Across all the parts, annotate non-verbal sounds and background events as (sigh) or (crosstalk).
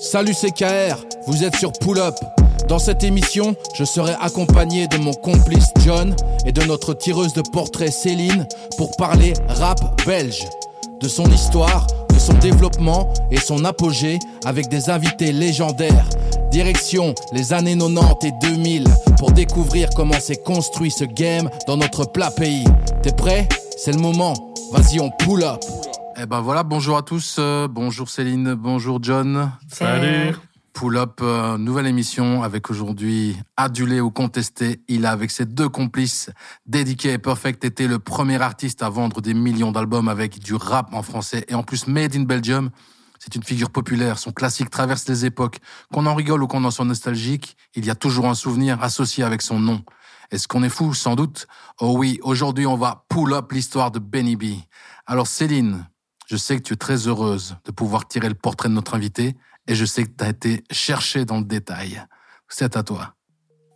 Salut CKR, vous êtes sur Pull Up. Dans cette émission, je serai accompagné de mon complice John et de notre tireuse de portrait Céline pour parler rap belge, de son histoire, de son développement et son apogée avec des invités légendaires. Direction les années 90 et 2000 pour découvrir comment s'est construit ce game dans notre plat pays. T'es prêt? C'est le moment. Vas-y, on pull up. Eh ben voilà, bonjour à tous. Euh, bonjour Céline, bonjour John. Salut. Pull Up, euh, nouvelle émission avec aujourd'hui adulé ou contesté. Il a avec ses deux complices, Dédiqué et Perfect, été le premier artiste à vendre des millions d'albums avec du rap en français et en plus made in Belgium. C'est une figure populaire, son classique traverse les époques. Qu'on en rigole ou qu'on en soit nostalgique, il y a toujours un souvenir associé avec son nom. Est-ce qu'on est fou? Sans doute. Oh oui, aujourd'hui on va pull up l'histoire de Benny B. Alors Céline, je sais que tu es très heureuse de pouvoir tirer le portrait de notre invité et je sais que tu as été cherché dans le détail. C'est à toi.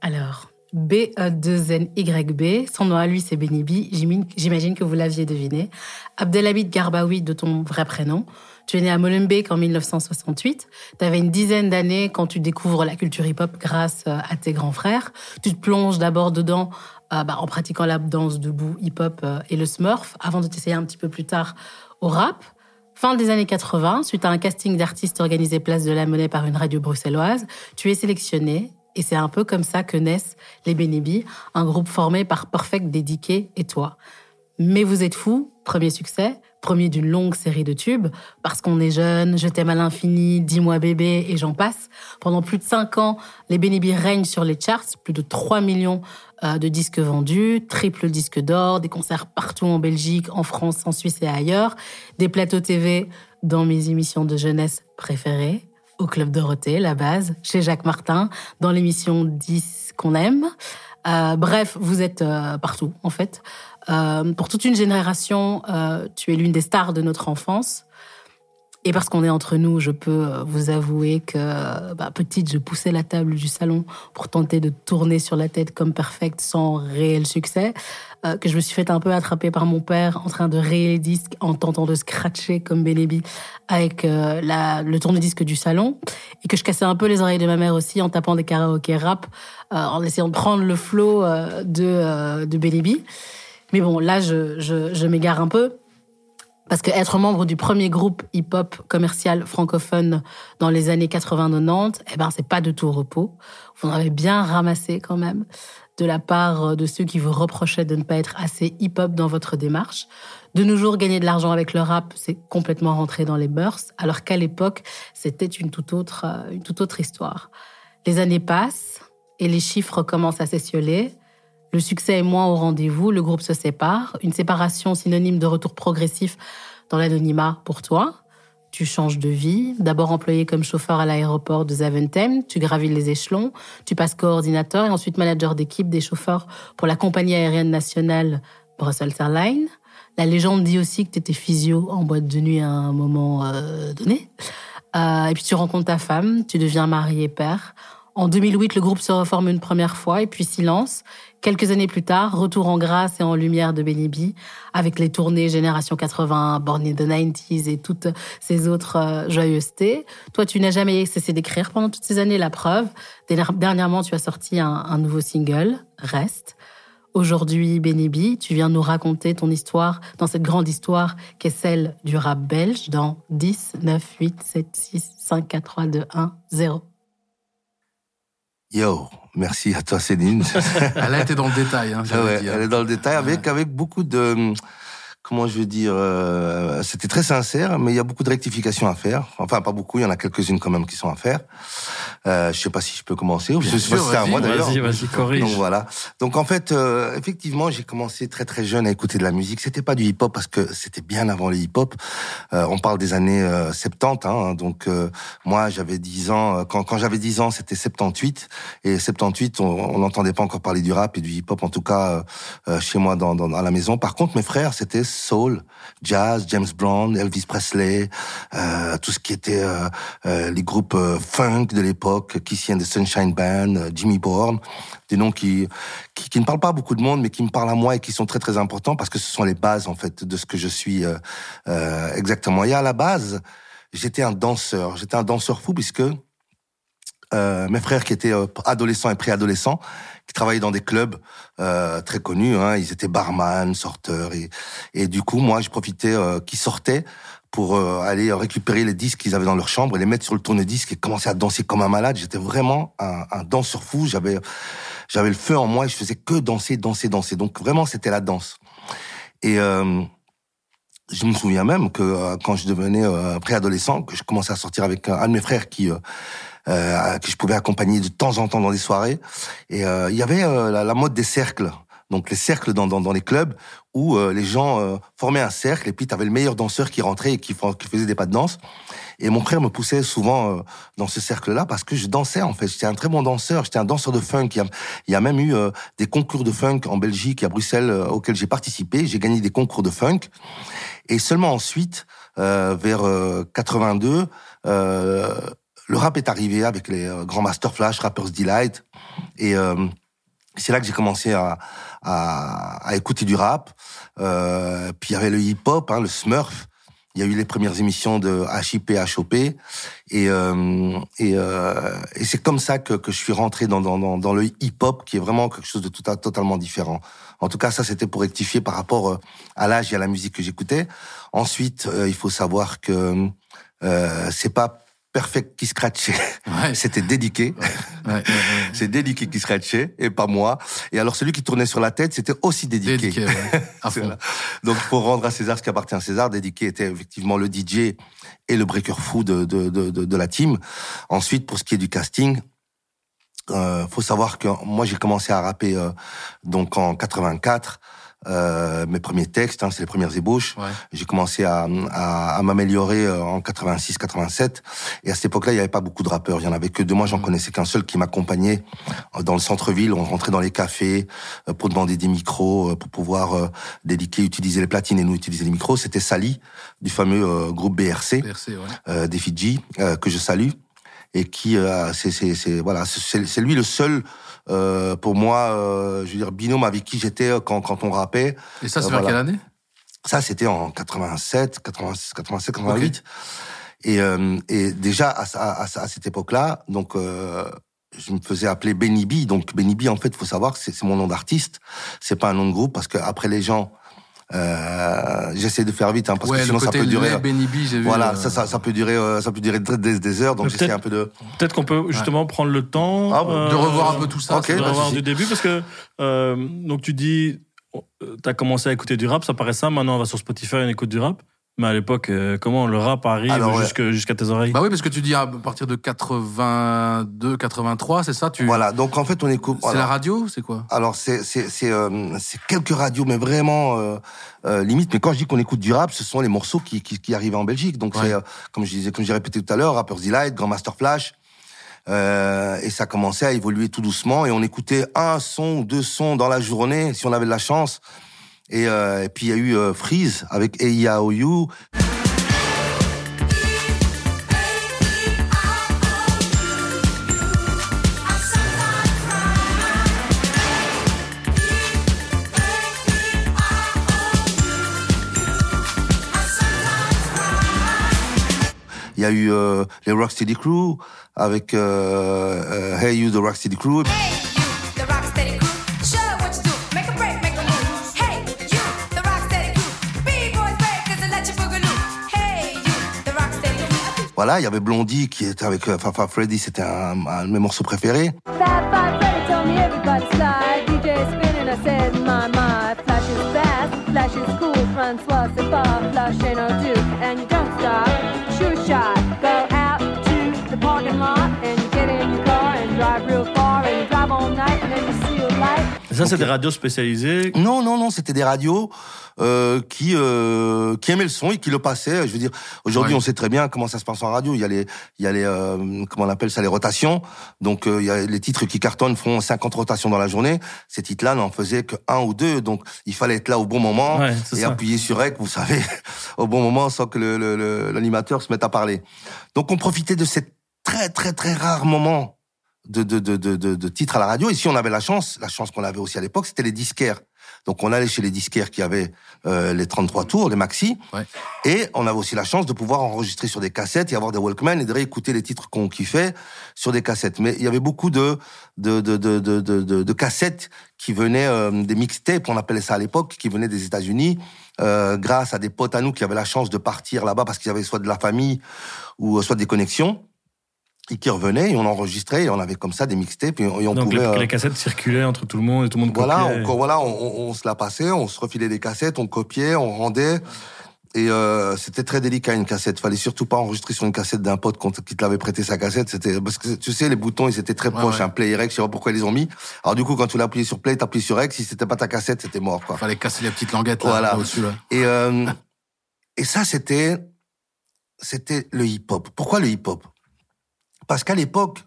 Alors, B-E-2-N-Y-B, son nom à lui c'est Benny B, j'imagine que vous l'aviez deviné. Abdelhamid Garbaoui de ton vrai prénom. Tu es né à Molenbeek en 1968. Tu avais une dizaine d'années quand tu découvres la culture hip-hop grâce euh, à tes grands frères. Tu te plonges d'abord dedans euh, bah, en pratiquant la danse debout, hip-hop euh, et le smurf, avant de t'essayer un petit peu plus tard au rap. Fin des années 80, suite à un casting d'artistes organisé Place de la Monnaie par une radio bruxelloise, tu es sélectionné et c'est un peu comme ça que naissent les Benébis, un groupe formé par Perfect Dédiqué et toi. Mais vous êtes fous, premier succès, premier d'une longue série de tubes, parce qu'on est jeune, je t'aime à l'infini, dis-moi bébé, et j'en passe. Pendant plus de cinq ans, les Benébis règnent sur les charts, plus de 3 millions euh, de disques vendus, triple disque d'or, des concerts partout en Belgique, en France, en Suisse et ailleurs, des plateaux TV dans mes émissions de jeunesse préférées, au Club Dorothée, la base, chez Jacques Martin, dans l'émission 10 qu'on aime. Euh, bref, vous êtes euh, partout, en fait. Euh, pour toute une génération, euh, tu es l'une des stars de notre enfance. Et parce qu'on est entre nous, je peux euh, vous avouer que, bah, petite, je poussais la table du salon pour tenter de tourner sur la tête comme perfect sans réel succès. Que je me suis fait un peu attraper par mon père en train de rayer les disques, en tentant de scratcher comme Benébi avec euh, la, le tourne-disque du salon. Et que je cassais un peu les oreilles de ma mère aussi en tapant des karaokés rap, en essayant de prendre le flow de, de. Mais bon, là, je, m'égare un peu. Parce que être membre du premier groupe hip-hop commercial francophone dans les années 80-90, eh ben, c'est pas de tout repos. Vous en avez bien ramassé quand même de la part de ceux qui vous reprochaient de ne pas être assez hip-hop dans votre démarche. De nos jours, gagner de l'argent avec le rap, c'est complètement rentré dans les mœurs, alors qu'à l'époque, c'était une toute autre, une toute autre histoire. Les années passent et les chiffres commencent à s'essioler. Le succès est moins au rendez-vous, le groupe se sépare, une séparation synonyme de retour progressif dans l'anonymat pour toi. Tu changes de vie, d'abord employé comme chauffeur à l'aéroport de Zaventem, tu gravis les échelons, tu passes coordinateur et ensuite manager d'équipe des chauffeurs pour la compagnie aérienne nationale Brussels Airlines. La légende dit aussi que tu étais physio en boîte de nuit à un moment euh, donné. Euh, et puis tu rencontres ta femme, tu deviens marié et père. En 2008, le groupe se reforme une première fois et puis silence. Quelques années plus tard, retour en grâce et en lumière de Benny B, avec les tournées Génération 80, Born in the 90s et toutes ces autres euh, joyeusetés. Toi, tu n'as jamais cessé d'écrire pendant toutes ces années, la preuve. Dernièrement, tu as sorti un, nouveau single, Reste. Aujourd'hui, Benny B, tu viens nous raconter ton histoire dans cette grande histoire qui est celle du rap belge dans 10, 9, 8, 7, 6, 5, 4, 3, 2, 1, 0. Yo, merci à toi Céline. (laughs) elle a été dans le détail. Hein, ouais, elle est dans le détail avec, avec beaucoup de comment je veux dire, euh, c'était très sincère, mais il y a beaucoup de rectifications à faire. Enfin, pas beaucoup, il y en a quelques-unes quand même qui sont à faire. Euh, je sais pas si je peux commencer ou je sais pas si c'est à moi d'ailleurs. Vas-y, vas-y, corrige. Donc voilà. Donc en fait, euh, effectivement, j'ai commencé très très jeune à écouter de la musique. C'était pas du hip-hop parce que c'était bien avant le hip-hop. Euh, on parle des années 70, hein, donc moi j'avais 10 ans. Quand, quand j'avais 10 ans, c'était 78 et 78, on n'entendait pas encore parler du rap et du hip-hop, en tout cas chez moi dans, dans, à la maison. Par contre, mes frères, c'était soul, jazz, James Brown, Elvis Presley, euh, tout ce qui était euh, euh, les groupes funk de l'époque Kissy and the Sunshine Band, Jimmy Bourne, des noms qui, qui, qui ne parlent pas à beaucoup de monde, mais qui me parlent à moi et qui sont très très importants parce que ce sont les bases en fait de ce que je suis exactement. Et à la base, j'étais un danseur, j'étais un danseur fou puisque euh, mes frères qui étaient euh, adolescents et préadolescents, qui travaillaient dans des clubs euh, très connus, hein, ils étaient barman, sorteurs, et, et du coup, moi, je profitais qu'ils sortaient pour aller récupérer les disques qu'ils avaient dans leur chambre et les mettre sur le tourne-disque et commencer à danser comme un malade. J'étais vraiment un, danseur fou. J'avais, j'avais le feu en moi et je faisais que danser, danser, danser. Donc vraiment, c'était la danse. Et je me souviens même que quand je devenais préadolescent, que je commençais à sortir avec un de mes frères qui euh, euh, que je pouvais accompagner de temps en temps dans des soirées. Et euh, il y avait euh, la, la, mode des cercles. Donc les cercles dans, dans, dans les clubs où euh, les gens euh, formaient un cercle et puis tu avais le meilleur danseur qui rentrait et qui, qui faisait des pas de danse. Et mon frère me poussait souvent euh, dans ce cercle-là parce que je dansais en fait. J'étais un très bon danseur, j'étais un danseur de funk. Il y a, il y a même eu des concours de funk en Belgique et à Bruxelles auxquels j'ai participé. J'ai gagné des concours de funk. Et seulement ensuite, vers 82, le rap est arrivé avec les euh, grands Master Flash, Rappers Delight. Et euh, c'est là que j'ai commencé à, à, à, écouter du rap. Euh, puis il y avait le hip-hop, hein, le Smurf. Il y a eu les premières émissions de HIP, HOP. Et, et, et c'est comme ça que, que je suis rentré dans, dans, dans le hip-hop, qui est vraiment quelque chose de tout, totalement différent. En tout cas, ça, c'était pour rectifier par rapport à l'âge et à la musique que j'écoutais. Ensuite, il faut savoir que euh, c'est pas Perfect qui scratchait. Ouais. (laughs) C'était dédiqué. Ouais, ouais, (laughs) c'est dédiqué qui scratchait et pas moi. Et alors celui qui tournait sur la tête, c'était aussi dédiqué. dédiqué (laughs) Donc pour rendre à César ce qui appartient à César, dédiqué était effectivement le DJ et le breaker fou de, de, de, de, de la team. Ensuite, pour ce qui est du casting, euh, faut savoir que moi j'ai commencé à rapper euh, donc en 84. Euh, mes premiers textes, hein, c'est les premières ébauches. Ouais. J'ai commencé à, à, à m'améliorer euh, en 86, 87. Et à cette époque-là, il n'y avait pas beaucoup de rappeurs. Il y en avait que deux. Moi, j'en mmh. connaissais qu'un seul qui m'accompagnait euh, dans le centre-ville. On rentrait dans les cafés pour demander des micros, pour pouvoir dédiquer, utiliser les platines et nous utiliser les micros. C'était Sally du fameux groupe BRC, BRC ouais. des Fidji, que je salue et qui c'est c'est voilà c'est lui le seul euh, pour moi, euh, je veux dire, binôme avec qui j'étais euh, quand, quand on rappait. Et ça, c'est vers voilà. quelle année? Ça, c'était en 87, 86, 87, 88. Okay. Et, euh, et déjà, à, à, à cette époque-là, donc, euh, je me faisais appeler Benny B. Donc, Benny B, en fait, faut savoir que c'est mon nom d'artiste. C'est pas un nom de groupe parce que après les gens, euh, j'essaie de faire vite hein, parce ouais, que sinon ça peut durer. Benny B, vu, voilà, euh... ça, ça, ça peut durer, euh, ça peut durer des, des heures. Donc j'essaie un peu de. Peut-être qu'on peut justement ouais. prendre le temps ah, euh, de revoir un peu tout ça, okay, de revoir du début parce que euh, donc tu dis, t'as commencé à écouter du rap, ça paraît ça. Maintenant on va sur Spotify et on écoute du rap. Mais à l'époque, euh, comment le rap arrive jusqu'à jusqu tes oreilles Bah oui, parce que tu dis à partir de 82, 83, c'est ça tu... Voilà, donc en fait on écoute. C'est la radio, c'est quoi? Alors c'est c'est c'est euh, quelques radios, mais vraiment euh, euh, limite. Mais quand je dis qu'on écoute du rap, ce sont les morceaux qui qui, qui arrivaient en Belgique. Donc ouais. c'est comme je disais, comme j'ai répété tout à l'heure, Rappers Delight, Grand Master Flash. Euh, et ça commençait à évoluer tout doucement et on écoutait un son ou deux sons dans la journée si on avait de la chance. Et, euh, et puis il y a eu euh, Freeze avec AIAOU. Il y a eu euh, les Rocksteady Crew avec euh, Hey You the Rocksteady Crew. Voilà, il y avait Blondie qui était avec euh, Fafa Freddy, c'était un, un, de mes morceaux préférés. C'est des radios spécialisées Non, non, non, c'était des radios euh, qui euh, qui aimaient le son et qui le passaient. Je veux dire, aujourd'hui, ouais. on sait très bien comment ça se passe en radio. Il y a les, il y a les, euh, comment on appelle ça, les rotations. Donc, euh, il y a les titres qui cartonnent font 50 rotations dans la journée. Ces titres-là n'en faisaient que un ou deux. Donc, il fallait être là au bon moment ouais, et ça. appuyer sur REC, vous savez, (laughs) au bon moment sans que l'animateur se mette à parler. Donc, on profitait de cette très, très, très rares moments de, de, de, de, de titres à la radio. Et si on avait la chance, la chance qu'on avait aussi à l'époque, c'était les disquaires. Donc on allait chez les disquaires qui avaient euh, les 33 tours, les maxi, ouais. et on avait aussi la chance de pouvoir enregistrer sur des cassettes et avoir des Walkman et de réécouter les titres qu'on kiffait sur des cassettes. Mais il y avait beaucoup de de de de de, de, de cassettes qui venaient euh, des mixtapes, on appelait ça à l'époque, qui venaient des États-Unis, euh, grâce à des potes à nous qui avaient la chance de partir là-bas parce qu'ils avaient soit de la famille ou soit des connexions et qui revenait et on enregistrait et on avait comme ça des mixtapes et, on Donc pouvait les, les, cassettes circulaient entre tout le monde et tout le monde voilà copiait. on, voilà on, on, se la passait on se refilait des cassettes on copiait on rendait. Et euh, c'était très délicat une cassette. Fallait surtout pas enregistrer sur une cassette d'un pote qui te l'avait prêté sa cassette. C'était parce que tu sais les boutons ils étaient très ouais, proches ouais. un play et rec je sais pas pourquoi ils les ont mis. Alors du coup quand tu l'as appuyé sur play t'appuies sur rec si c'était pas ta cassette c'était mort quoi. Fallait casser les petites languettes là, voilà. au-dessus là. et euh, et ça c'était c'était le hip hop pourquoi le hip hop parce qu'à l'époque,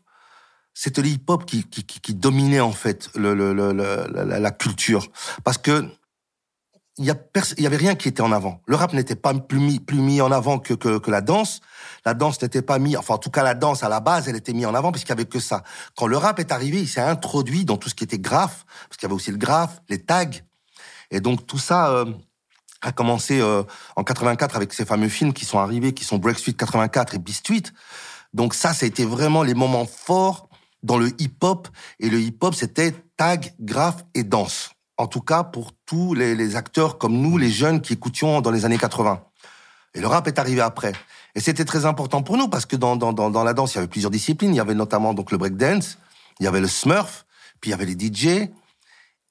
c'était le hip-hop qui, dominait en fait la, culture. Parce que il y, avait rien qui était en avant. Le rap n'était pas plus mis, en avant que, la danse. La danse n'était pas mis, enfin en tout cas la danse à la base, elle était mise en avant puisqu'il y avait que ça. Quand le rap est arrivé, il s'est introduit dans tout ce qui était graphe, parce qu'il y avait aussi le graphe, les tags. Et donc tout ça euh, a commencé euh, en 84 avec ces fameux films qui sont arrivés, qui sont Break Street 84 et Street. Donc ça, ça a été vraiment les moments forts dans le hip-hop. Et le hip-hop, c'était tag, graphe et danse. En tout cas, pour tous les, acteurs comme nous, les jeunes qui écoutions dans les années 80. Et le rap est arrivé après. Et c'était très important pour nous parce que dans, dans, dans, dans la danse, il y avait plusieurs disciplines. Il y avait notamment donc le breakdance, il y avait le smurf, puis il y avait les DJ.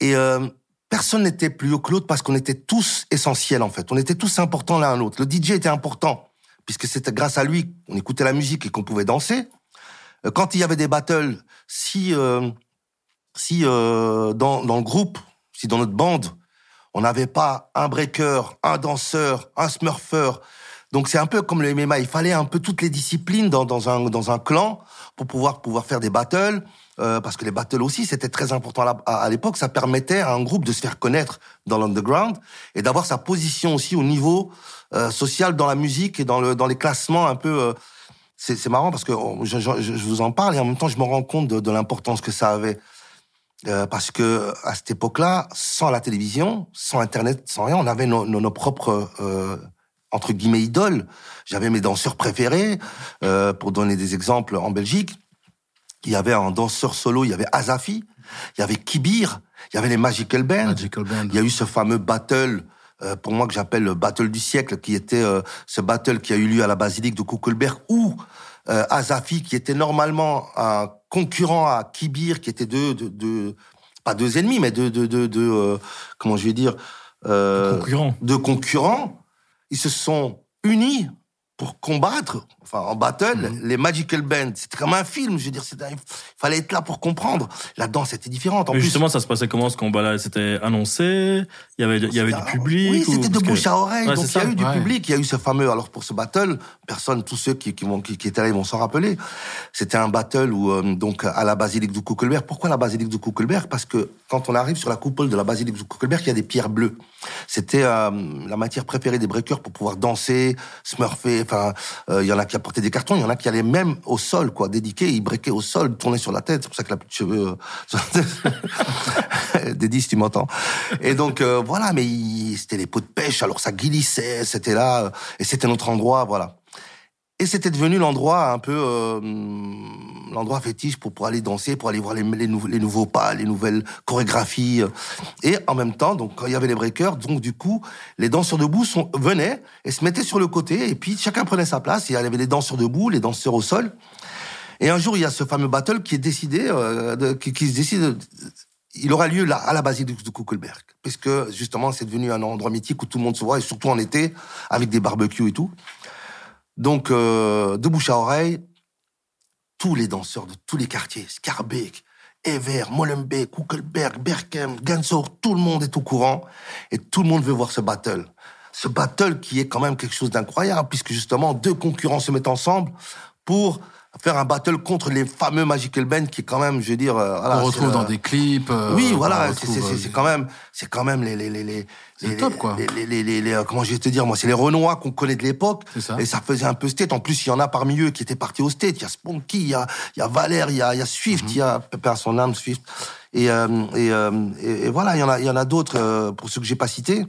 Et euh, personne n'était plus haut que l'autre parce qu'on était tous essentiels en fait. On était tous importants l'un à l'autre. Le DJ était important puisque c'était grâce à lui qu'on écoutait la musique et qu'on pouvait danser. Quand il y avait des battles, si euh, si euh, dans, dans le groupe, si dans notre bande, on n'avait pas un breaker, un danseur, un smurfer, donc c'est un peu comme le MMA, il fallait un peu toutes les disciplines dans, dans un dans un clan pour pouvoir pouvoir faire des battles. Euh, parce que les battles aussi, c'était très important à l'époque. Ça permettait à un groupe de se faire connaître dans l'underground et d'avoir sa position aussi au niveau euh, social dans la musique et dans, le, dans les classements un peu... Euh, c'est marrant parce que je, je, je, vous en parle et en même temps je me rends compte de, de l'importance que ça avait. Euh, parce que à cette époque-là, sans la télévision, sans Internet, sans rien, on avait nos, nos, nos propres euh, entre guillemets idoles. J'avais mes danseurs préférés. Euh, pour donner des exemples, en Belgique, il y avait un danseur solo, il y avait Azafi, il y avait Kibir, il y avait les Magical Band. Magical Band. Il y a eu ce fameux battle euh, pour moi que j'appelle le battle du siècle, qui était euh, ce battle qui a eu lieu à la basilique de Kuckelberg, où euh, Azafi, qui était normalement un concurrent à Kibir, qui était deux, deux, deux pas deux ennemis, mais deux, deux, deux, deux euh, comment je vais dire, euh, concurrents. deux concurrents, ils se sont unis pour combattre, enfin en battle, Mhm. les Magical Band. C'était comme un film, je veux dire, il fallait être là pour comprendre. La danse était différente. En Mais plus, justement, ça se passait comment ce combat-là? C'était annoncé? Il y avait, il y avait du public Oui, ou- c'était de que- bouche à oreille. Ouais, donc il y a ça. eu du Ouais. public, il y a eu ce fameux. Alors pour ce battle, personne, tous ceux qui, qui, vont- qui, qui étaient là, ils vont s'en rappeler. C'était un battle où euh, donc à la basilique du Kuckelberg. Pourquoi la basilique du Kuckelberg Parce que quand on arrive sur la coupole de la basilique du Kuckelberg, il y a des pierres bleues. C'était euh, la matière préférée des breakers pour pouvoir danser, smurfer. Enfin, euh, il y en a qui apportaient des cartons, il y en a qui allaient même au sol, quoi, dédiqués, ils breakaient au sol, tournaient sur la tête. C'est pour ça que la plus de cheveux. euh, (laughs) des 10, tu m'entends. Et donc euh, voilà, mais c'était les pots de pêche, alors ça glissait, c'était là, euh, et c'était notre endroit, voilà. Et c'était devenu l'endroit un peu euh, l'endroit fétiche pour, pour aller danser, pour aller voir les, les, nou- les nouveaux pas, les nouvelles chorégraphies. Et en même temps, donc quand il y avait les breakers, donc du coup, les danseurs debout venaient et se mettaient sur le côté, et puis chacun prenait sa place. Il y avait les danseurs debout, les danseurs au sol. Et un jour, il y a ce fameux battle qui est décidé, euh, qui, se décide. de- il aura lieu là, à la basilique de Kuckelberg, puisque justement, c'est devenu un endroit mythique où tout le monde se voit, et surtout en été, avec des barbecues et tout. Donc, euh, de bouche à oreille, tous les danseurs de tous les quartiers, Scarbeck, Ever, Molenbeek, Kuckelberg, Berkem, Gansour, tout le monde est au courant et tout le monde veut voir ce battle. Ce battle qui est quand même quelque chose d'incroyable puisque justement deux concurrents se mettent ensemble pour faire un battle contre les fameux Magical Band qui quand même, je veux dire, euh, voilà, on retrouve dans des clips. Euh, oui, voilà, c'est quand même, c'est quand même les les les les les, top, quoi. Les, les, les, les, comment je vais te dire, moi, c'est les Renois qu'on connaît de l'époque. Et ça faisait un peu state. En plus, il y en a parmi eux qui étaient partis au state. Il y a Spunky, il y a, il y a Valère, il y a, il y a Swift, mhm. il y a Pepper son âme, Swift. Et, euh, et, et, voilà, il y en a, il y en a d'autres, pour ceux que j'ai pas cités.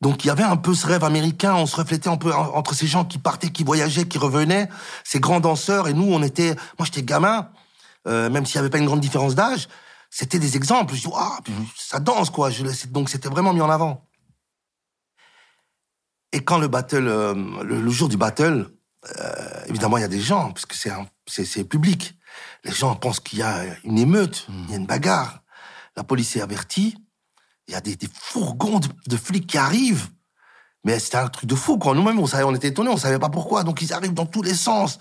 Donc il y avait un peu ce rêve américain, on se reflétait un peu entre ces gens qui partaient, qui voyageaient, qui revenaient, ces grands danseurs, et nous on était, moi j'étais gamin, euh, même s'il n'y avait pas une grande différence d'âge, c'était des exemples. Je dis, ah, ça danse quoi. Je, donc c'était vraiment mis en avant. Et quand le battle, euh, le, jour du battle, euh, évidemment il y a des gens, parce que c'est c'est public. Les gens pensent qu'il y a une émeute, il y a une bagarre. La police est avertie il y a des, des fourgons de, flics qui arrivent. Mais c'était un truc de fou, quoi. Nous-mêmes, on savait, on était étonnés, on savait pas pourquoi. Donc, ils arrivent dans tous les sens.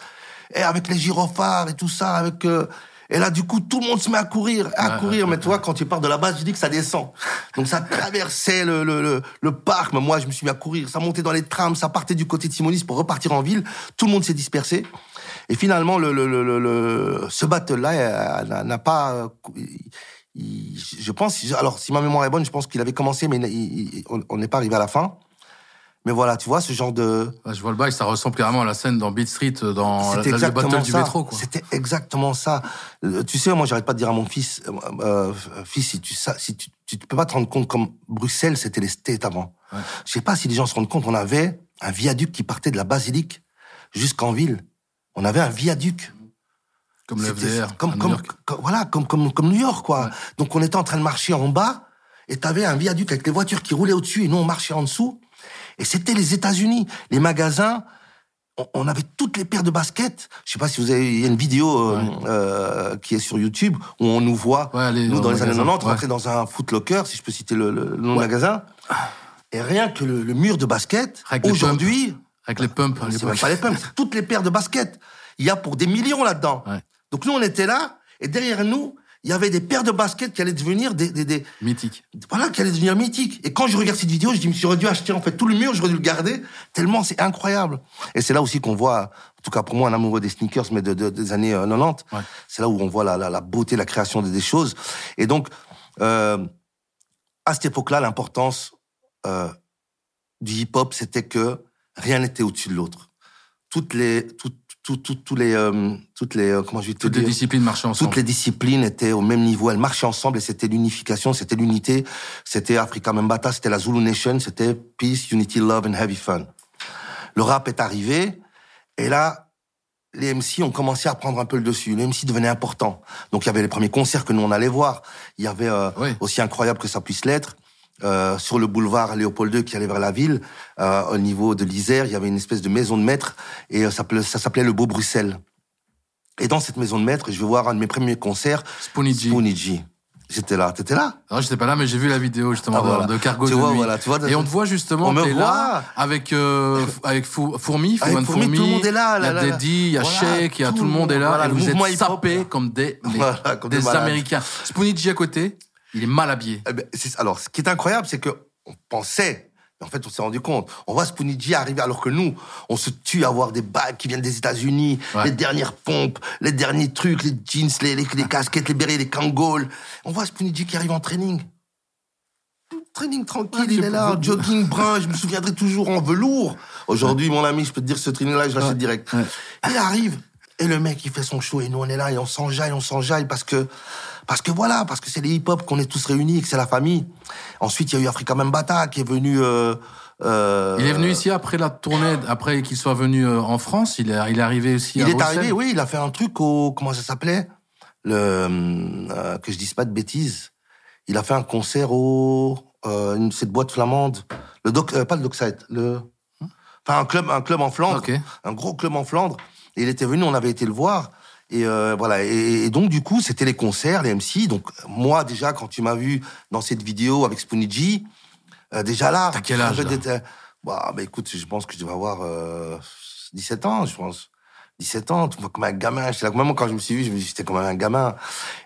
Et avec les gyrophares et tout ça, avec, euh, et là, du coup, tout le monde se met à courir, à courir. mais toi, quand tu pars de la base, je dis que ça descend. Donc, ça traversait le, le, le, le, parc. Mais moi, je me suis mis à courir. Ça montait dans les trams, ça partait du côté de Simonis pour repartir en ville. Tout le monde s'est dispersé. Et finalement, le, le, le, le ce battle-là n'a pas, je pense, alors si ma mémoire est bonne, je pense qu'il avait commencé, mais on n'est pas arrivé à la fin. Mais voilà, tu vois, ce genre de. je vois le bail, ça ressemble clairement à la scène dans Beat Street, euh, dans la, le battle du métro. C'était exactement ça. Euh, tu sais, moi, j'arrête pas de dire à mon fils, euh, fils, si tu si tu, tu peux pas te rendre compte comme Bruxelles, c'était les States avant. Ouais. Je sais pas si les gens se rendent compte, on avait un viaduc qui partait de la basilique jusqu'en ville. On avait un viaduc. Comme le FDR. Comme, comme, voilà, comme, comme, comme New York, quoi. Donc, on était en train de marcher en bas, et t'avais un viaduc avec les voitures qui roulaient au-dessus, et nous, on marchait en dessous. Et c'était les États-Unis. Les magasins, on, avait toutes les paires de baskets. Je sais pas si vous avez, il y a une vidéo euh, euh, qui est sur YouTube où on nous voit, nous, dans les années 90, rentrer dans un Foot Locker, si je peux citer le, le, nom du magasin. Et rien que le, mur de basket, aujourd'hui... Avec les pumps. Même pas les pumps, toutes les paires de baskets. Il y a pour des millions là-dedans. Donc nous, on était là, et derrière nous, il y avait des paires de baskets qui allaient devenir des, des, des mythiques. Voilà, qui allaient devenir mythiques. Et quand je regarde cette vidéo, je dis, suis dû acheter en fait tout le mur, j'aurais dû le garder tellement c'est incroyable. Et c'est là aussi qu'on voit, en tout cas pour moi, un amoureux des sneakers, mais de, des années 90. Euh, c'est là où on voit la, la, la, beauté, la création des, choses. Et donc, euh, à cette époque-là, l'importance euh, du hip-hop, c'était que rien n'était au-dessus de l'autre. Toutes les, toutes, tout, les, euh, toutes les, euh, comment je vais te toutes les disciplines marchaient ensemble. Toutes les disciplines étaient au même niveau, elles marchaient ensemble et c'était l'unification, c'était l'unité, c'était Africa Mbata, c'était la Zulu Nation, c'était Peace, Unity, Love and Heavy Fun. Le rap est arrivé et là, les MC ont commencé à prendre un peu le dessus. Les MC devenaient importants. Donc il y avait les premiers concerts que nous on allait voir. Il y avait euh, aussi incroyable que ça puisse l'être. Euh, sur le boulevard Léopold II qui allait vers la ville, euh, au niveau de l'Isère, il y avait une espèce de maison de maître et euh, ça, s'appelait le Beau Bruxelles. Et dans cette maison de maître, je vais voir un de mes premiers concerts, Spooniji. J'étais là, t'étais là? Non, j'étais pas là, mais j'ai vu la vidéo justement ah, de, Cargo tu de vois, Voilà, tu vois, et on te voit justement, t'es là avec euh, avec Fourmi, avec Fourmi, tout le monde est là. Il y a Deddy, il y a Sheik, il y a tout le monde est là. et vous êtes sapés comme des, (laughs) comme des, des Américains. Spooniji à côté, il est mal habillé. Eh ben, alors, ce qui est incroyable, c'est que on pensait, mais en fait, on s'est rendu compte. On voit Spooniji arriver alors que nous, on se tue à voir des bagues qui viennent des États-Unis, les dernières pompes, les derniers trucs, les jeans, les, les, casquettes, les bérets, les kangols. On voit Spooniji qui arrive en training. Training tranquille, il est là, jogging brun, je me souviendrai toujours en velours. Aujourd'hui, mon ami, je peux te dire, ce training-là, je l'achète direct. Il arrive, et le mec, il fait son show, et nous, on est là, et on s'enjaille, on s'enjaille, parce que parce que voilà, parce que c'est les hip-hop qu'on est tous réunis, que c'est la famille. Ensuite, il y a eu Africa Mbata qui est venu. Euh, euh, il est venu ici après la tournée, après qu'il soit venu euh, en France. Il est, il est arrivé aussi. Il est arrivé, oui. Il a fait un truc au comment ça s'appelait? Le euh, que je dise pas de bêtises. Il a fait un concert au euh, cette boîte flamande, le doc, pas le Dockside, le enfin un club, un club en Flandre, un gros club en Flandre. Et il était venu, on avait été le voir. Et euh, voilà. Et, donc du coup, c'était les concerts, les MC. Donc moi déjà, quand tu m'as vu dans cette vidéo avec Spooniji, euh, déjà là, t'as quel âge bah, bah, écoute, je pense que je devais avoir 17 euh, ans, je pense. 17 ans, tu vois comme un gamin. J'étais là, même quand je me suis vu, je me suis j'étais comme un gamin.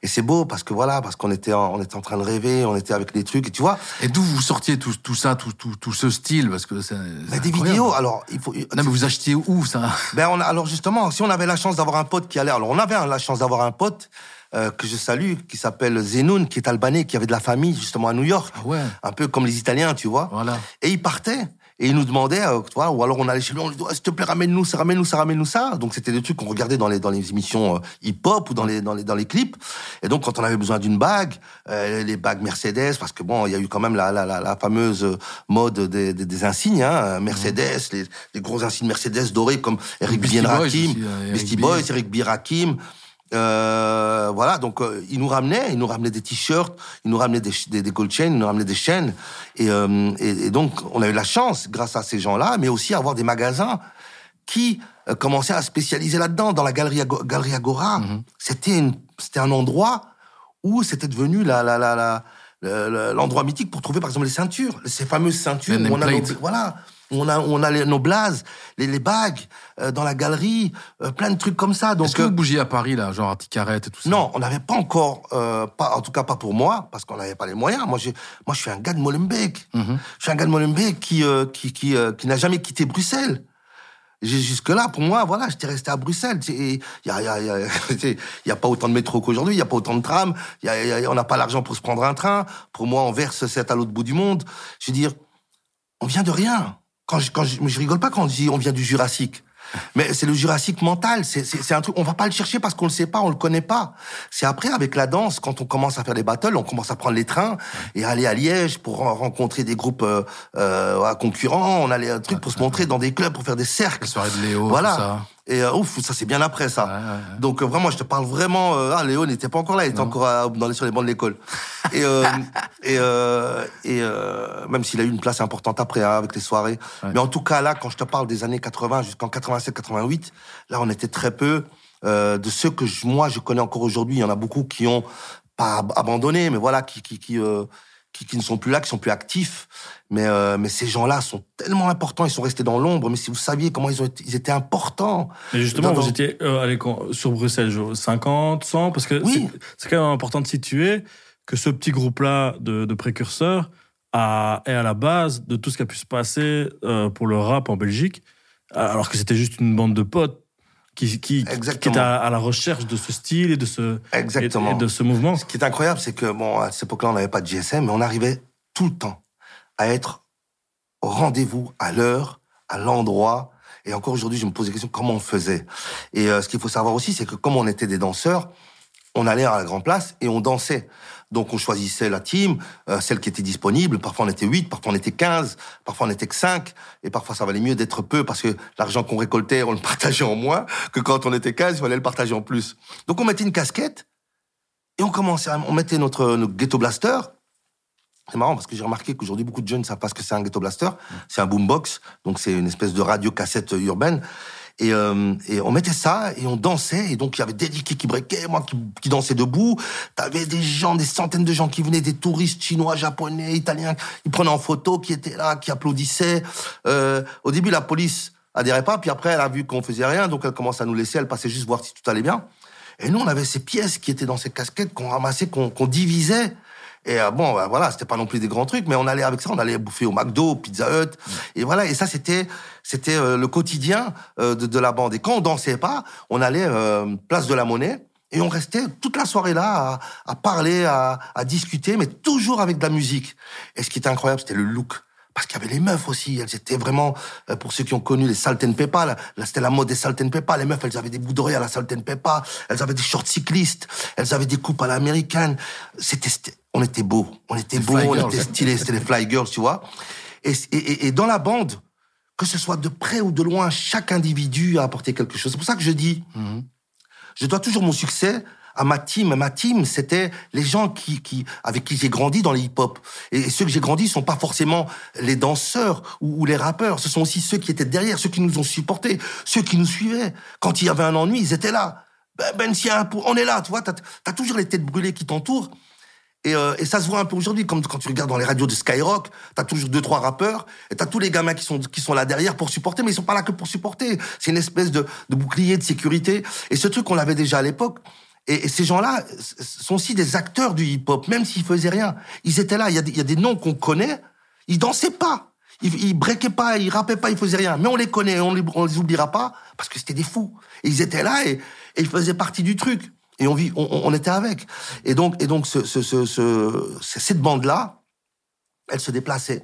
Et c'est beau parce que voilà, parce qu'on était, en, on était en train de rêver, on était avec des trucs, et tu vois. Et d'où vous sortiez tout, tout ça, tout, tout, tout ce style, parce que c'est. des vidéos. Alors, il faut. Non, mais vous achetiez où ça? Ben, on a, alors justement, si on avait la chance d'avoir un pote qui allait, alors on avait la chance d'avoir un pote. Euh, que je salue, qui s'appelle Zenoun, qui est albanais, qui avait de la famille justement à New York, ah ouais. un peu comme les Italiens, tu vois. Voilà. Et il partait. Et il nous demandait, euh, tu vois, ou alors on allait chez lui, on lui disait, s'il te plaît, ramène-nous ça, ramène-nous ça, ramène-nous ça. Donc c'était des trucs qu'on regardait dans les dans les émissions euh, hip-hop ou dans les dans les dans les clips. Et donc quand on avait besoin d'une bague, euh, les bagues Mercedes, parce que bon, il y a eu quand même la la, la, la fameuse mode des, des, des insignes, hein, Mercedes, les, les, gros insignes Mercedes dorés comme Eric B. Rakim, Beastie Boys, Eric B. Rakim. Euh, voilà, donc euh, il nous ramenait, il nous ramenait des t-shirts, il nous ramenait des, des, des, gold chains, il nous ramenait des chaînes, et, euh, et, et, donc on a eu la chance, grâce à ces gens-là, mais aussi avoir des magasins qui euh, commençaient à spécialiser là-dedans. Dans la galerie, galerie Agora, mm-hmm. c'était c'était un endroit où c'était devenu la la la, la l'endroit mythique pour trouver par exemple les ceintures, ces fameuses ceintures. Où on a voilà on a, on a nos blazes, les, les bagues euh, dans la galerie, euh, plein de trucs comme ça. Donc, Est-ce que vous bougiez à Paris là, genre à Ticarette et tout ça Non, on n'avait pas encore, euh, pas, en tout cas pas pour moi, parce qu'on n'avait pas les moyens. Moi, moi, je suis un gars de Molenbeek. Mm-hmm. Je suis un gars de Molenbeek qui, qui, qui, qui n'a jamais quitté Bruxelles. Jusque-là, pour moi, voilà, j'étais resté à Bruxelles. Il y a, y, a, y, a, (laughs) y a pas autant de métro qu'aujourd'hui, il y a pas autant de trams, y a, y a, on n'a pas l'argent pour se prendre un train. Pour moi, on verse 7 à l'autre bout du monde. Je veux dire, on vient de rien quand je, quand je, je rigole pas quand on dit on vient du Jurassique. Mais c'est le Jurassique mental. C'est un truc, on va pas le chercher parce qu'on le sait pas, on le connaît pas. C'est après, avec la danse, quand on commence à faire des battles, on commence à prendre les trains et aller à Liège pour rencontrer des groupes euh, euh, concurrents. On allait un truc pour se montrer dans des clubs, pour faire des cercles. Les soirées de Léo, voilà. ça. Et euh, ouf, ça c'est bien après ça. Ouais, ouais, Donc euh, vraiment, je te parle vraiment. Euh, ah, Léo n'était pas encore là, il était non. encore dans les, sur les bancs de l'école. et (laughs) et, et même s'il a eu une place importante après hein, avec les soirées. Mais en tout cas là, quand je te parle des années 80 jusqu'en 87-88, là on était très peu. de ceux que je, moi je connais encore aujourd'hui, il y en a beaucoup qui ont pas abandonné, mais voilà, qui qui qui, qui, qui ne sont plus là, qui sont plus actifs. Mais, euh, mais ces gens-là sont tellement importants, ils sont restés dans l'ombre. Mais si vous saviez comment ils, ont été, ils étaient importants. Mais justement, dans... vous étiez euh, allez, sur Bruxelles, 50, 100, parce que oui. c'est quand même important de situer que ce petit groupe-là de, de précurseurs a, est à la base de tout ce qui a pu se passer euh, pour le rap en Belgique, alors que c'était juste une bande de potes qui, qui, qui est à, à, la recherche de ce style et de ce, Exactement. Et, et de ce mouvement. Ce qui est incroyable, c'est que bon, à cette époque-là, on n'avait pas de GSM, mais on arrivait tout le temps à être au rendez-vous, à l'heure, à l'endroit. Et encore aujourd'hui, je me pose des questions comment on faisait? Et euh, ce qu'il faut savoir aussi, c'est que comme on était des danseurs, on allait à la grande place et on dansait. Donc on choisissait la team, euh, celle qui était disponible. Parfois on était 8, parfois on était 15, parfois on était que 5. Et parfois ça valait mieux d'être peu parce que l'argent qu'on récoltait, on le (laughs) partageait en moins que quand on était 15, il fallait le partager en plus. Donc on mettait une casquette et on commençait, à, on mettait notre, notre ghetto blaster c'est marrant parce que j'ai remarqué qu'aujourd'hui, beaucoup de jeunes ne savent pas ce que c'est un ghetto blaster. C'est un boombox, donc c'est une espèce de radio-cassette urbaine. Et, euh, et, on mettait ça et on dansait. Et donc, il y avait des qui, qui breakaient, moi qui, dansais debout. T'avais des gens, des centaines de gens qui venaient, des touristes chinois, japonais, italiens. Ils prenaient en photo, qui étaient là, qui applaudissaient. Euh, au début, la police adhérait pas. Puis après, elle a vu qu'on faisait rien. Donc, elle commence à nous laisser. Elle passait juste voir si tout allait bien. Et nous, on avait ces pièces qui étaient dans ces casquettes qu'on ramassait, qu'on qu divisait. Et euh, bon, bah, voilà, c'était pas non plus des grands trucs, mais on allait avec ça, on allait bouffer au McDo, Pizza Hut, mmh. et voilà. Et ça, c'était c'était euh, le quotidien euh, de, de, la bande. Et quand on dansait pas, on allait euh, place de la Monnaie. Et on restait toute la soirée là à, à parler, à, à, discuter, mais toujours avec de la musique. Et ce qui était incroyable, c'était le look. Parce qu'il y avait les meufs aussi, elles étaient vraiment, euh, pour ceux qui ont connu les Salt and Peppa, là, là c'était la mode des Salt and Peppa, les meufs, elles avaient des bouts d'oreilles à la Salt and Peppa, elles avaient des shorts cyclistes, elles avaient des coupes à l'américaine. C'était, on était beaux, on était beaux, on girls. était stylés, c'était les fly girls, tu vois. Et, et, et, dans la bande, que ce soit de près ou de loin, chaque individu a apporté quelque chose. C'est pour ça que je dis, mm -hmm. je dois toujours mon succès à ma team. Ma team, c'était les gens qui, qui, avec qui j'ai grandi dans le hip-hop. Et ceux que j'ai grandi sont pas forcément les danseurs ou, ou, les rappeurs. Ce sont aussi ceux qui étaient derrière, ceux qui nous ont supportés, ceux qui nous suivaient. Quand il y avait un ennui, ils étaient là. Ben, ben si on est là, tu vois, t'as as toujours les têtes brûlées qui t'entourent. Et, euh, et, ça se voit un peu aujourd'hui, comme quand tu regardes dans les radios de Skyrock, t'as toujours deux trois rappeurs, et t'as tous les gamins qui sont qui sont là derrière pour supporter, mais ils sont pas là que pour supporter. C'est une espèce de, de bouclier de sécurité. Et ce truc, on l'avait déjà à l'époque. Et, ces gens-là sont aussi des acteurs du hip-hop, même s'ils faisaient rien. Ils étaient là. Il y a des, y a des noms qu'on connaît. Ils dansaient pas. Ils, ils breakaient pas, ils rappaient pas, ils faisaient rien. Mais on les connaît, on les, on les oubliera pas parce que c'était des fous. Et ils étaient là et, et ils faisaient partie du truc et on, était avec. Et donc, et donc ce, ce, ce, ce cette bande-là, elle se déplaçait.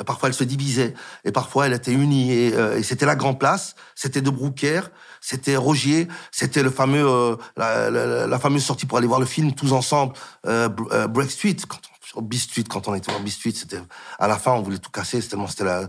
Euh, parfois, elle se divisait. Et parfois, elle était unie. Et, euh, c'était la Grand Place. C'était de Brouckère. C'était Rogier. C'était le fameux, euh, la, fameuse sortie pour aller voir le film tous ensemble, Break Street. Quand on, quand on était dans B Street, c'était à la fin, on voulait tout casser. C'était tellement,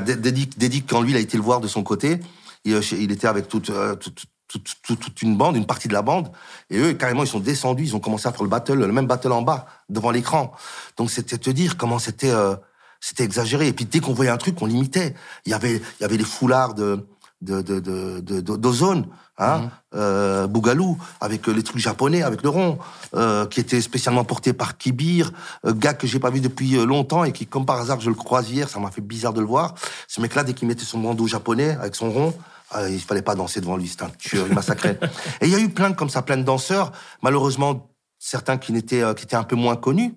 Dédic, quand lui, il a été le voir de son côté. Il, il était avec toute, toute, toute, toute, toute, une bande, une partie de la bande, et eux, carrément, ils sont descendus, ils ont commencé à faire le battle, le même battle en bas, devant l'écran. Donc, c'était te dire comment c'était, euh, c'était exagéré. Et puis, dès qu'on voyait un truc, on l'imitait. Il y avait, il y avait les foulards de, de, de, de, d'ozone, hein, mmh. euh, Bougalou, avec euh, les trucs japonais, avec le rond, euh, qui était spécialement porté par Kibir, euh, gars que j'ai pas vu depuis euh, longtemps et qui, comme par hasard, je le croise hier, ça m'a fait bizarre de le voir. Ce mec-là, dès qu'il mettait son bandeau japonais avec son rond, ah, il fallait pas danser devant lui, c'était un tueur, il massacrait. (laughs) et il y a eu plein de, comme ça, plein de danseurs. Malheureusement, certains qui n'étaient, euh, qui étaient un peu moins connus,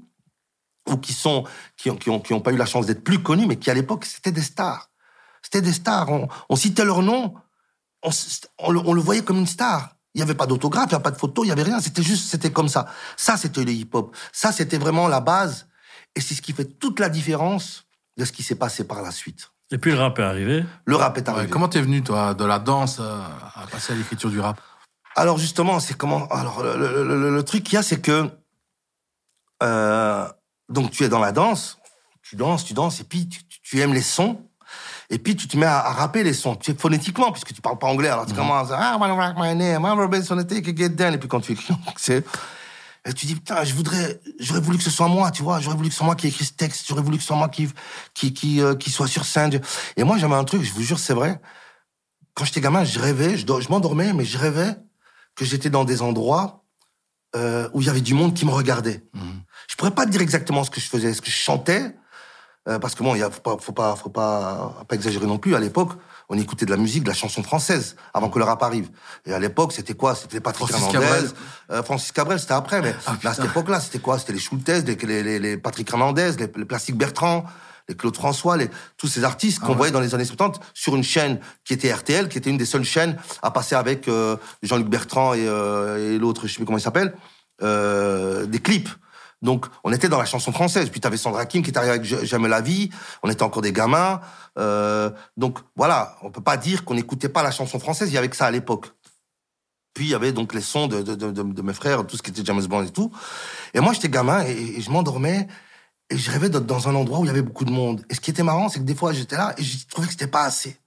ou qui sont, qui ont, qui ont, qui ont pas eu la chance d'être plus connus, mais qui à l'époque, c'était des stars. C'était des stars. On, on, citait leur nom, on, on, le, on, le, voyait comme une star. Il n'y avait pas d'autographe, il n'y avait pas de photo, il n'y avait rien. C'était juste, c'était comme ça. Ça, c'était le hip-hop. Ça, c'était vraiment la base. Et c'est ce qui fait toute la différence de ce qui s'est passé par la suite. Et puis le rap est arrivé. Le rap est arrivé. Ouais, comment t'es venu, toi, de la danse à passer à l'écriture du rap? Alors justement, c'est comment Alors le, le, le, le truc qu'il y a, c'est que euh, donc tu es dans la danse, tu danses, tu danses, et puis tu, tu aimes les sons, et puis tu te mets à, à rapper les sons, tu phonétiquement, puisque tu parles pas anglais. Alors tu mm -hmm. commences à I wanna rock my name, I'm take get down, et puis quand tu écris, (laughs) c'est et tu dis, putain, je voudrais, j'aurais voulu que ce soit moi, tu vois, j'aurais voulu que ce soit moi qui écrit ce texte, j'aurais voulu que ce soit moi qui, qui, qui, euh, qui soit sur scène. Et moi, j'avais un truc, je vous jure, c'est vrai. Quand j'étais gamin, je rêvais, je, je m'endormais, mais je rêvais que j'étais dans des endroits euh, où il y avait du monde qui me regardait. Mmh. Je pourrais pas te dire exactement ce que je faisais, ce que je chantais, euh, parce que bon, il faut pas, faut pas, faut pas, pas exagérer non plus. À l'époque, on écoutait de la musique, de la chanson française, avant que le rap arrive. Et à l'époque, c'était quoi? C'était Patrick Francis Hernandez, Cabrel. Euh, Francis Cabrel, c'était après, mais ah, à cette époque-là, c'était quoi? C'était les Schultes, les, les, les, Patrick Hernandez, les, les Plastique Bertrand, les Claude François, les, tous ces artistes qu'on ah, ouais. voyait dans les années 70 sur une chaîne qui était RTL, qui était une des seules chaînes à passer avec euh, Jean-Luc Bertrand et, euh, et l'autre, je sais plus comment il s'appelle, euh, des clips. Donc, on était dans la chanson française. Puis, tu avais Sandra Kim qui est arrivée avec J'aime la vie. On était encore des gamins. Euh, donc, voilà. On peut pas dire qu'on n'écoutait pas la chanson française. Il y avait que ça à l'époque. Puis, il y avait donc les sons de, de, de, de, mes frères, tout ce qui était James Bond et tout. Et moi, j'étais gamin et, et je m'endormais. Et je rêvais d'être dans un endroit où il y avait beaucoup de monde. Et ce qui était marrant, c'est que des fois, j'étais là et je trouvais que c'était pas assez.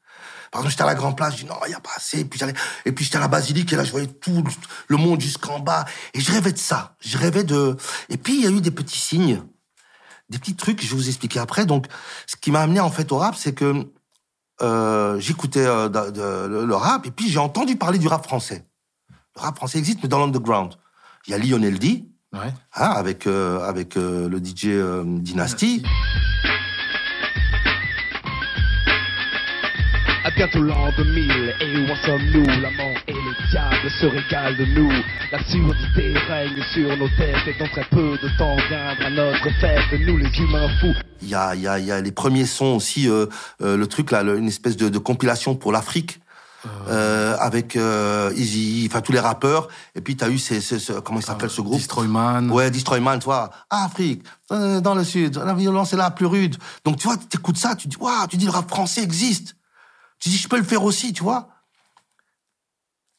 Par exemple, j'étais à la Grand Place, je dis non, il y a pas assez. Et puis j'allais, et puis j'étais à la Basilique et là, je voyais tout le monde jusqu'en bas. Et je rêvais de ça. Je rêvais de. Et puis il y a eu des petits signes, des petits trucs. Je vais vous expliquer après. Donc, ce qui m'a amené en fait au rap, c'est que euh, j'écoutais euh, le, rap et puis j'ai entendu parler du rap français. Le rap français existe, mais dans l'underground. Il y a Lionel D, ouais. hein, avec euh, avec le DJ Dynasty. Dynasty. Bientôt l'an 2000, et où en sommes-nous? L'amant et le diable se régalent de nous. L'absurdité règne sur nos têtes, et dans très peu de temps viendra notre fête, nous les humains fous. Il y a, y a, y a les premiers sons aussi, euh, euh, le truc là, le, une espèce de, de compilation pour l'Afrique. Euh, avec euh, Easy, enfin tous les rappeurs. Et puis t'as eu ces, ces, ces comment il s'appelle ce groupe? Destroyman. Ouais, Destroyman, tu vois. Afrique, euh, dans le sud, la violence est la plus rude. Donc tu vois, t'écoutes ça, tu dis waouh, tu dis le rap français existe. Tu dis, je peux le faire aussi, tu vois.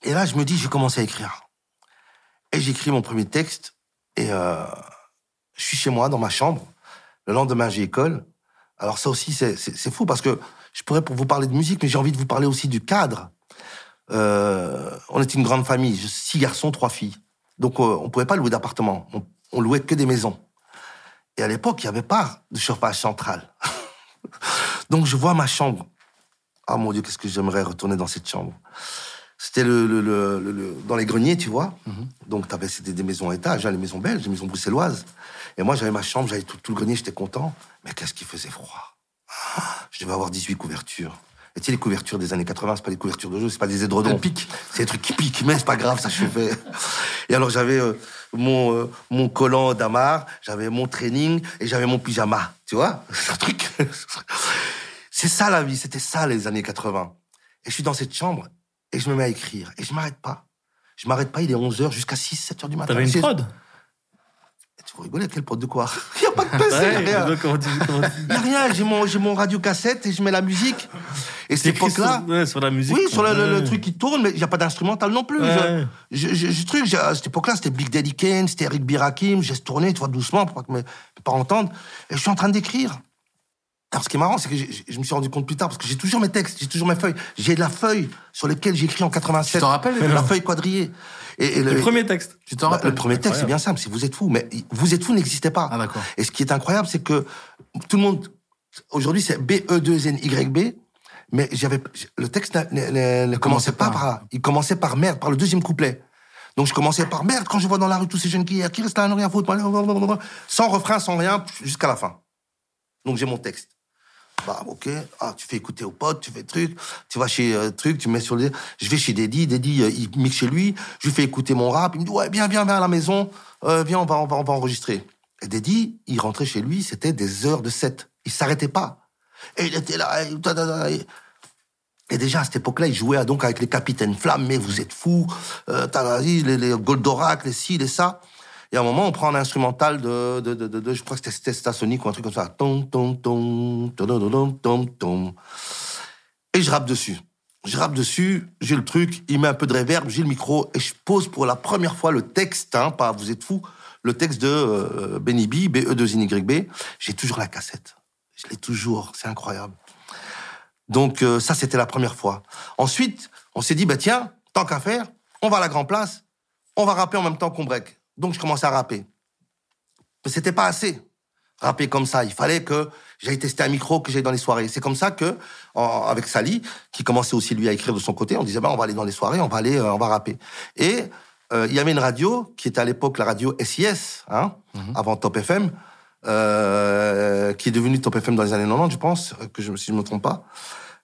Et là, je me dis, je vais commencer à écrire. Et j'écris mon premier texte. Et euh, je suis chez moi, dans ma chambre. Le lendemain, j'ai école. Alors ça aussi, c'est fou parce que je pourrais pour vous parler de musique, mais j'ai envie de vous parler aussi du cadre. Euh, on était une grande famille, six garçons, trois filles. Donc euh, on pouvait pas louer d'appartement. On, on louait que des maisons. Et à l'époque, il n'y avait pas de chauffage central. (laughs) Donc je vois ma chambre. Ah mon Dieu, qu'est-ce que j'aimerais retourner dans cette chambre. C'était le, le, le, dans les greniers, tu vois. Donc, t'avais, c'était des maisons à étage, hein, les maisons belges, les maisons bruxelloises. Et moi, j'avais ma chambre, j'avais tout, tout le grenier, j'étais content. Mais qu'est-ce qui faisait froid? Ah, Je devais avoir 18 couvertures. Et tu sais, les couvertures des années 80, c'est pas des couvertures de jeu, c'est pas des édredons. C'est des trucs qui piquent, mais c'est pas grave, ça chauffait. Et alors, j'avais euh, mon, euh, mon collant d'Amar, j'avais mon training et j'avais mon pyjama. Tu vois (laughs) C'est un truc. C'est ça la vie, c'était ça les années 80. Et je suis dans cette chambre et je me mets à écrire. Et je m'arrête pas. Je m'arrête pas, il est 11h jusqu'à 6, 7h du matin. T'avais une prod? Tu vas rigoler, quelle prod de quoi? (laughs) Il n'y a pas de PC, Ouais, rien. donc, comment tu- comment tu- Il n'y a rien, j'ai mon, j'ai mon radio cassette et je mets la musique. Et cette époque-là. sur, ouais, sur la musique. Oui, sur le, le- le Ouais. truc qui tourne, mais il n'y a pas d'instrumental non plus. Je, je, truc, à cette époque-là, c'était Big Daddy Kane, c'était Eric Birakim, j'ai tourné, tu vois, doucement, pour pas que mes, mes parents entendent. Et je suis en train d'écrire. Alors, ce qui est marrant, c'est que je me suis rendu compte plus tard, parce que j'ai toujours mes textes, j'ai toujours mes feuilles. J'ai la feuille sur laquelle j'ai écrit en 87. Tu t'en rappelles, les La feuille quadrillée. Et, et Le premier texte. Tu t'en bah, rappelles Le premier texte, c'est bien simple, c'est Vous êtes fou. Mais Vous êtes fou n'existait pas. Ah, d'accord. Et ce qui est incroyable, c'est que tout le monde, aujourd'hui, c'est B-E-2-N-Y-B, mais j'avais, le texte ne, ne- ne- ne commençait pas pas. par là. Il commençait par merde, par le deuxième couplet. Donc je commençais par merde quand je vois dans la rue tous ces jeunes qui, qui restent là, ne rien foutre, sans refrain, sans rien, jusqu'à la fin. Donc j'ai mon texte. Bah, ok. Ah, tu fais écouter aux potes, tu fais truc. Tu vas chez euh, truc, tu mets sur le. Je vais chez Deddy. Deddy, euh, il mixe chez lui. Je lui fais écouter mon rap. Il me dit ouais, viens, viens, viens à la maison. Euh, viens, on va, on va, on va enregistrer. Et Deddy, il rentrait chez lui. C'était des heures de set. Il s'arrêtait pas. Et il était là. Et, et- déjà, à cette époque-là, il jouait donc avec les capitaines Flamme, mais vous êtes fous, euh, les, les Goldorak, les ci, les ça. Et à un moment, on prend un instrumental de, je crois que c'était- Stasonic ou un truc comme ça. Tom, tom, tom, tom, tom, tom. Et je rappe dessus. Je rappe dessus, j'ai le truc, il met un peu de reverb, j'ai le micro, et je pose pour la première fois le texte, hein, pas vous êtes fous, le texte de euh, Benny B, B-E-2-N-Y-B. J'ai toujours la cassette. Je l'ai toujours, c'est incroyable. Donc euh, ça, c'était la première fois. Ensuite, on s'est dit, bah tiens, tant qu'à faire, on va à la Grand Place, on va rapper en même temps qu'on break. Donc je commençais à rapper. Mais c'était pas assez. Rapper comme ça, il fallait que j'aille tester un micro, que j'aille dans les soirées. C'est comme ça que, en- avec Sally, qui commençait aussi lui à écrire de son côté, on disait, bah, on va aller dans les soirées, on va aller, euh, on va rapper. Et euh, il y avait une radio qui était à l'époque la radio SIS, hein, avant Top FM, euh, qui est devenue Top FM dans les années 90, je pense, que je, si je me trompe pas.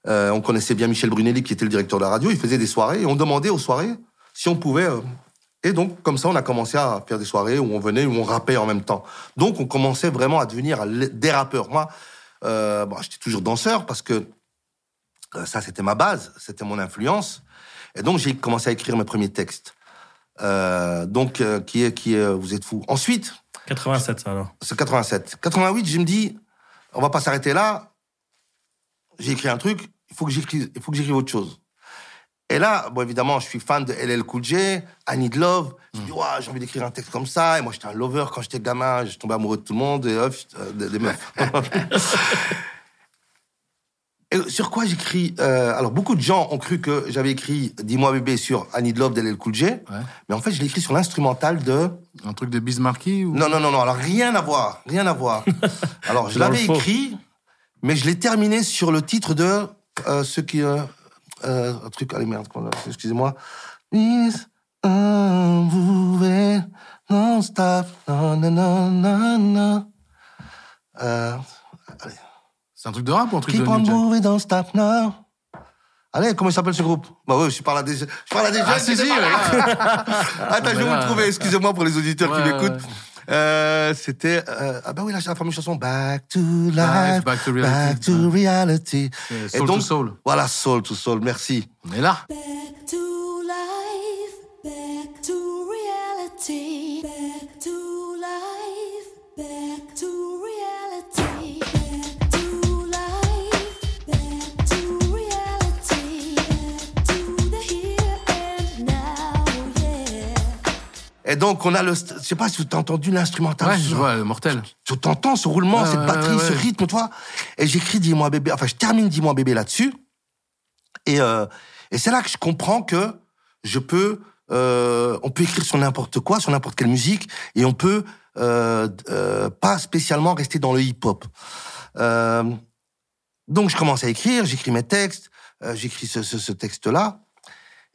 On connaissait bien Michel Brunelli, qui était le directeur de la radio. Il faisait des soirées et on demandait aux soirées si on pouvait. Et donc, comme ça, on a commencé à faire des soirées où on venait, où on rappait en même temps. Donc, on commençait vraiment à devenir des rappeurs. Moi, euh, bon, j'étais toujours danseur parce que euh, ça, c'était ma base, c'était mon influence. Et donc, j'ai commencé à écrire mes premiers textes. Euh, donc, qui est, qui est, vous êtes fous. Ensuite, 87, ça alors. c'est 87. 88, je me dis, on va pas s'arrêter là. J'ai écrit un truc, il faut que j'écrive, il faut que j'écrive autre chose. Et là, bon, évidemment, je suis fan de LL Cool J, I Need Love. Je me dis, Ouah, j'ai envie d'écrire un texte comme ça. Et moi, j'étais un lover quand j'étais gamin. Je tombais amoureux de tout le monde et hop, euh, des, des meufs. (laughs) et sur quoi j'écris euh, Alors, beaucoup de gens ont cru que j'avais écrit Dis-moi bébé sur I Need Love de LL Cool J. Mais en fait, je l'ai écrit sur l'instrumental de Un truc de Bismarcky ou... non, non, non, non. Alors, rien à voir. Rien à voir. (laughs) Alors, je l'avais écrit, mais je l'ai terminé sur le titre de euh, ce qui. Euh, un truc. Allez, merde, excusez-moi. Is a moving non-stop. Non, non, non, non, non. Euh, allez. C'est un truc de rap ou un truc de Keep on New Jack moving, don't stop now. Allez, comment il s'appelle ce groupe? Bah oui, je parle à des, je parle à des Ah, jeunes, si, c'est si, pas ouais. (laughs) Attends, je vais vous le trouver. Excusez-moi pour les auditeurs Ouais, qui ouais, m'écoutent. ouais. Euh, c'était euh, ah bah oui là j'ai la fameuse chanson Back to Life, Life, Back to Reality. Back to Reality. C'est Et Soul donc to Soul. voilà Soul to Soul, merci. On est là. Back to Et donc on a le, je sais pas si vous avez entendu l'instrumental. Ouais, je vois, mortel. Tu t'entends ce roulement, Ouais, cette batterie, ouais, ce rythme, toi. Et j'écris Dis-moi bébé. Enfin, je termine Dis-moi bébé là-dessus. Et, euh, et c'est là que je comprends que je peux, euh, on peut écrire sur n'importe quoi, sur n'importe quelle musique, et on peut euh, pas spécialement rester dans le hip-hop. Donc je commence à écrire, j'écris mes textes, j'écris ce, ce, ce texte-là.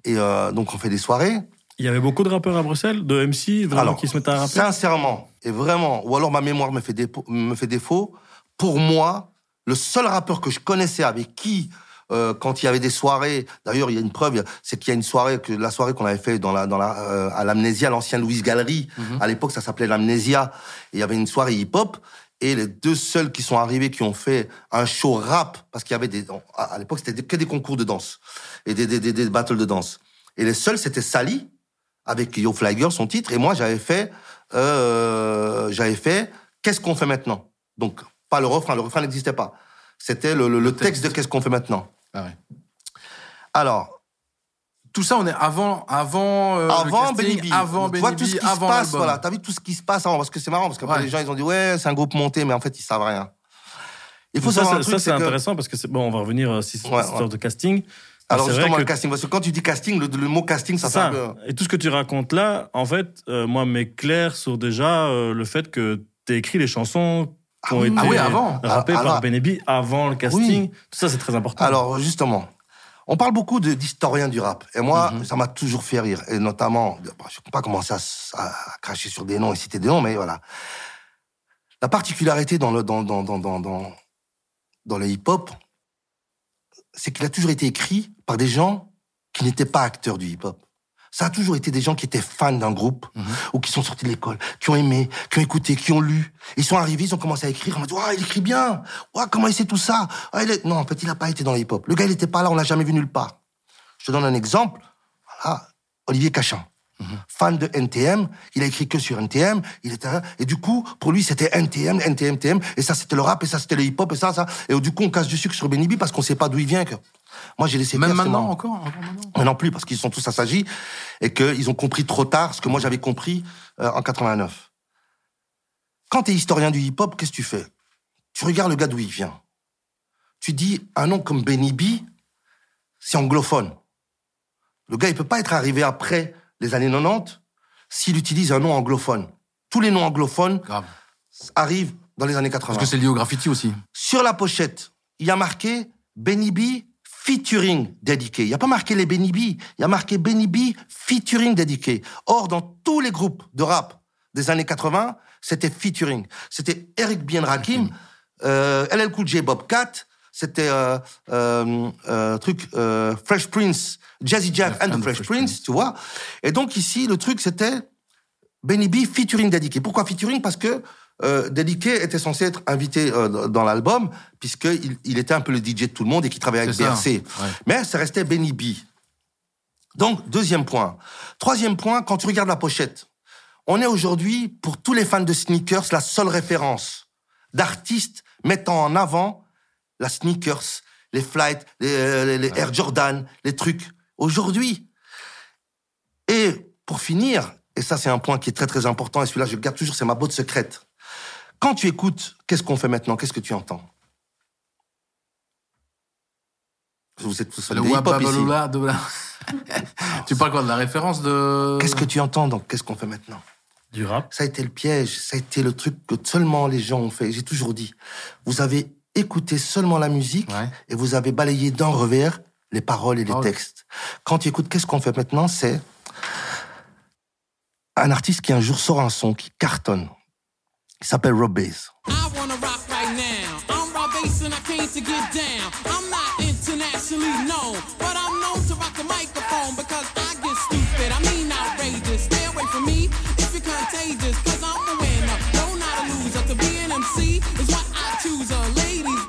Et donc, on fait des soirées. Il y avait beaucoup de rappeurs à Bruxelles, de MC, vraiment, Alors, qui se mettaient à rapper. Sincèrement, et vraiment, ou alors ma mémoire me fait, dépo- me fait défaut, pour moi, le seul rappeur que je connaissais avec qui, euh, quand il y avait des soirées, d'ailleurs, il y a une preuve, c'est qu'il y a une soirée, que la soirée qu'on avait fait dans la, dans la, euh, à l'Amnésia, l'ancienne Louise Galerie, à l'époque, ça s'appelait l'Amnésia, et il y avait une soirée hip-hop, et les deux seuls qui sont arrivés, qui ont fait un show rap, parce qu'il y avait des, à l'époque, c'était que des concours de danse, et des, des, des, des battles de danse. Et les seuls, c'était Sally, avec Yo Fly Girl, son titre, et moi j'avais fait, euh, j'avais fait, qu'est-ce qu'on fait maintenant? Donc pas le refrain, le refrain n'existait pas. C'était le, le- le texte de qu'est-ce qu'on fait maintenant. Ah ouais. Alors Tout ça, on est avant, avant, euh, le avant casting, Benny B, avant tu vois Benny tout ce B, qui se avant passe, l'album. voilà, t'as vu tout ce qui se passe avant, parce que c'est marrant, parce Ouais. les gens ils ont dit ouais c'est un groupe monté, mais en fait ils savent rien. Il faut ça, savoir ça, un truc, ça, c'est c'est que intéressant parce que c'est bon. On va revenir euh, si c'est Ouais, cette histoire ouais. de casting. Alors c'est justement vrai le casting, parce que quand tu dis casting, le, le mot casting ça ça. Et tout ce que tu racontes là, en fait, euh, moi, m'éclaire sur déjà euh, le fait que tu écrit les chansons qui ont été Ah oui, avant. rappées Alors- par Benebi avant le casting. Tout ça, c'est très important. Alors justement, on parle beaucoup d'historiens du rap. Et moi, Mhm. ça m'a toujours fait rire. Et notamment, bon, je ne vais pas commencer à, à cracher sur des noms et citer des noms, mais voilà. La particularité dans le, dans, dans, dans, dans, dans, dans le hip-hop, c'est qu'il a toujours été écrit par des gens qui n'étaient pas acteurs du hip-hop. Ça a toujours été des gens qui étaient fans d'un groupe Mhm. ou qui sont sortis de l'école, qui ont aimé, qui ont écouté, qui ont lu. Ils sont arrivés, ils ont commencé à écrire. On m'a dit, ouais, il écrit bien. Ouais, comment il sait tout ça? Ah, il est- Non, en fait, il n'a pas été dans le hip-hop. Le gars, il n'était pas là, on l'a jamais vu nulle part. Je te donne un exemple. Voilà, Olivier Cachin. Fan de NTM, il a écrit que sur NTM, il était et du coup pour lui c'était NTM, NTM, NTM, et ça c'était le rap et ça c'était le hip hop et ça ça et du coup on casse du sucre sur Benny B parce qu'on sait pas d'où il vient que moi j'ai laissé Même faire, maintenant, encore, encore maintenant. Mais non plus, parce qu'ils sont tous assagis et qu'ils ont compris trop tard ce que moi j'avais compris euh, en 89. Quand tu es historien du hip-hop, qu'est-ce que tu fais? Tu regardes le gars d'où il vient. Tu dis un nom comme Benny B, c'est anglophone. Le gars, il peut pas être arrivé après les années 90 s'il utilise un nom anglophone. Tous les noms anglophones Grave. arrivent dans les années 80. Parce que c'est lié au graffiti aussi. Sur la pochette, il y a marqué Benny B featuring dédié. Il n'y a pas marqué les Benny B, il y a marqué Benny B featuring dédié. Or, dans tous les groupes de rap des années 80, c'était featuring. C'était Eric Bien Rakim, euh, LL Cool J Bobcat, c'était euh, euh, euh, truc euh, Fresh Prince, Jazzy Jeff and the Fresh, Prince, tu vois. Et donc ici, le truc c'était Benny B featuring Dediké. Pourquoi featuring? Parce que euh, était censé être invité euh, dans l'album, puisqu'il il était un peu le DJ de tout le monde et qu'il travaillait avec BRC. ouais. Mais ça restait Benny B. Donc, deuxième point. Troisième point, quand tu regardes la pochette, on est aujourd'hui, pour tous les fans de sneakers, la seule référence d'artistes mettant en avant la sneakers, les flights, les, euh, les- les Air Jordan, les trucs. Aujourd'hui. Et pour finir, et ça c'est un point qui est très très important, et celui-là je le garde toujours, c'est ma botte secrète. Quand tu écoutes, qu'est-ce qu'on fait maintenant? Qu'est-ce que tu entends? Vous êtes tous Le hip-hop ici. La- (laughs) tu parles quoi de la référence de. Qu'est-ce que tu entends donc Qu'est-ce qu'on fait maintenant? Du rap. Ça a été le piège, ça a été le truc que seulement les gens ont fait. J'ai toujours dit, vous avez écouté seulement la musique Ouais. et vous avez balayé d'un revers les paroles et les textes. Quand tu écoutes, qu'est-ce qu'on fait maintenant? C'est un artiste qui un jour sort un son qui cartonne. Il s'appelle Rob Bass. I wanna rock right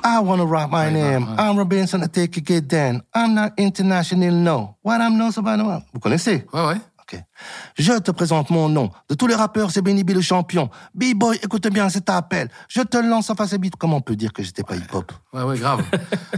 I wanna rock my name. I'm Rob Bass and I take it get down. I'm not international, no. What I'm known about... Vous connaissez? Ouais, ouais. Ok. Je te présente mon nom. De tous les rappeurs, c'est Benny B le champion. B-boy, écoute bien cet appel. Je te lance en face à beat. Comment on peut dire que j'étais pas hip-hop? Ouais, ouais, grave. (laughs)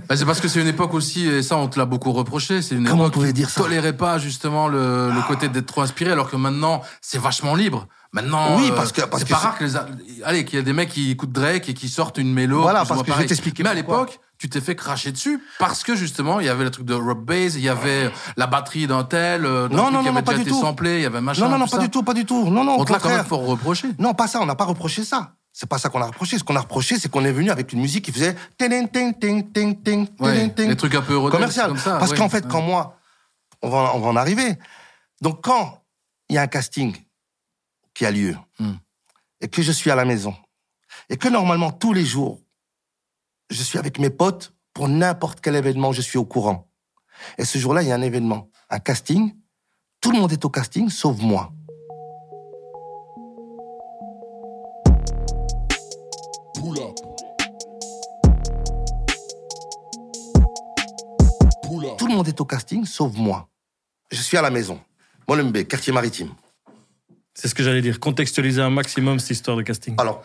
Bah, c'est parce que c'est une époque aussi, et ça, on te l'a beaucoup reproché. C'est une Comment on époque pouvait qui dire ça? tolérait pas, justement, le, le côté d'être trop inspiré, alors que maintenant, c'est vachement libre. Maintenant, Oui, euh, parce que- parce c'est que pas rare que les, a- allez, qu'il y a des mecs qui écoutent Drake et qui sortent une mélo. Voilà, parce que je vais t'expliquer Mais à pourquoi. l'époque, tu t'es fait cracher dessus parce que justement, il y avait le truc de Rob Bass, il y avait la batterie d'un tel, euh, d'un Non, truc non, qui non, avait non, pas déjà du été tout. samplé, il y avait machin. Non, non, non, tout pas ça. du tout, pas du tout. Non, non, On te l'a quand même fort reproché. Non, pas ça, on n'a pas reproché ça. C'est pas ça qu'on a reproché. Ce qu'on a reproché, c'est qu'on est venu avec une musique qui faisait ting ting ting ting ting ting Ouais, ting ting. les trucs un peu rodés, commercial. comme ça, Parce ouais, qu'en fait, quand moi, on va, on va en arriver. Donc quand il y a un casting qui a lieu Hmm. et que je suis à la maison et que normalement tous les jours je suis avec mes potes pour n'importe quel événement, je suis au courant. Et ce jour-là, il y a un événement, un casting. Tout le monde est au casting, sauf moi. Pull up. Pull up. Tout le monde est au casting, sauf moi. Je suis à la maison. Molenbeek, quartier maritime. C'est ce que j'allais dire. Contextualiser un maximum cette histoire de casting. Alors,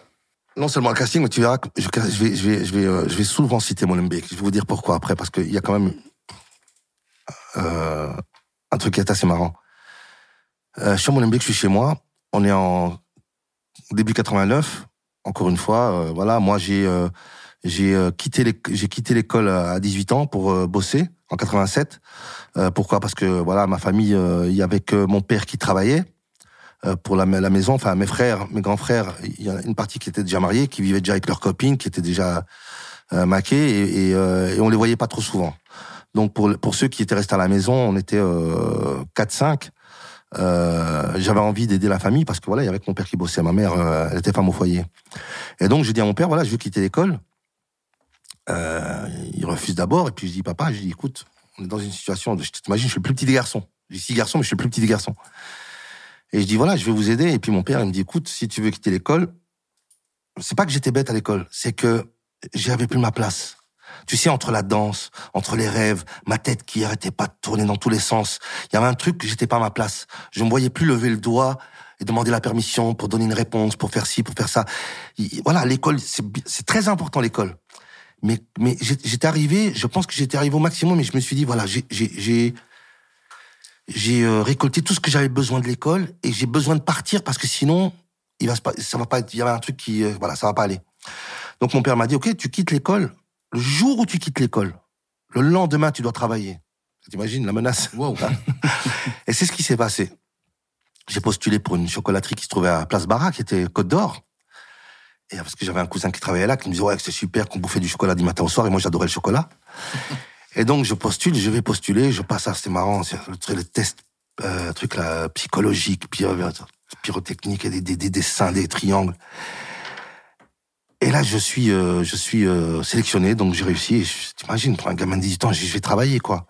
non seulement le casting, mais tu verras euh, je vais souvent citer Molenbeek. Je vais vous dire pourquoi après, parce qu'il y a quand même euh, un truc qui est assez marrant. Euh, je suis à Molenbeek, je suis chez moi. On est en début 89. Encore une fois, euh, voilà, moi j'ai quitté l'école à 18 ans pour bosser en 87. Euh, pourquoi? Parce que voilà, ma famille, il y avait que mon père qui travaillait pour la, maison. Enfin, mes frères, mes grands frères, il y en a une partie qui était déjà mariée, qui vivait déjà avec leurs copines, qui étaient déjà euh, maquées, et, et, euh, on les voyait pas trop souvent. Donc pour ceux qui étaient restés à la maison, on était euh, 4-5. Euh, j'avais envie d'aider la famille parce que voilà, il y avait mon père qui bossait, ma mère, euh, elle était femme au foyer. Et donc j'ai dit à mon père, voilà, je veux quitter l'école. Euh, il refuse d'abord, et puis je dis, papa, je dis, écoute, on est dans une situation, de, je t'imagine, je suis le plus petit des garçons. J'ai six garçons, mais je suis le plus petit des garçons. Et je dis, voilà, je vais vous aider. Et puis mon père, il me dit, écoute, si tu veux quitter l'école, c'est pas que j'étais bête à l'école, c'est que j'avais plus ma place. Tu sais, entre la danse, entre les rêves, ma tête qui arrêtait pas de tourner dans tous les sens, il y avait un truc que j'étais pas à ma place. Je me voyais plus lever le doigt et demander la permission pour donner une réponse, pour faire ci, pour faire ça. Il- Voilà, l'école, c'est très important l'école. Mais, mais j'étais arrivé, je pense que j'étais arrivé au maximum, et je me suis dit, voilà, j'ai, j'ai, euh, récolté tout ce que j'avais besoin de l'école, et j'ai besoin de partir parce que sinon, il va ça va pas il y avait un truc qui, euh, voilà, ça va pas aller. Donc mon père m'a dit, ok, tu quittes l'école. Le jour où tu quittes l'école, le lendemain, tu dois travailler. T'imagines la menace? Wow. (laughs) Et c'est ce qui s'est passé. J'ai postulé pour une chocolaterie qui se trouvait à Place Barra, qui était Côte d'Or. Et parce que j'avais un cousin qui travaillait là, qui me disait, ouais, que c'est super qu'on bouffait du chocolat du matin au soir, et moi j'adorais le chocolat. Et donc je postule, je vais postuler, je passe, à- c'était marrant, c'est le, test, euh, truc là, psychologique, pyro- pyrotechnique, des, des, des dessins, des triangles. Et là, je suis, euh, je suis euh, sélectionné, donc j'ai réussi. Et T'imagines, pour un gamin de 18 ans, je vais travailler, quoi.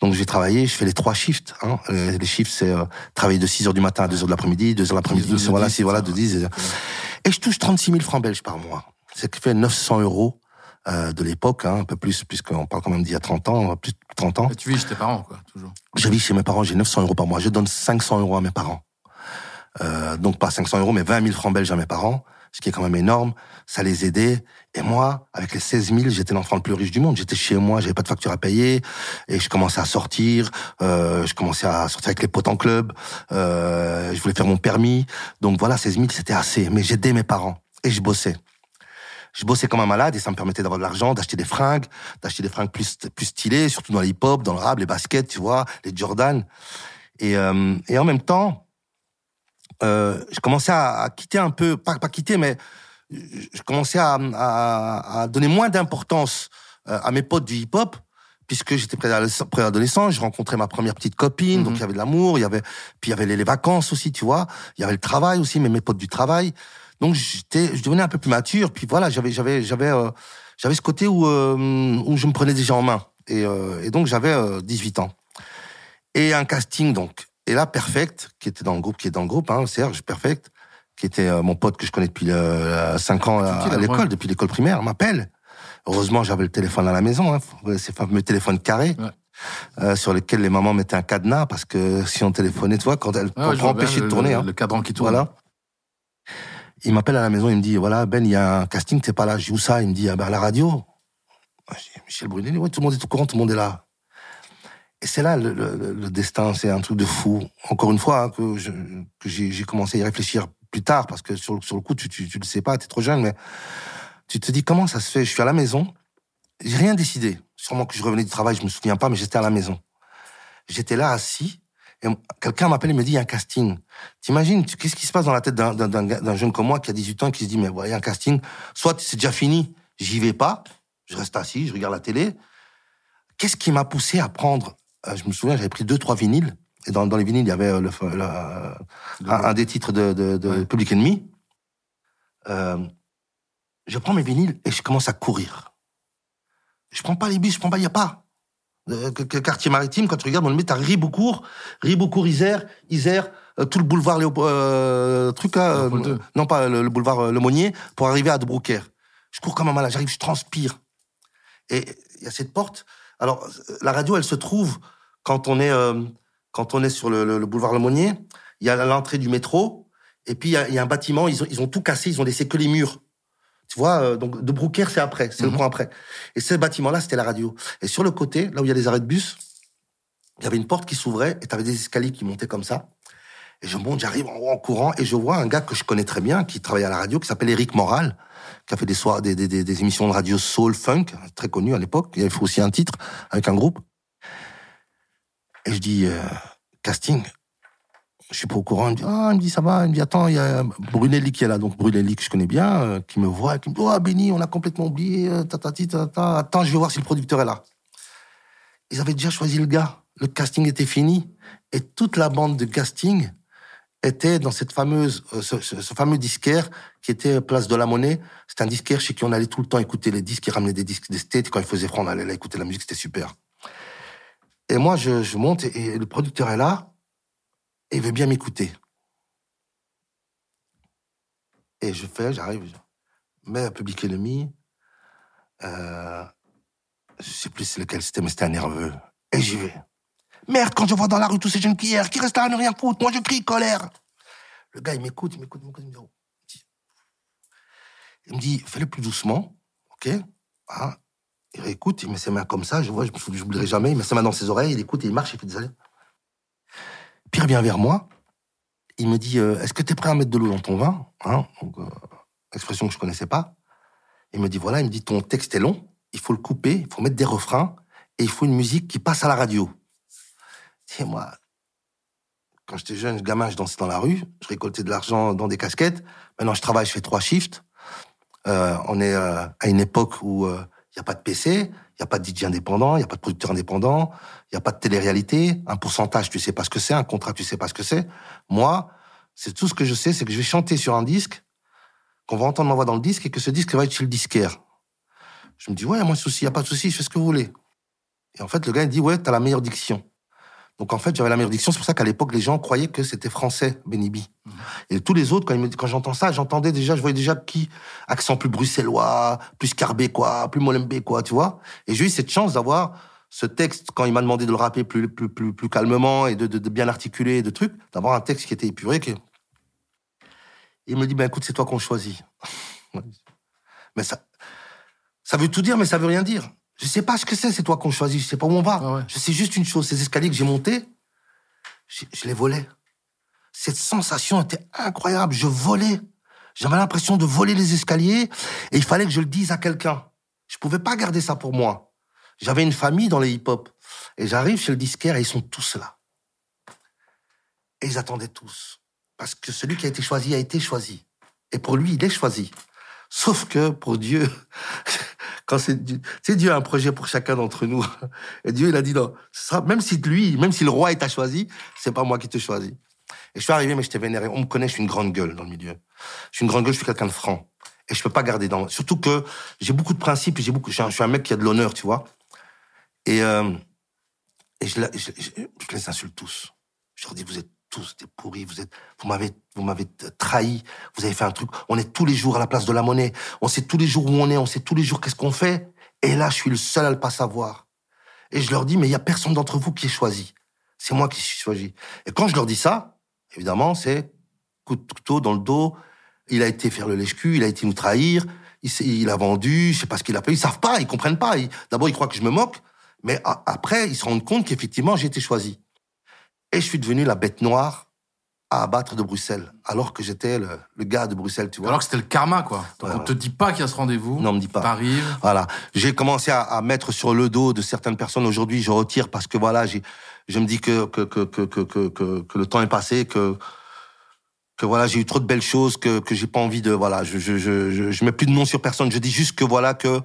Donc je vais travailler, je fais les trois shifts. Hein. Euh, Les shifts, c'est euh, travailler de 6 heures du matin à 2 heures de l'après-midi, 2 heures de l'après-midi, voilà, 10, c'est voilà, de va. 10. Et, et je touche 36 000 francs belges par mois. Ce qui fait 900 euros euh, de l'époque, hein, un peu plus, puisqu'on parle quand même d'il y a 30 ans, plus de 30 ans. Et tu vis chez tes parents, quoi, toujours. Je vis chez mes parents, j'ai 900 euros par mois. Je donne 500 euros à mes parents. Euh, donc pas 500 euros, mais 20 000 francs belges à mes parents, ce qui est quand même énorme. Ça les aidait. Et moi, avec les 16 000, j'étais l'enfant le plus riche du monde. J'étais chez moi, j'avais pas de facture à payer, et je commençais à sortir. Euh, je commençais à sortir avec les potes en club. Euh, je voulais faire mon permis. Donc voilà, 16 000, c'était assez. Mais j'aidais mes parents et je bossais. Je bossais comme un malade et ça me permettait d'avoir de l'argent, d'acheter des fringues, d'acheter des fringues plus plus stylées, surtout dans le hip-hop, dans le rap, les baskets, tu vois, les Jordan. Et, euh, et en même temps, euh, je commençais à, à quitter un peu, pas, pas quitter, mais je commençais à, à, à donner moins d'importance euh, à mes potes du hip-hop, puisque j'étais préadolescent, je rencontrais ma première petite copine, donc il y avait de l'amour, il y avait, puis il y avait les, les vacances aussi, tu vois, il y avait le travail aussi, mais mes potes du travail. Donc j'étais, je devenais un peu plus mature, puis voilà, j'avais, j'avais, j'avais, euh, j'avais ce côté où, euh, où je me prenais déjà en main, et, euh, et donc j'avais euh, 18 ans. Et un casting donc. Et là, Perfect, qui était dans le groupe, qui est dans le groupe, hein, Serge Perfect, qui était mon pote que je connais depuis euh, 5 ans à, l'école, depuis l'école primaire, m'appelle. Heureusement, j'avais le téléphone à la maison, hein, ces fameux téléphones carrés, Ouais. euh, sur lesquels les mamans mettaient un cadenas, parce que si on téléphonait, tu vois, quand elles, Ah, ouais, empêcher de tourner, le, hein. le cadran qui tourne. Voilà. Il m'appelle à la maison, il me dit, voilà, Ben, il y a un casting, t'es pas là. Je dis, où ça? Il me dit, ah ben, à la radio. Je dis, Michel Brunet, tout le monde est au courant, tout le monde est là. Et c'est là le, destin, c'est un truc de fou. Encore une fois, hein, que j'ai j'ai commencé à y réfléchir plus tard, parce que sur, le- coup, tu, tu, tu le sais pas, t'es trop jeune, mais tu te dis comment ça se fait? Je suis à la maison, j'ai rien décidé. Sûrement que je revenais du travail, je me souviens pas, mais j'étais à la maison. J'étais là assis, et quelqu'un m'appelle et me dit, il y a un casting. T'imagines, qu'est-ce qui se passe dans la tête d'un- jeune comme moi qui a 18 ans et qui se dit, mais voilà, il y a un casting. Soit c'est déjà fini, j'y vais pas, je reste assis, je regarde la télé. Qu'est-ce qui m'a poussé à prendre euh, je me souviens, j'avais pris deux, trois vinyles. Et dans, dans les vinyles, il y avait euh, le, le- un, un des titres de, de, de Ouais. Public Enemy. Euh, je prends mes vinyles et je commence à courir. Je prends pas les bus, je prends pas, il y a pas. Euh, que- que quartier maritime, quand tu regardes, on le met, t'as Ribeaucourt, Ribeaucourt, Isère, Isère, euh, tout le boulevard Léopold, euh, truc là, euh, non pas le, le boulevard euh, Le Monnier, pour arriver à De Brouckère. Je cours comme un malade, j'arrive, je transpire. Et il y a cette porte. Alors, la radio, elle se trouve quand on est, quand on est sur le, le- le boulevard Le Monnier. Il y a l'entrée du métro. Et puis, il y a, il y a un bâtiment. Ils ont, ils ont tout cassé. Ils ont laissé que les murs. Tu vois, euh, donc de Brouckère, c'est après. C'est le Mhm. coin après. Et ce bâtiment-là, c'était la radio. Et sur le côté, là où il y a les arrêts de bus, il y avait une porte qui s'ouvrait et tu avais des escaliers qui montaient comme ça. Et je monte, j'arrive en, en courant et je vois un gars que je connais très bien, qui travaille à la radio, qui s'appelle Eric Moral, qui a fait des, soirs, des, des, des, des émissions de radio soul, funk, très connues à l'époque. Il avait fait aussi un titre avec un groupe. Et je dis, euh, casting, je suis pas au courant. Il me dit, ah, il me dit, ça va. Il me dit, attends, il y a Brunelli qui est là. Donc Brunelli, que je connais bien, euh, qui me voit, qui me dit, oh, Benny, on a complètement oublié. euh, tatati, tatata. Attends, je vais voir si le producteur est là. Ils avaient déjà choisi le gars. Le casting était fini. Et toute la bande de casting était dans cette fameuse, euh, ce, fameux disquaire qui était Place de la Monnaie. C'était un disquaire chez qui on allait tout le temps écouter les disques. Ils ramenaient des disques des States. Quand il faisait froid, on allait là écouter la musique. C'était super. Et moi, je, je monte et le producteur est là. Et il veut bien m'écouter. Et je fais, j'arrive, je mets Public Enemy. Euh, je sais plus c'est lequel c'était, mais c'était un nerveux. Et j'y vais. Merde, quand je vois dans la rue tous ces jeunes qui errent, qui restent là à ne rien foutre, moi je crie colère. Le gars, il m'écoute, il m'écoute, il m'écoute, il me dit, oh. Fais-le plus doucement, ok hein Il réécoute, il met ses mains comme ça, je vois, je me j'oublierai jamais, il met ses mains dans ses oreilles, il écoute, et il marche, il fait des il revient vers moi, il me dit, euh, est-ce que tu es prêt à mettre de l'eau dans ton vin? Hein euh, expression que je connaissais pas. Il me dit, voilà, il me dit, ton texte est long, il faut le couper, il faut mettre des refrains, et il faut une musique qui passe à la radio. Et moi, quand j'étais jeune, gamin, je dansais dans la rue, je récoltais de l'argent dans des casquettes. Maintenant, je travaille, je fais trois shifts. Euh, on est à une époque où il n'y a pas de PC, il n'y a pas de DJ indépendant, il n'y a pas de producteur indépendant, il n'y a pas de télé-réalité. Un pourcentage, tu sais pas ce que c'est. Un contrat, tu sais pas ce que c'est. Moi, c'est tout ce que je sais, c'est que je vais chanter sur un disque, qu'on va entendre ma voix dans le disque et que ce disque va être chez le disquaire. Je me dis, ouais, moi, souci, il n'y a pas de souci, je fais ce que vous voulez. Et en fait, le gars, il dit, ouais, t'as la meilleure diction. Donc en fait, j'avais la meilleure diction. C'est pour ça qu'à l'époque, les gens croyaient que c'était français, Benibi. Et tous les autres, quand, ils me- quand j'entends ça, j'entendais déjà, je voyais déjà qui accent plus bruxellois, plus carbécois, plus molenbeekois, tu vois. Et j'ai eu cette chance d'avoir ce texte quand il m'a demandé de le rapper plus plus plus, plus calmement et de, de, de bien articuler, de trucs, d'avoir un texte qui était épuré. Il me dit, ben écoute, c'est toi qu'on choisit. (laughs) mais ça, ça veut tout dire, mais ça veut rien dire. Je sais pas ce que c'est, c'est toi qu'on choisit. Je sais pas où on va. Ah ouais. Je sais juste une chose, ces escaliers que j'ai montés, je, je les volais. Cette sensation était incroyable. Je volais. J'avais l'impression de voler les escaliers et il fallait que je le dise à quelqu'un. Je pouvais pas garder ça pour moi. J'avais une famille dans les hip-hop. Et j'arrive chez le disquaire et ils sont tous là. Et ils attendaient tous. Parce que celui qui a été choisi a été choisi. Et pour lui, il est choisi. Sauf que pour Dieu, (laughs) quand c'est Dieu, a un projet pour chacun d'entre nous. (laughs) Et Dieu, il a dit non, ce sera, même si lui, même si le roi t'a choisi, c'est pas moi qui te choisis. Et je suis arrivé, mais je t'ai vénéré. On me connaît, je suis une grande gueule dans le milieu. Je suis une grande gueule, je suis quelqu'un de franc. Et je peux pas garder dans. Surtout que j'ai beaucoup de principes, j'ai beaucoup. Je suis, un, mec qui a de l'honneur, tu vois. Et euh, et je, je, je- je les insulte tous. Je leur dis vous êtes tous des pourris, vous êtes, vous m'avez, vous m'avez trahi, vous avez fait un truc. On est tous les jours à la place de la monnaie. On sait tous les jours où on est, on sait tous les jours qu'est-ce qu'on fait. Et là, je suis le seul à le pas savoir. Et je leur dis mais il y a personne d'entre vous qui est choisi. C'est moi qui suis choisi. Et quand je leur dis ça, évidemment, c'est coup de couteau dans le dos. Il a été faire le lèche-cul, il a été nous trahir, il, il a vendu, je sais pas ce qu'il a fait. Ils savent pas, ils comprennent pas. D'abord, ils croient que je me moque, mais après, ils se rendent compte qu'effectivement, j'ai été choisi. Et je suis devenu la bête noire à abattre de Bruxelles, alors que j'étais le, le gars de Bruxelles, tu vois. Alors que c'était le karma, quoi. Donc Ouais, on ouais. te dit pas qu'il y a ce rendez-vous. Non, on me dit pas. T'arrives. Voilà. J'ai commencé à, à mettre sur le dos de certaines personnes. Aujourd'hui, je retire parce que voilà, j'ai, je me dis que que, que, que, que, le temps est passé, que que voilà, j'ai eu trop de belles choses, que que j'ai pas envie de voilà, je je je je, je mets plus de nom sur personne. Je dis juste que voilà que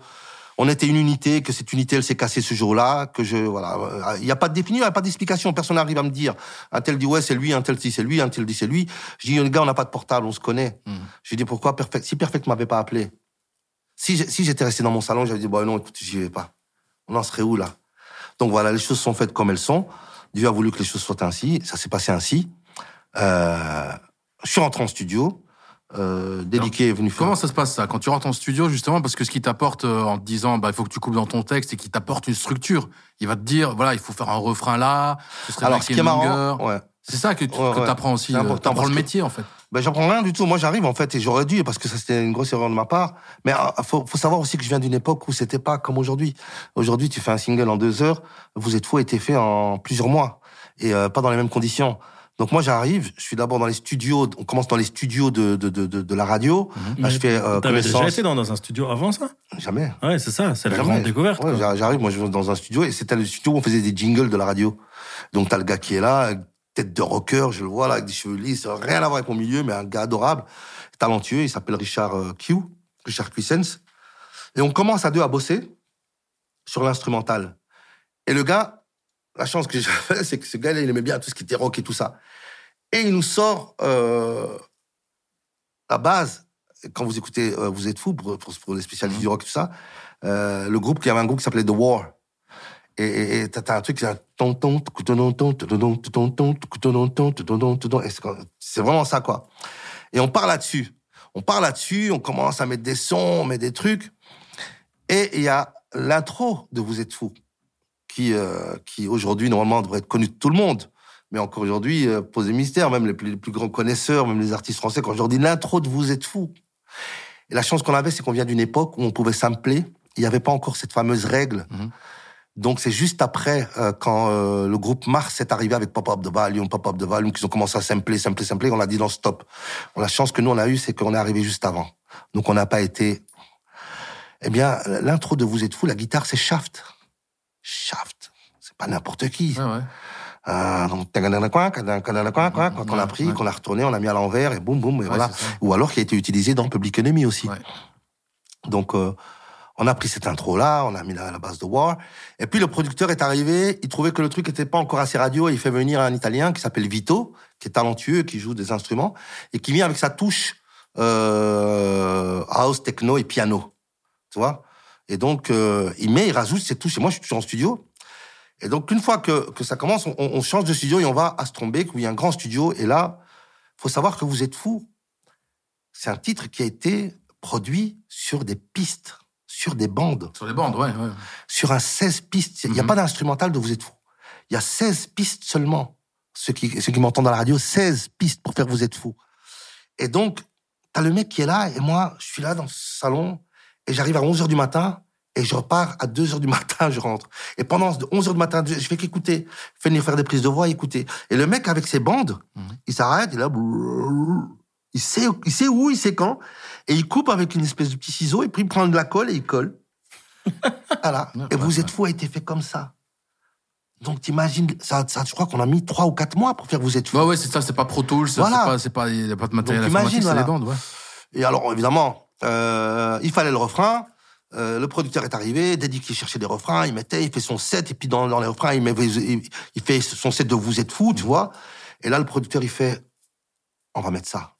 on était une unité, que cette unité elle s'est cassée ce jour-là, que je voilà, euh, il n'y a pas de défini, il n'y a pas d'explication, personne n'arrive à me dire. Un tel dit ouais c'est lui, un tel dit c'est lui, un tel dit c'est lui. Je dis les gars on n'a pas de portable, on se connaît. Mhm. Je dis pourquoi Perfect si Perfect m'avait pas appelé, si j'étais resté dans mon salon, j'avais dit bon non écoute j'y vais pas. On en serait où là? Donc voilà les choses sont faites comme elles sont. Dieu a voulu que les choses soient ainsi, ça s'est passé ainsi. Euh, je suis rentré en studio. Euh, Déliqué est venu faire. Comment ça se passe ça quand tu rentres en studio justement parce que ce qui t'apporte euh, en te disant bah il faut que tu coupes dans ton texte et qui t'apporte une structure, il va te dire voilà il faut faire un refrain là, ce Alors ce qui est marrant, ouais. C'est ça que tu Ouais, ouais. apprends aussi, euh, t'apprends le que- métier en fait. Ben, j'apprends rien du tout. Moi, j'arrive, en fait, et j'aurais dû, parce que ça, c'était une grosse erreur de ma part. Mais il faut, faut savoir aussi que je viens d'une époque où c'était pas comme aujourd'hui. Aujourd'hui, tu fais un single en deux heures. Vous êtes fou été fait en plusieurs mois. Et euh, pas dans les mêmes conditions. Donc moi, j'arrive, je suis d'abord dans les studios, on commence dans les studios de, de, de, de, de la radio. Là, je fais euh, T'avais déjà été dans, dans un studio avant ça? Jamais. Ouais, c'est ça, c'est la grande découverte. Ouais, j'arrive, moi, je vais dans un studio, et c'était le studio où on faisait des jingles de la radio. Donc, t'as le gars qui est là, tête de rocker, je le vois là, avec des cheveux lisses, rien à voir avec mon milieu, mais un gars adorable, talentueux, il s'appelle Richard euh, Q, Richard Cuissens. Et on commence à deux à bosser sur l'instrumental. Et le gars, la chance que j'avais, c'est que ce gars-là, il aimait bien tout ce qui était rock et tout ça. Et il nous sort euh, la base. Quand vous écoutez euh, Vous êtes fous, pour, les spécialistes du rock et tout ça, euh, le groupe, il y avait un groupe qui s'appelait The War. Et t'as un truc, c'est un tonton, c'est vraiment ça, quoi. Et on part là-dessus. On part là-dessus, on commence à mettre des sons, on met des trucs. Et il y a l'intro de Vous êtes fous qui, euh, qui aujourd'hui, normalement, devrait être connu de tout le monde. Mais encore aujourd'hui, euh, pose des mystères, même les plus, les plus grands connaisseurs, même les artistes français, quand je leur dis l'intro de Vous êtes fou. Et la chance qu'on avait, c'est qu'on vient d'une époque où on pouvait sampler. Il n'y avait pas encore cette fameuse règle. Mhm. Donc c'est juste après, euh, quand euh, le groupe Mars est arrivé avec Pop Up de Volume, Pop Up de Volume, qu'ils ont commencé à sampler, sampler, sampler, on a dit non, stop. La chance que nous, on a eue, c'est qu'on est arrivé juste avant. Donc on n'a pas été... Eh bien, l'intro de Vous êtes fou, la guitare, c'est Shaft. Shaft. C'est pas n'importe qui. Ouais, ouais. Euh, donc, a pris, qu'on a retourné, on a mis à l'envers et boum, boum, et Ouais, voilà. Ou alors qui a été utilisé dans Public Enemy aussi. Ouais. Donc, euh, on a pris cette intro-là, on a mis la, la base de War. Et puis, le producteur est arrivé, il trouvait que le truc était pas encore assez radio, et il fait venir un Italien qui s'appelle Vito, qui est talentueux, qui joue des instruments, et qui vient avec sa touche euh, house, techno et piano. Tu vois? Et donc, euh, il met, il rajoute ses touches. Et moi, je suis toujours en studio. Et donc, une fois que, que ça commence, on, on change de studio et on va à Strombeek, où il y a un grand studio. Et là, faut savoir que vous êtes fous. C'est un titre qui a été produit sur des pistes, sur des bandes, Sur les bandes, ouais. ouais. sur un 16 pistes. Il n'y a Mhm. pas d'instrumental de Vous êtes fous. Il y a 16 pistes seulement. Ceux qui, ceux qui m'entendent dans la radio, 16 pistes pour faire Vous êtes fous. Et donc, t'as le mec qui est là, et moi, je suis là dans ce salon, et j'arrive à 11h du matin, et je repars à 2h du matin, (laughs) je rentre. Et pendant 11h du matin, je fais qu'écouter, venir faire des prises de voix, écouter. Et le mec, avec ses bandes, Mhm. il s'arrête, il là, il sait, il sait où, il sait quand, et il coupe avec une espèce de petit ciseau, et puis il prend de la colle et il colle. (laughs) voilà. Et Vous êtes fou a été fait comme ça. Donc t'imagines, ça, ça, je crois qu'on a mis trois ou quatre mois pour faire Vous êtes fou. Ouais, ouais, c'est ça, c'est pas Pro Tools, Voilà. c'est pas, pas, il y a pas de matériel Donc, informatique, imagine, c'est les voilà. bandes, ouais. Et alors, évidemment, euh, il fallait le refrain. Euh, le producteur est arrivé, Daddy qui cherchait des refrains, il mettait, il fait son set, et puis dans, dans les refrains, il, met, il, fait son set de Vous êtes fou, tu vois. Et là, le producteur, il fait, on va mettre ça.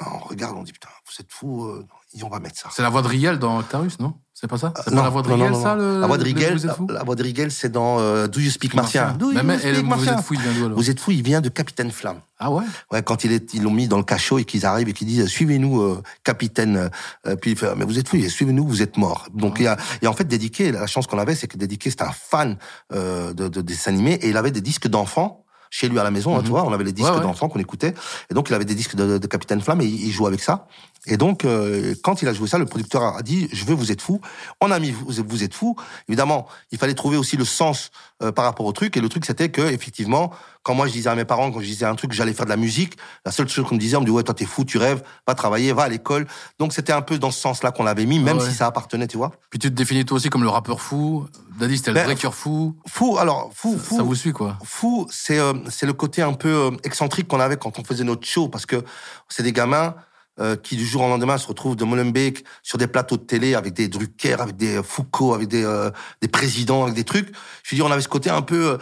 On regarde, on dit, putain, vous êtes fou, euh, et on va mettre ça. C'est la voix de Riel dans Octarus, non? C'est pas ça? C'est Euh, pas la voix de Riel, ça le, La voix de fou la, la voix de Rigel, c'est dans euh, Do You Speak Martien. Do You mais- Vous êtes fou, il vient d'où alors? Vous êtes fou, il vient de Capitaine Flamme. Ah ouais? Ouais, quand il est, ils l'ont mis dans le cachot et qu'ils arrivent et qu'ils disent suivez-nous, euh, capitaine. Euh, puis il fait mais vous êtes fou, il dit, suivez-nous, vous êtes mort. Donc il y a, et en fait Dédiqué, la chance qu'on avait, c'est que Dédiqué c'était un fan euh, de, de dessins animés et il avait des disques d'enfants chez lui à la maison. hein, Mhm. tu vois, on avait les disques Ouais, ouais. d'enfants qu'on écoutait et donc il avait des disques de, de Capitaine Flamme et il, il jouait avec ça. Et donc euh, quand il a joué ça, le producteur a dit je veux vous êtes fou. On a mis vous, vous êtes fou. Évidemment, il fallait trouver aussi le sens euh, par rapport au truc et le truc c'était que effectivement quand moi je disais à mes parents quand je disais un truc j'allais faire de la musique la seule chose qu'on me disait on me dit ouais toi t'es fou tu rêves va travailler va à l'école donc c'était un peu dans ce sens là qu'on l'avait mis même Ah ouais. si ça appartenait tu vois Puis tu te définis toi aussi comme le rappeur fou. Daddy, c'était le Ben, vrai cœur fou. fou alors fou Ça, fou ça vous suit, quoi. fou c'est euh, c'est le côté un peu euh, excentrique qu'on avait quand on faisait notre show parce que c'est des gamins euh, qui du jour au lendemain se retrouvent de Molenbeek sur des plateaux de télé avec des Drucker, avec des Foucault, avec des, euh, des présidents, avec des trucs. Je veux dire, on avait ce côté un peu euh,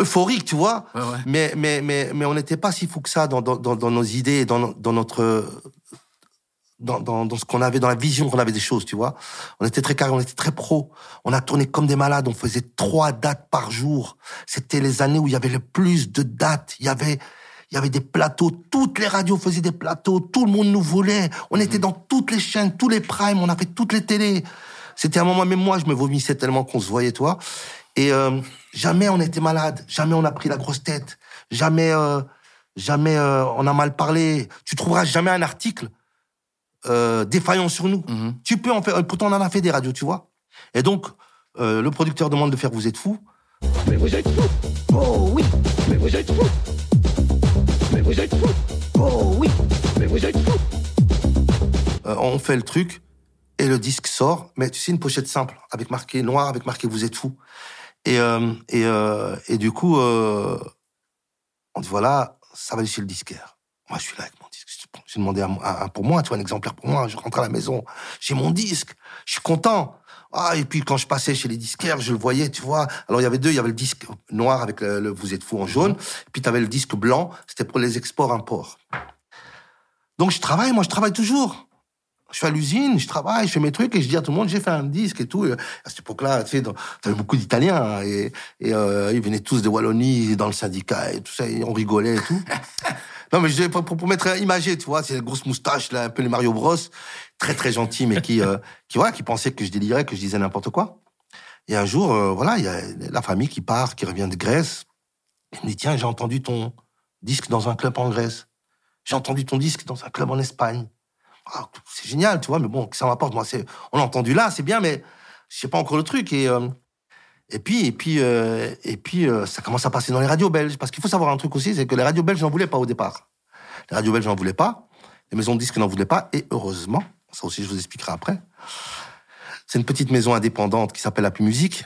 euphorique, tu vois. Ouais, ouais. Mais, mais, mais, mais on n'était pas si fou que ça dans, dans, nos idées, et dans, dans notre, dans, dans, dans ce qu'on avait, dans la vision qu'on avait des choses, tu vois. On était très carré, on était très pro. On a tourné comme des malades, on faisait trois dates par jour. C'était les années où il y avait le plus de dates. Il y avait, il y avait des plateaux, toutes les radios faisaient des plateaux, tout le monde nous voulait. On était dans toutes les chaînes, tous les primes, on a fait toutes les télés. C'était un moment, même moi, je me vomissais tellement qu'on se voyait, toi. Et euh, jamais on était malade, jamais on a pris la grosse tête, jamais, euh, jamais euh, on a mal parlé. Tu trouveras jamais un article euh, défaillant sur nous. Mhm. Tu peux en faire. Pourtant, on en a fait des radios, tu vois. Et donc, euh, le producteur demande de faire Vous êtes fou. Mais vous êtes fous Oh oui Mais vous êtes fous Mais vous êtes fous Oh oui Mais vous êtes fous Euh, on fait le truc et le disque sort. Mais tu sais, une pochette simple avec marqué noir, avec marqué Vous êtes fou. Et euh, et euh, et du coup, on dit voilà, ça va aller chez le disquaire. Moi, je suis là avec mon disque. J'ai demandé un- un pour moi, tu vois, un exemplaire pour moi. Je rentre à la maison, j'ai mon disque, je suis content. Ah, et puis quand je passais chez les disquaires, je le voyais, tu vois. Alors il y avait deux, il y avait le disque noir avec le, le Vous êtes fou en jaune, puis tu avais le disque blanc, c'était pour les exports-imports. Donc je travaille, moi je travaille toujours. Je suis à l'usine, je travaille, je fais mes trucs et je dis à tout le monde j'ai fait un disque et tout. Et à cette époque-là, tu sais, t'avais beaucoup d'Italiens hein, et, et euh, ils venaient tous de Wallonie dans le syndicat et tout ça, et on rigolait et tout. (laughs) non mais je, pour, pour, pour mettre imagé, tu vois, c'est les grosses moustaches là, un peu les Mario Bros, très très gentils mais qui euh, qui voilà, qui pensaient que je délirais, que je disais n'importe quoi. Et un jour, euh, voilà, il y a la famille qui part, qui revient de Grèce. Il me dit tiens, j'ai entendu ton disque dans un club en Grèce. J'ai entendu ton disque dans un club en Espagne. Ah, c'est génial, tu vois, mais bon, ça m'apporte. Moi, c'est, on l'a entendu là, c'est bien, mais je sais pas encore le truc. Et, euh, et puis, et puis, euh, et puis, euh, ça commence à passer dans les radios belges. Parce qu'il faut savoir un truc aussi, c'est que les radios belges n'en voulaient pas au départ. Les radios belges n'en voulaient pas. Les maisons de disques n'en voulaient pas. Et heureusement, ça aussi, je vous expliquerai après. C'est une petite maison indépendante qui s'appelle La Plus Musique,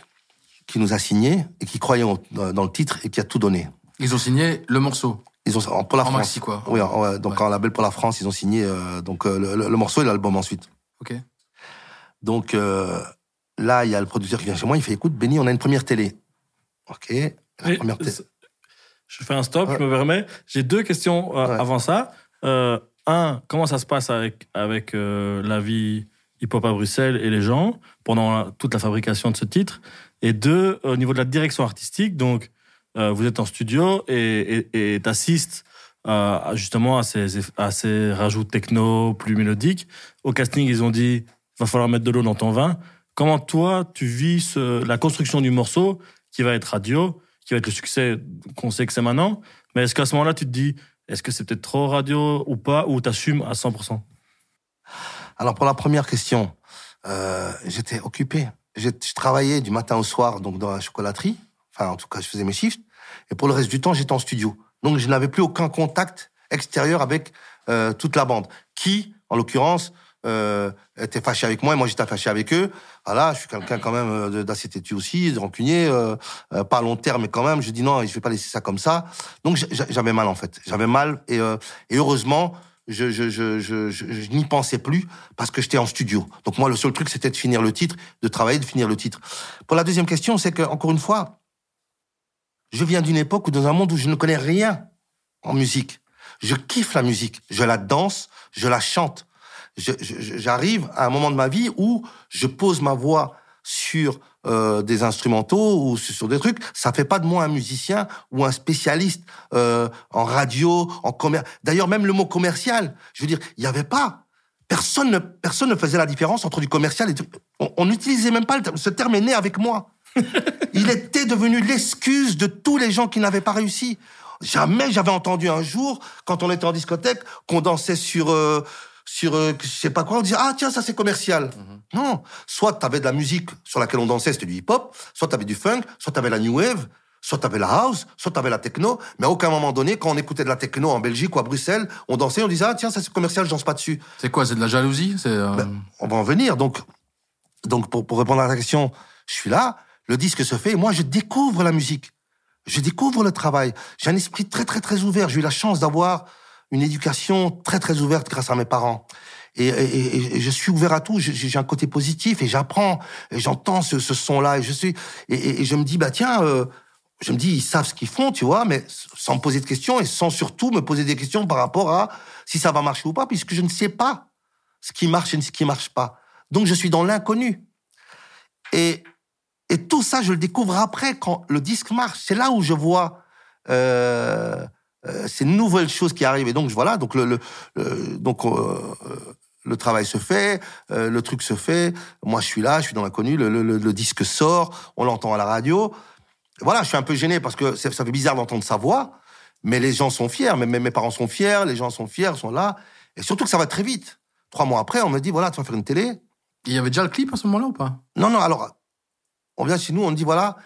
qui nous a signé et qui croyait dans le titre et qui a tout donné. Ils ont signé le morceau. Ils ont pour la En France. maxi, quoi. Oui, ouais, donc Ouais. en label pour la France, ils ont signé euh, donc euh, le, le- le morceau et l'album ensuite. Ok. Donc euh, là, il y a le producteur qui vient chez moi, il fait écoute, Benny, on a une première télé. Ok. La première télé. je fais un stop, Ouais. je me permets. J'ai deux questions euh, Ouais. avant ça. Euh, un, comment ça se passe avec, avec euh, la vie hip-hop à Bruxelles et les gens pendant la- toute la fabrication de ce titre? Et deux, au niveau de la direction artistique, donc vous êtes en studio et t'assistes euh, justement à ces, rajouts techno plus mélodiques. Au casting, ils ont dit va falloir mettre de l'eau dans ton vin. Comment toi, tu vis la construction du morceau qui va être radio, qui va être le succès qu'on sait que c'est maintenant? Mais est-ce qu'à ce moment-là, tu te dis est-ce que c'est peut-être trop radio ou pas, ou t'assumes à 100% Alors pour la première question, euh, j'étais occupé. J'ai- Je travaillais du matin au soir donc dans la chocolaterie. Enfin, en tout cas, je faisais mes shifts. Et pour le reste du temps, j'étais en studio. Donc je n'avais plus aucun contact extérieur avec euh, toute la bande, qui, en l'occurrence, euh, était fâché avec moi et moi j'étais fâché avec eux. Voilà, je suis quelqu'un quand même euh, d'assez têtu aussi, de rancunier, euh, euh, pas à long terme, mais quand même, je dis non, je vais pas laisser ça comme ça. Donc j'a- j'a- j'avais mal en fait, j'avais mal et, euh, et heureusement, je, je, je, je, je, je n'y pensais plus parce que j'étais en studio. Donc moi, le seul truc, c'était de finir le titre, de travailler, de finir le titre. Pour la deuxième question, c'est que encore une fois, je viens d'une époque où dans un monde où je ne connais rien en musique. Je kiffe la musique, je la danse, je la chante. J'arrive à un moment de ma vie où je pose ma voix sur euh, des instrumentaux ou sur des trucs. Ça fait pas de moi un musicien ou un spécialiste euh, en radio, en commerce. D'ailleurs, même le mot commercial, je veux dire, il y avait pas. Personne ne, personne ne faisait la différence entre du commercial et du... On n'utilisait même pas le terme. Ce terme est né avec moi. (laughs) Il était devenu l'excuse de tous les gens qui n'avaient pas réussi. Jamais j'avais entendu un jour, quand on était en discothèque, qu'on dansait sur, euh, sur, euh, je sais pas quoi, on disait ah tiens ça c'est commercial. Non, soit t'avais de la musique sur laquelle on dansait, c'était du hip-hop, soit t'avais du funk, soit t'avais la new wave, soit t'avais la house, soit t'avais la techno. Mais à aucun moment donné, quand on écoutait de la techno en Belgique ou à Bruxelles, on dansait, on disait ah tiens ça c'est commercial, je danse pas dessus. C'est quoi C'est de la jalousie euh, Ben, on va en venir. Donc, donc pour, pour répondre à la question, je suis là, le disque se fait, moi je découvre la musique. Je découvre le travail. J'ai un esprit très très très ouvert. J'ai eu la chance d'avoir une éducation très très ouverte grâce à mes parents. Et, je suis ouvert à tout. J'ai un côté positif et j'apprends. Et j'entends ce, son-là et je suis et je me dis bah tiens, euh, je me dis ils savent ce qu'ils font, tu vois, mais sans me poser de questions et sans surtout me poser des questions par rapport à si ça va marcher ou pas, puisque je ne sais pas ce qui marche et ce qui marche pas. Donc je suis dans l'inconnu. Et et tout ça, je le découvre après quand le disque marche. C'est là où je vois euh, euh, ces nouvelles choses qui arrivent. Et donc voilà, donc le, le, le- donc euh, le travail se fait, le truc se fait. Moi, je suis là, je suis dans l'inconnu. Le, le, disque sort, on l'entend à la radio. Voilà, je suis un peu gêné parce que ça ça fait bizarre d'entendre sa voix, mais les gens sont fiers. Même mes parents sont fiers, les gens sont fiers, sont là. Et surtout que ça va très vite. Trois mois après, on me dit voilà, tu vas faire une télé. Il y avait déjà le clip à ce moment-là ou pas? Non, non, alors, on vient chez nous, on dit voilà,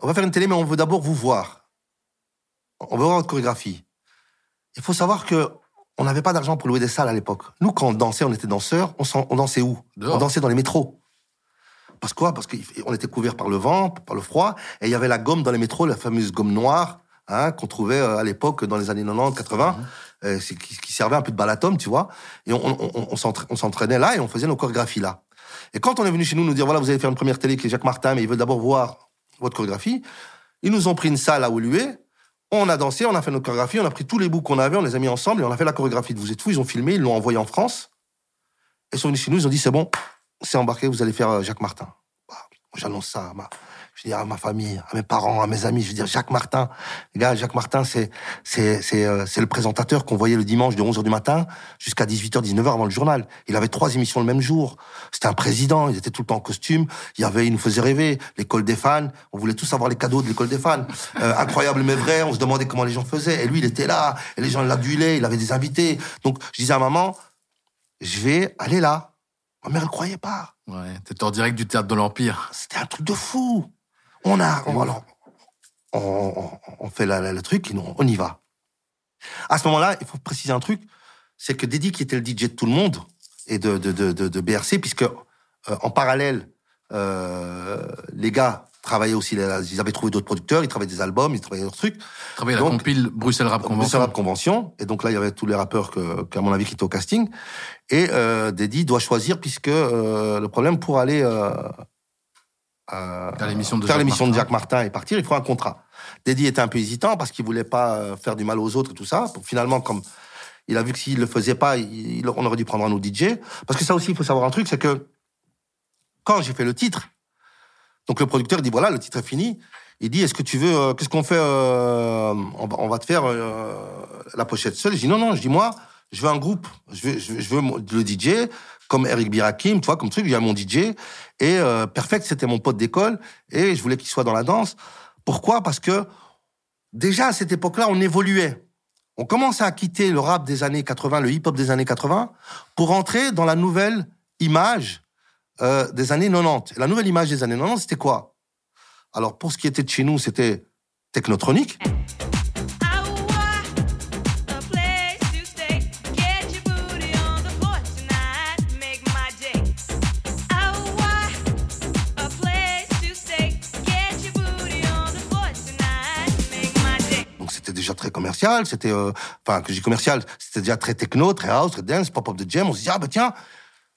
on va faire une télé, mais on veut d'abord vous voir. On veut voir votre chorégraphie. Il faut savoir que on n'avait pas d'argent pour louer des salles à l'époque. Nous, quand on dansait, on était danseurs, on, dansait où? Dehors. On dansait dans les métros. Parce quoi? Parce qu'on était couverts par le vent, par le froid, et il y avait la gomme dans les métros, la fameuse gomme noire, hein, qu'on trouvait euh, à l'époque dans les années 90, 80, euh, c'est- qui, qui servait un peu de balatome, tu vois. Et on s'entraînait là et on faisait nos chorégraphies là. Et quand on est venu chez nous nous dire, voilà, vous allez faire une première télé qui est Jacques Martin, mais il veut d'abord voir votre chorégraphie, ils nous ont pris une salle à Woluwe, on a dansé, on a fait notre chorégraphie, on a pris tous les bouts qu'on avait, on les a mis ensemble et on a fait la chorégraphie de Vous êtes fous, ils ont filmé, ils l'ont envoyé en France. Ils sont venus chez nous, ils ont dit, c'est bon, c'est embarqué, vous allez faire euh, Jacques Martin. Bah, J'annonce ça à ma, je dis à ma famille, à mes parents, à mes amis, je veux dire Jacques Martin. Les gars, Jacques Martin, c'est c'est c'est euh, c'est le présentateur qu'on voyait le dimanche de 11h du matin jusqu'à 18h 19h avant le journal. Il avait trois émissions le même jour. C'était un président, il était tout le temps en costume, il y avait il nous faisait rêver, l'école des fans, on voulait tous avoir les cadeaux de l'école des fans. Euh, incroyable mais vrai, on se demandait comment les gens faisaient et lui il était là et les gens l'adulaient, il avait des invités. Donc je disais à maman, je vais aller là. Ma mère elle croyait pas. Ouais, t'étais en direct du théâtre de l'Empire. C'était un truc de fou. On a, on, alors, on, on- on fait la- la- le truc et on y va. À ce moment-là, il faut préciser un truc, c'est que Dédi, qui était le DJ de tout le monde et de, de, de, de, de BRC, puisque euh, en parallèle, euh, les gars travaillaient aussi, ils avaient trouvé d'autres producteurs, ils travaillaient des albums, ils travaillaient d'autres trucs. Travaillé à la compile Bruxelles Rap Convention. Convention. Rap Convention. Et donc là, il y avait tous les rappeurs que, qu'à mon avis, qui étaient au casting. Et euh, Dédi doit choisir, puisque euh, le problème pour aller euh, Faire l'émission de Jacques de Martin. Jacques Martin et partir, il faut un contrat. Dédi était un peu hésitant parce qu'il voulait pas euh, faire du mal aux autres et tout ça. Finalement, comme il a vu que s'il le faisait pas, il, il- on aurait dû prendre un autre DJ. Parce que ça aussi, il faut savoir un truc, c'est que quand j'ai fait le titre, donc le producteur il dit voilà, le titre est fini. Il dit est-ce que tu veux, euh, qu'est-ce qu'on fait euh, on, va, on va te faire euh, la pochette seule? Je dis non non, je dis moi, je veux un groupe, je veux, je veux, je veux mon- le DJ comme Eric Birakim, tu vois, comme truc. J'ai mon DJ et euh, Perfect c'était mon pote d'école et je voulais qu'il soit dans la danse. Pourquoi? Parce que déjà à cette époque-là, on évoluait. On commençait à quitter le rap des années 80, le hip-hop des années 80, pour entrer dans la nouvelle image euh, des années 90. Et la nouvelle image des années 90, c'était quoi? Alors, pour ce qui était de chez nous, c'était Technotronic. Commercial. C'était, euh, enfin, que dis commercial, c'était déjà très techno, très house, très dance, pop-up de jam. On se dit, ah, bah tiens,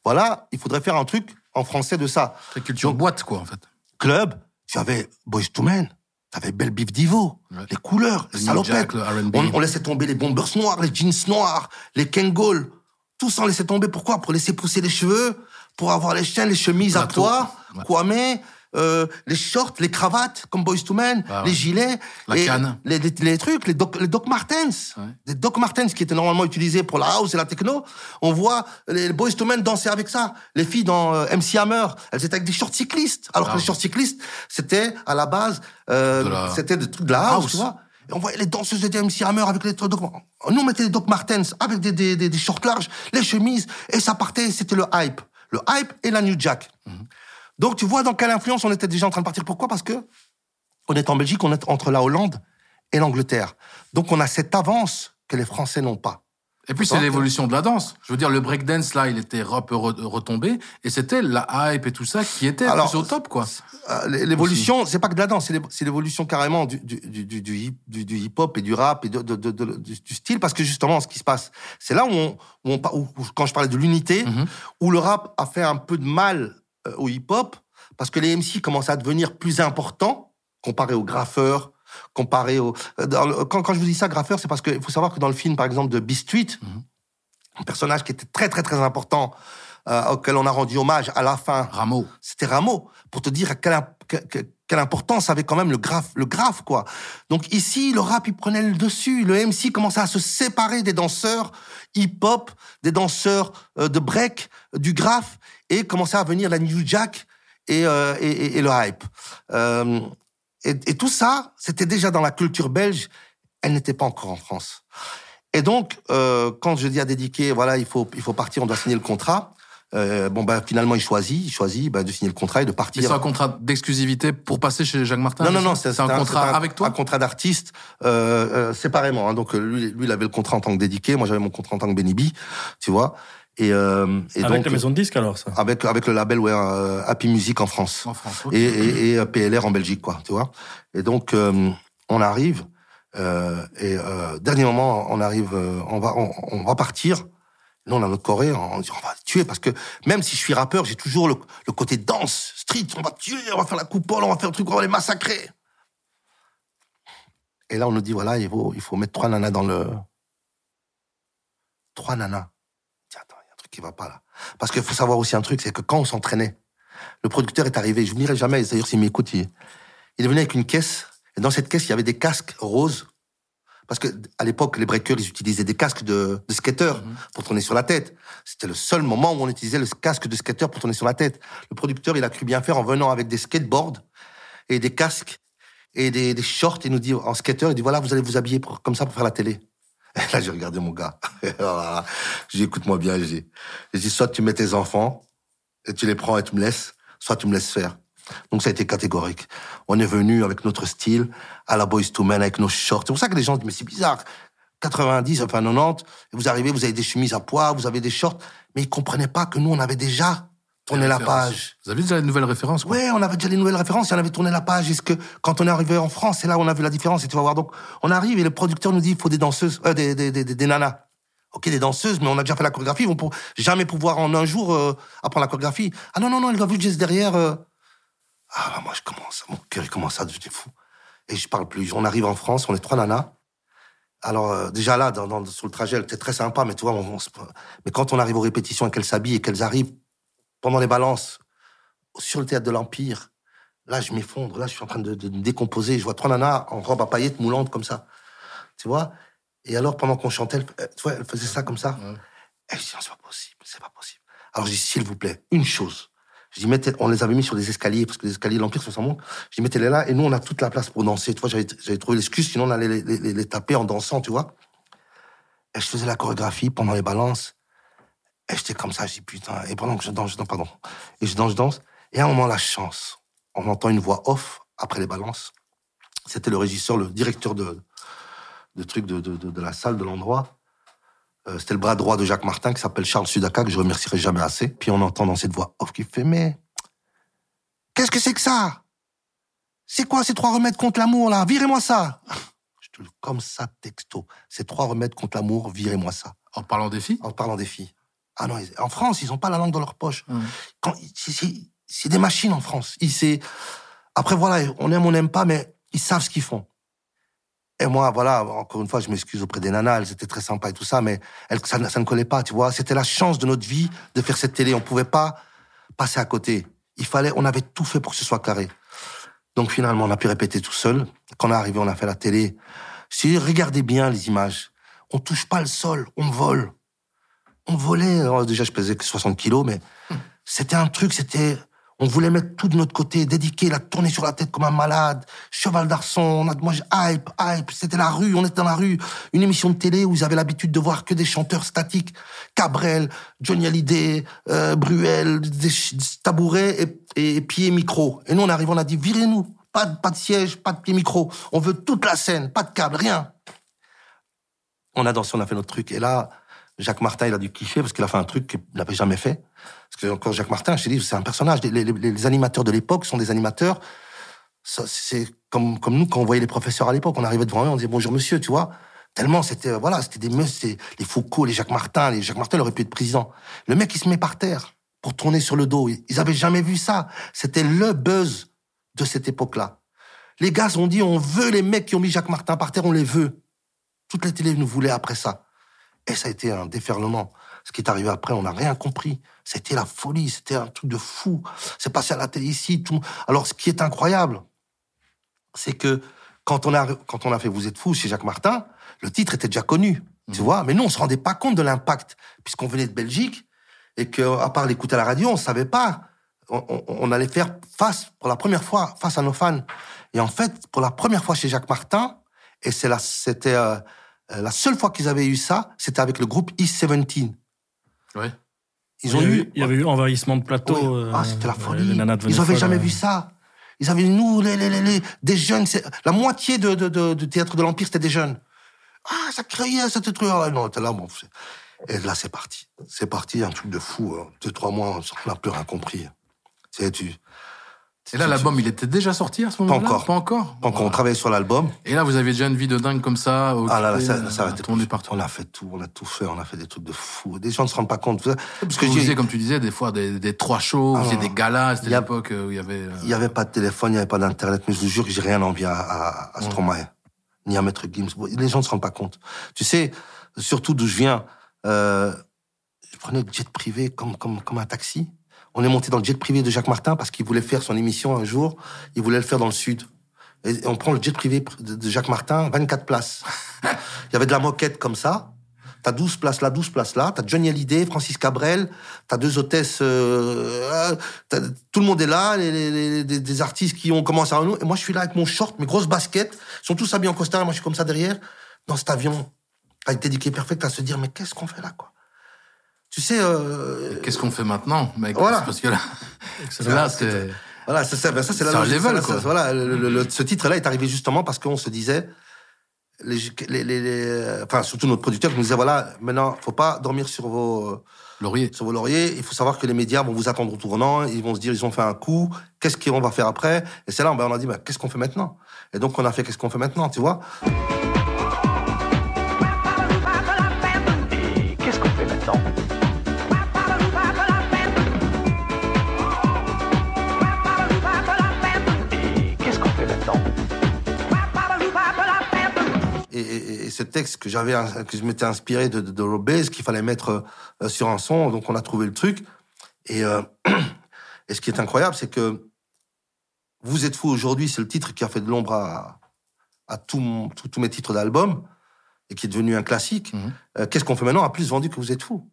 voilà, il faudrait faire un truc en français de ça. Très culture boîte, quoi, en fait. Club, tu avais Boys to Men, tu avais Belle Beef Divo, Ouais. les couleurs, les Le salopettes. Jack, le R&B. On, on laissait tomber les bombers noirs, les jeans noirs, les Kangol. Tout ça, on laissait tomber. Pourquoi? Pour laisser pousser les cheveux, pour avoir les chaînes, les chemises à pois, Ouais. Kwame, euh, les shorts, les cravates, comme Boys to Men, Ah ouais. les gilets. La et canne. Les, les, les trucs, les Doc, les Doc Martens. Ouais. Les Doc Martens qui étaient normalement utilisés pour la house et la techno. On voit les, Boys to Men danser avec ça. Les filles dans euh, MC Hammer, elles étaient avec des shorts cyclistes. Alors Ah que les ouais. shorts cyclistes, c'était à la base, euh, la- c'était des trucs de la house, House. tu vois. Et on voyait les danseuses de MC Hammer avec les trucs. Doc- Nous, on mettait les Doc Martens avec des, des, des, des shorts larges, les chemises, et ça partait, c'était le hype. Le hype et la New Jack. Donc, tu vois dans quelle influence on était déjà en train de partir. Pourquoi? Parce que on est en Belgique, on est entre la Hollande et l'Angleterre. Donc, on a cette avance que les Français n'ont pas. Et puis c'est l'évolution de la danse. Je veux dire, le breakdance là, il était un peu re- retombé, et c'était la hype et tout ça qui était Alors, plus au top, quoi. Euh, l'é- L'évolution, c'est pas que de la danse, c'est l'é- c'est l'évolution carrément du, du, du, du, du hip- du- du hip-hop et du rap et de, de, de- de- du, style, parce que justement, ce qui se passe, c'est là où, on, où, on, par- où- où- quand je parlais de l'unité, Mhm. où le rap a fait un peu de mal au hip-hop, parce que les MC commencent à devenir plus importants comparé aux graffeurs, comparé au... euh, le- quand, quand je vous dis ça, graffeur, c'est parce qu'il faut savoir que dans le film, par exemple, de Beast Street, Mhm. un personnage qui était très, très, très important, euh, auquel on a rendu hommage à la fin, Rameau. c'était Rameau, pour te dire à quelle, imp- que- que- quelle importance avait quand même le graphe, le graphe, quoi. Donc ici, le rap, il prenait le dessus. Le MC commençait à se séparer des danseurs hip-hop, des danseurs euh, de break, euh, du graphe, et commençait à venir la New Jack et, euh, et, et- le hype. Euh, et, et tout ça, c'était déjà dans la culture belge. Elle n'était pas encore en France. Et donc, euh, quand je dis à dédiquer, voilà, il faut, il faut partir, on doit signer le contrat. Euh, bon, ben finalement, il choisit, il choisit ben, de signer le contrat et de partir. c'est un contrat d'exclusivité pour passer chez Jacques Martin Non, non, c'est non, c'est un contrat avec toi Un contrat d'artiste euh, euh, séparément. hein. Donc lui, lui, il avait le contrat en tant que dédiqué, moi j'avais mon contrat en tant que Benibi, tu vois. Et, euh, et Avec donc la maison de disques alors, ça. avec avec le label ouais, euh, Happy Music en France En France. ok. et, et, et, euh, PLR en Belgique, quoi, tu vois. Et donc, euh, on arrive, euh, et euh, dernier moment, on arrive, euh, on va, on, on va partir. Nous, on a notre Corée, on dit, on va tuer, parce que même si je suis rappeur, j'ai toujours le, le côté danse, street, on va tuer, on va faire la coupole, on va faire le truc, on va les massacrer. Et là, on nous dit, voilà, il faut, il faut mettre trois nanas dans le... Trois nanas. Tiens, attends, il y a un truc qui va pas là. Parce qu'il faut savoir aussi un truc, c'est que quand on s'entraînait, le producteur est arrivé, je n'oublierai jamais, d'ailleurs s'il m'écoute, il, il est venu avec une caisse, et dans cette caisse, il y avait des casques roses, parce que à l'époque, les breakers, ils utilisaient des casques de, de skateurs pour tourner sur la tête. C'était le seul moment où on utilisait le casque de skateur pour tourner sur la tête. Le producteur, il a cru bien faire en venant avec des skateboards et des casques et des, des shorts, il nous dit, en skater, il dit, voilà, vous allez vous habiller pour- comme ça pour faire la télé. (laughs) Là, j'ai regardé mon gars. (laughs) Là, J'ai dit, écoute-moi bien, j'ai dit, soit tu mets tes enfants, et tu les prends et tu me laisses, soit tu me laisses faire. Donc ça a été catégorique. On est venu avec notre style, à la Boys to Men, avec nos shorts. C'est pour ça que les gens disent, mais c'est bizarre. 90, enfin 90, et vous arrivez, vous avez des chemises à poids, vous avez des shorts, mais ils comprenaient pas que nous, on avait déjà tourné la page. Vous avez déjà une nouvelle référence, quoi. Ouais, on avait déjà les nouvelles références, on avait tourné la page. Est-ce que quand on est arrivé en France, c'est là où on a vu la différence, et tu vas voir. Donc, on arrive et le producteur nous dit, il faut des danseuses, euh, des, des, des, des- nanas. Ok, des danseuses, mais on a déjà fait la chorégraphie, ils vont pour jamais pouvoir en un jour euh, apprendre la chorégraphie. Ah non, non, non, elle doit vu juste derrière. euh. Ah, bah, moi, je commence, mon cœur, il commence à devenir fou. Et je parle plus. On arrive en France, on est trois nanas. Alors, euh, déjà là, dans, dans- sur le trajet, elle était très sympa, mais tu vois, on, on mais quand on arrive aux répétitions et qu'elles s'habillent et qu'elles arrivent pendant les balances, sur le théâtre de l'Empire, là, je m'effondre. Là, je suis en train de, de me décomposer. Je vois trois nanas en robe à paillettes moulantes comme ça. Tu vois? Et alors, pendant qu'on chantait, elle, euh, tu vois, elle faisait ça comme ça. Et je dis, non, c'est pas possible, c'est pas possible. Alors, je dis, s'il vous plaît, une chose. Je dis, mettez, on les avait mis sur des escaliers, parce que les escaliers de l'Empire sont sans monte. Je dis, mettez-les là, et nous, on a toute la place pour danser. Tu vois, j'avais, j'avais trouvé l'excuse, sinon on allait les, les- les- les taper en dansant, tu vois. Et je faisais la chorégraphie pendant les balances. Et j'étais comme ça, je dis, putain. Et pendant que je danse, je danse, pardon. Et je danse, je danse. Et à un moment, la chance. On entend une voix off après les balances. C'était le régisseur, le directeur de, de truc de, de, de, de la salle, de l'endroit. Euh, C'était le bras droit de Jacques Martin qui s'appelle Charles Sudaka, que je remercierai jamais assez. Puis on entend dans cette voix off qui fait Mais qu'est-ce que c'est que ça? C'est quoi ces trois remèdes contre l'amour là? Virez-moi ça (laughs) Je te le comme ça texto. Ces trois remèdes contre l'amour, virez-moi ça. En parlant des filles? En parlant des filles. Ah non, en France, ils ont pas la langue dans leur poche. Quand, c'est- des machines en France. Ils, Après, voilà, on aime, on n'aime pas, mais ils savent ce qu'ils font. Et moi, voilà, encore une fois, je m'excuse auprès des nanas, elles étaient très sympas et tout ça, mais elles, ça, ne- ça ne collait pas, tu vois. C'était la chance de notre vie de faire cette télé. On pouvait pas passer à côté. Il fallait, on avait tout fait pour que ce soit carré. Donc finalement, on a pu répéter tout seul. Quand on est arrivé, on a fait la télé. Si regardez bien les images, on touche pas le sol, on vole. On volait. Déjà, je pesais que 60 kilos, mais c'était un truc, c'était, on voulait mettre tout de notre côté, dédiquer, la tourner sur la tête comme un malade, cheval d'arçon, on a, moi, hype, hype, c'était la rue, on était dans la rue, une émission de télé où ils avaient l'habitude de voir que des chanteurs statiques, Cabrel, Johnny Hallyday, euh, Bruel, des, tabourets et, et pieds micro. Et nous, on arrive, on a dit, virez-nous, pas de, pas de siège, pas de pied micro, on veut toute la scène, pas de câble, rien. On a dansé, on a fait notre truc, et là, Jacques Martin, il a dû kiffer parce qu'il a fait un truc qu'il n'avait jamais fait. Parce que encore Jacques Martin, je t'ai dit, c'est un personnage. Les, animateurs de l'époque sont des animateurs. C'est comme, comme nous, quand on voyait les professeurs à l'époque, on arrivait devant eux, on disait bonjour monsieur, tu vois. Tellement c'était, euh, voilà, c'était des meufs, les Foucault, les Jacques Martin, les Jacques Martin il aurait pu être président. Le mec, il se met par terre pour tourner sur le dos. Ils avaient jamais vu ça. C'était le buzz de cette époque-là. Les gars ont dit, on veut les mecs qui ont mis Jacques Martin par terre, on les veut. Toutes les télés nous voulaient après ça. Et ça a été un déferlement. Ce qui est arrivé après, on n'a rien compris. C'était la folie, c'était un truc de fou. C'est passé à la télé ici. Tout... Alors, ce qui est incroyable, c'est que quand on, a, quand on a fait Vous êtes fou chez Jacques Martin, le titre était déjà connu, tu vois. Mais nous, on se rendait pas compte de l'impact, puisqu'on venait de Belgique, et que à part l'écouter à la radio, on savait pas. On, on- on allait faire face, pour la première fois, face à nos fans. Et en fait, pour la première fois chez Jacques Martin, et c'est c'était euh, euh, la seule fois qu'ils avaient eu ça, c'était avec le groupe East 17. Ouais. Ils il, ont y a eu, eu, il y avait eu envahissement de plateau. oui. euh, ah, c'était la les folie. Ils avaient folles, jamais euh. vu ça. Ils avaient, nous, les, les, les, les- des jeunes, c'est- la moitié de, de, de, du théâtre de l'Empire, c'était des jeunes. Ah, ça criait, ça te truc. Ah, non, t'es là, bon. c'est- Et là, c'est parti. C'est parti, un truc de fou. hein. Deux, trois mois, on n'a plus rien compris. C'est, tu, Et là, l'album, il était déjà sorti à ce moment-là encore. Pas encore. quand on travaillait sur l'album, Et là, vous aviez déjà une vie de dingue comme ça. ah là, là, ça, ça a été tourner partout. On a fait tout, on a tout fait, on a fait des trucs de fou. Des gens ne se rendent pas compte. Parce Parce que que vous comme tu disais, des fois des, des trois shows, vous Ah, faisiez non. des galas, c'était l'époque où il y avait. euh, Il n'y avait pas de téléphone, il n'y avait pas d'internet, mais je vous jure que j'ai rien envie à, à, à Stromae, ni à Maître Gims. Les gens ne se rendent pas compte. Tu sais, surtout d'où je viens, euh, je prenais le jet privé comme, comme, comme un taxi. On est monté dans le jet privé de Jacques Martin parce qu'il voulait faire son émission un jour. Il voulait le faire dans le sud. Et on prend le jet privé de Jacques Martin, 24 places. (laughs) Il y avait de la moquette comme ça. T'as 12 places là, 12 places là. T'as Johnny Hallyday, Francis Cabrel. T'as deux hôtesses. euh, euh, tout le monde est là. Les, des, artistes qui ont commencé à nous. Et moi, je suis là avec mon short, mes grosses baskets. Ils sont tous habillés en costard. Moi, je suis comme ça derrière, dans cet avion, avec Dédiqué Perfect, à se dire, mais qu'est-ce qu'on fait là, quoi? Tu sais, euh, Qu'est-ce qu'on fait maintenant, mec? Voilà. Parce que là, là c'est. Voilà, c'est ça. Ben ça, c'est la logique. level, Ça, Voilà, le- le- le- ce titre-là est arrivé justement parce qu'on se disait, les, les, enfin, surtout notre producteur qui nous disait, voilà, maintenant, faut pas dormir sur vos, Laurier. sur vos lauriers. Il faut savoir que les médias vont vous attendre au tournant. Ils vont se dire, ils ont fait un coup. Qu'est-ce qu'on va faire après? Et c'est là, ben, on a dit, ben, qu'est-ce qu'on fait maintenant? Et donc, on a fait qu'est-ce qu'on fait maintenant, tu vois? Et, et- et ce texte que j'avais, que je m'étais inspiré de, de, de qu'il fallait mettre euh, sur un son, donc on a trouvé le truc. Et, euh, (clears throat) et ce qui est incroyable, c'est que Vous êtes fou aujourd'hui, c'est le titre qui a fait de l'ombre à, à tous mes titres d'album et qui est devenu un classique. Mhm. Euh, Qu'est-ce qu'on fait maintenant? A plus vendu que Vous êtes fou.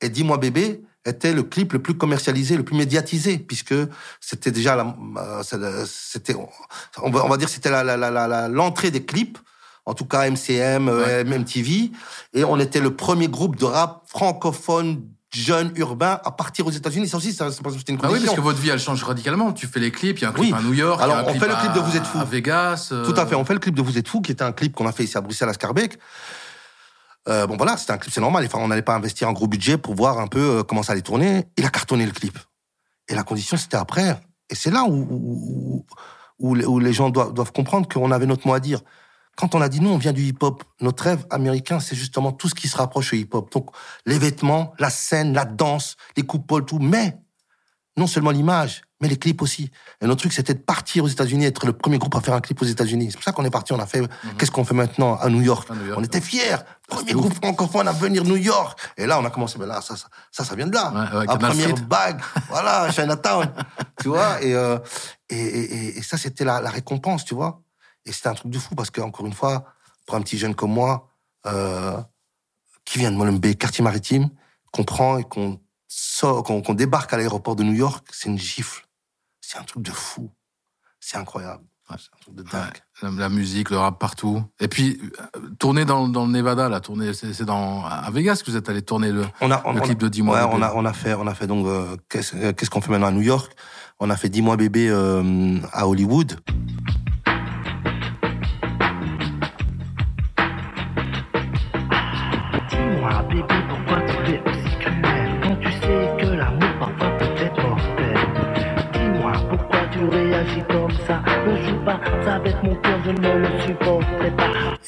Et Dis-moi bébé était le clip le plus commercialisé, le plus médiatisé, puisque c'était déjà la, c'était, on va, on va dire, c'était la- la- la- l'entrée des clips, en tout cas MCM, euh, MTV, et on était le premier groupe de rap francophone jeune urbain à partir aux États-Unis. Ça aussi, ça, c'était une Ah oui, condition. parce que votre vie, elle change radicalement. Tu fais les clips, il y a un clip Oui. à New York, il y a Alors, un on clip fait le clip de Vous êtes fou. à Vegas. euh, Tout à fait. On fait le clip de Vous êtes fou, qui était un clip qu'on a fait ici à Bruxelles, à Scarbeck. Euh, bon voilà, c'était un clip, c'est normal. Enfin, on n'allait pas investir un gros budget pour voir un peu comment ça allait tourner. Il a cartonné le clip. Et la condition, c'était après. Et c'est là où, où, où, les- où les gens doivent, doivent comprendre qu'on avait notre mot à dire. Quand on a dit nous, on vient du hip-hop. Notre rêve américain, c'est justement tout ce qui se rapproche au hip-hop. Donc, les vêtements, la scène, la danse, les coupoles, tout. Mais, non seulement l'image, mais les clips aussi. Et notre truc, c'était de partir aux États-Unis, être le premier groupe à faire un clip aux États-Unis. C'est pour ça qu'on est parti, on a fait, qu'est-ce qu'on fait maintenant à New York? À New York, on était fiers. Premier groupe francophone à venir New York. Et là, on a commencé, mais là, ça, ça, vient de là. Ouais, ouais, la première Street. bague. (laughs) voilà, Chinatown. tu vois? Et, euh, et, et, et- et ça, c'était la, la récompense, tu vois? Et c'était un truc de fou parce que, encore une fois, pour un petit jeune comme moi, euh, qui vient de Molenbeek, quartier maritime, qu'on prend et qu'on sort, qu'on débarque à l'aéroport de New York, c'est une gifle. C'est un truc de fou. C'est incroyable. C'est un truc de dingue. La, la musique, le rap partout. Et puis, euh, tourner dans, dans le Nevada, là, tourner, c'est dans, à Vegas que vous êtes allé tourner le, On a, on, le on clip a- de Dis-moi ouais, bébé. on a, on a fait, on a fait donc, euh, qu'est-ce qu'on fait maintenant à New York? On a fait 10 mois bébé, euh, à Hollywood.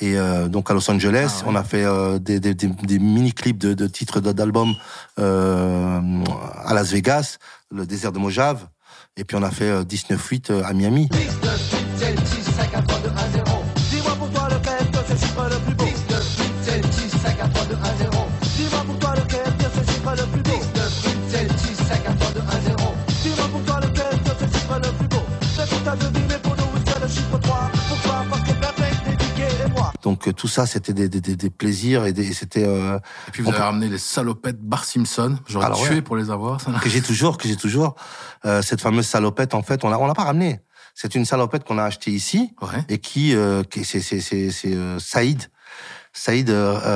Et donc à Los Angeles, on a fait euh, des, mini-clips de, de, titres d'albums euh, à Las Vegas, le désert de Mojave. Et puis on a fait euh, 19-8 à Miami. Tout ça, c'était des, des, des, des plaisirs et, c'était euh, Et puis vous On avez peut- ramené les salopettes Bar Simpson. J'aurais tué ouais. pour les avoir. ça. que j'ai toujours, que j'ai toujours. Euh, cette fameuse salopette, en fait, on l'a, on l'a pas ramenée. C'est une salopette qu'on a achetée ici Ouais. et qui, euh, qui c'est, c'est, c'est, c'est euh, Saïd. Saïd,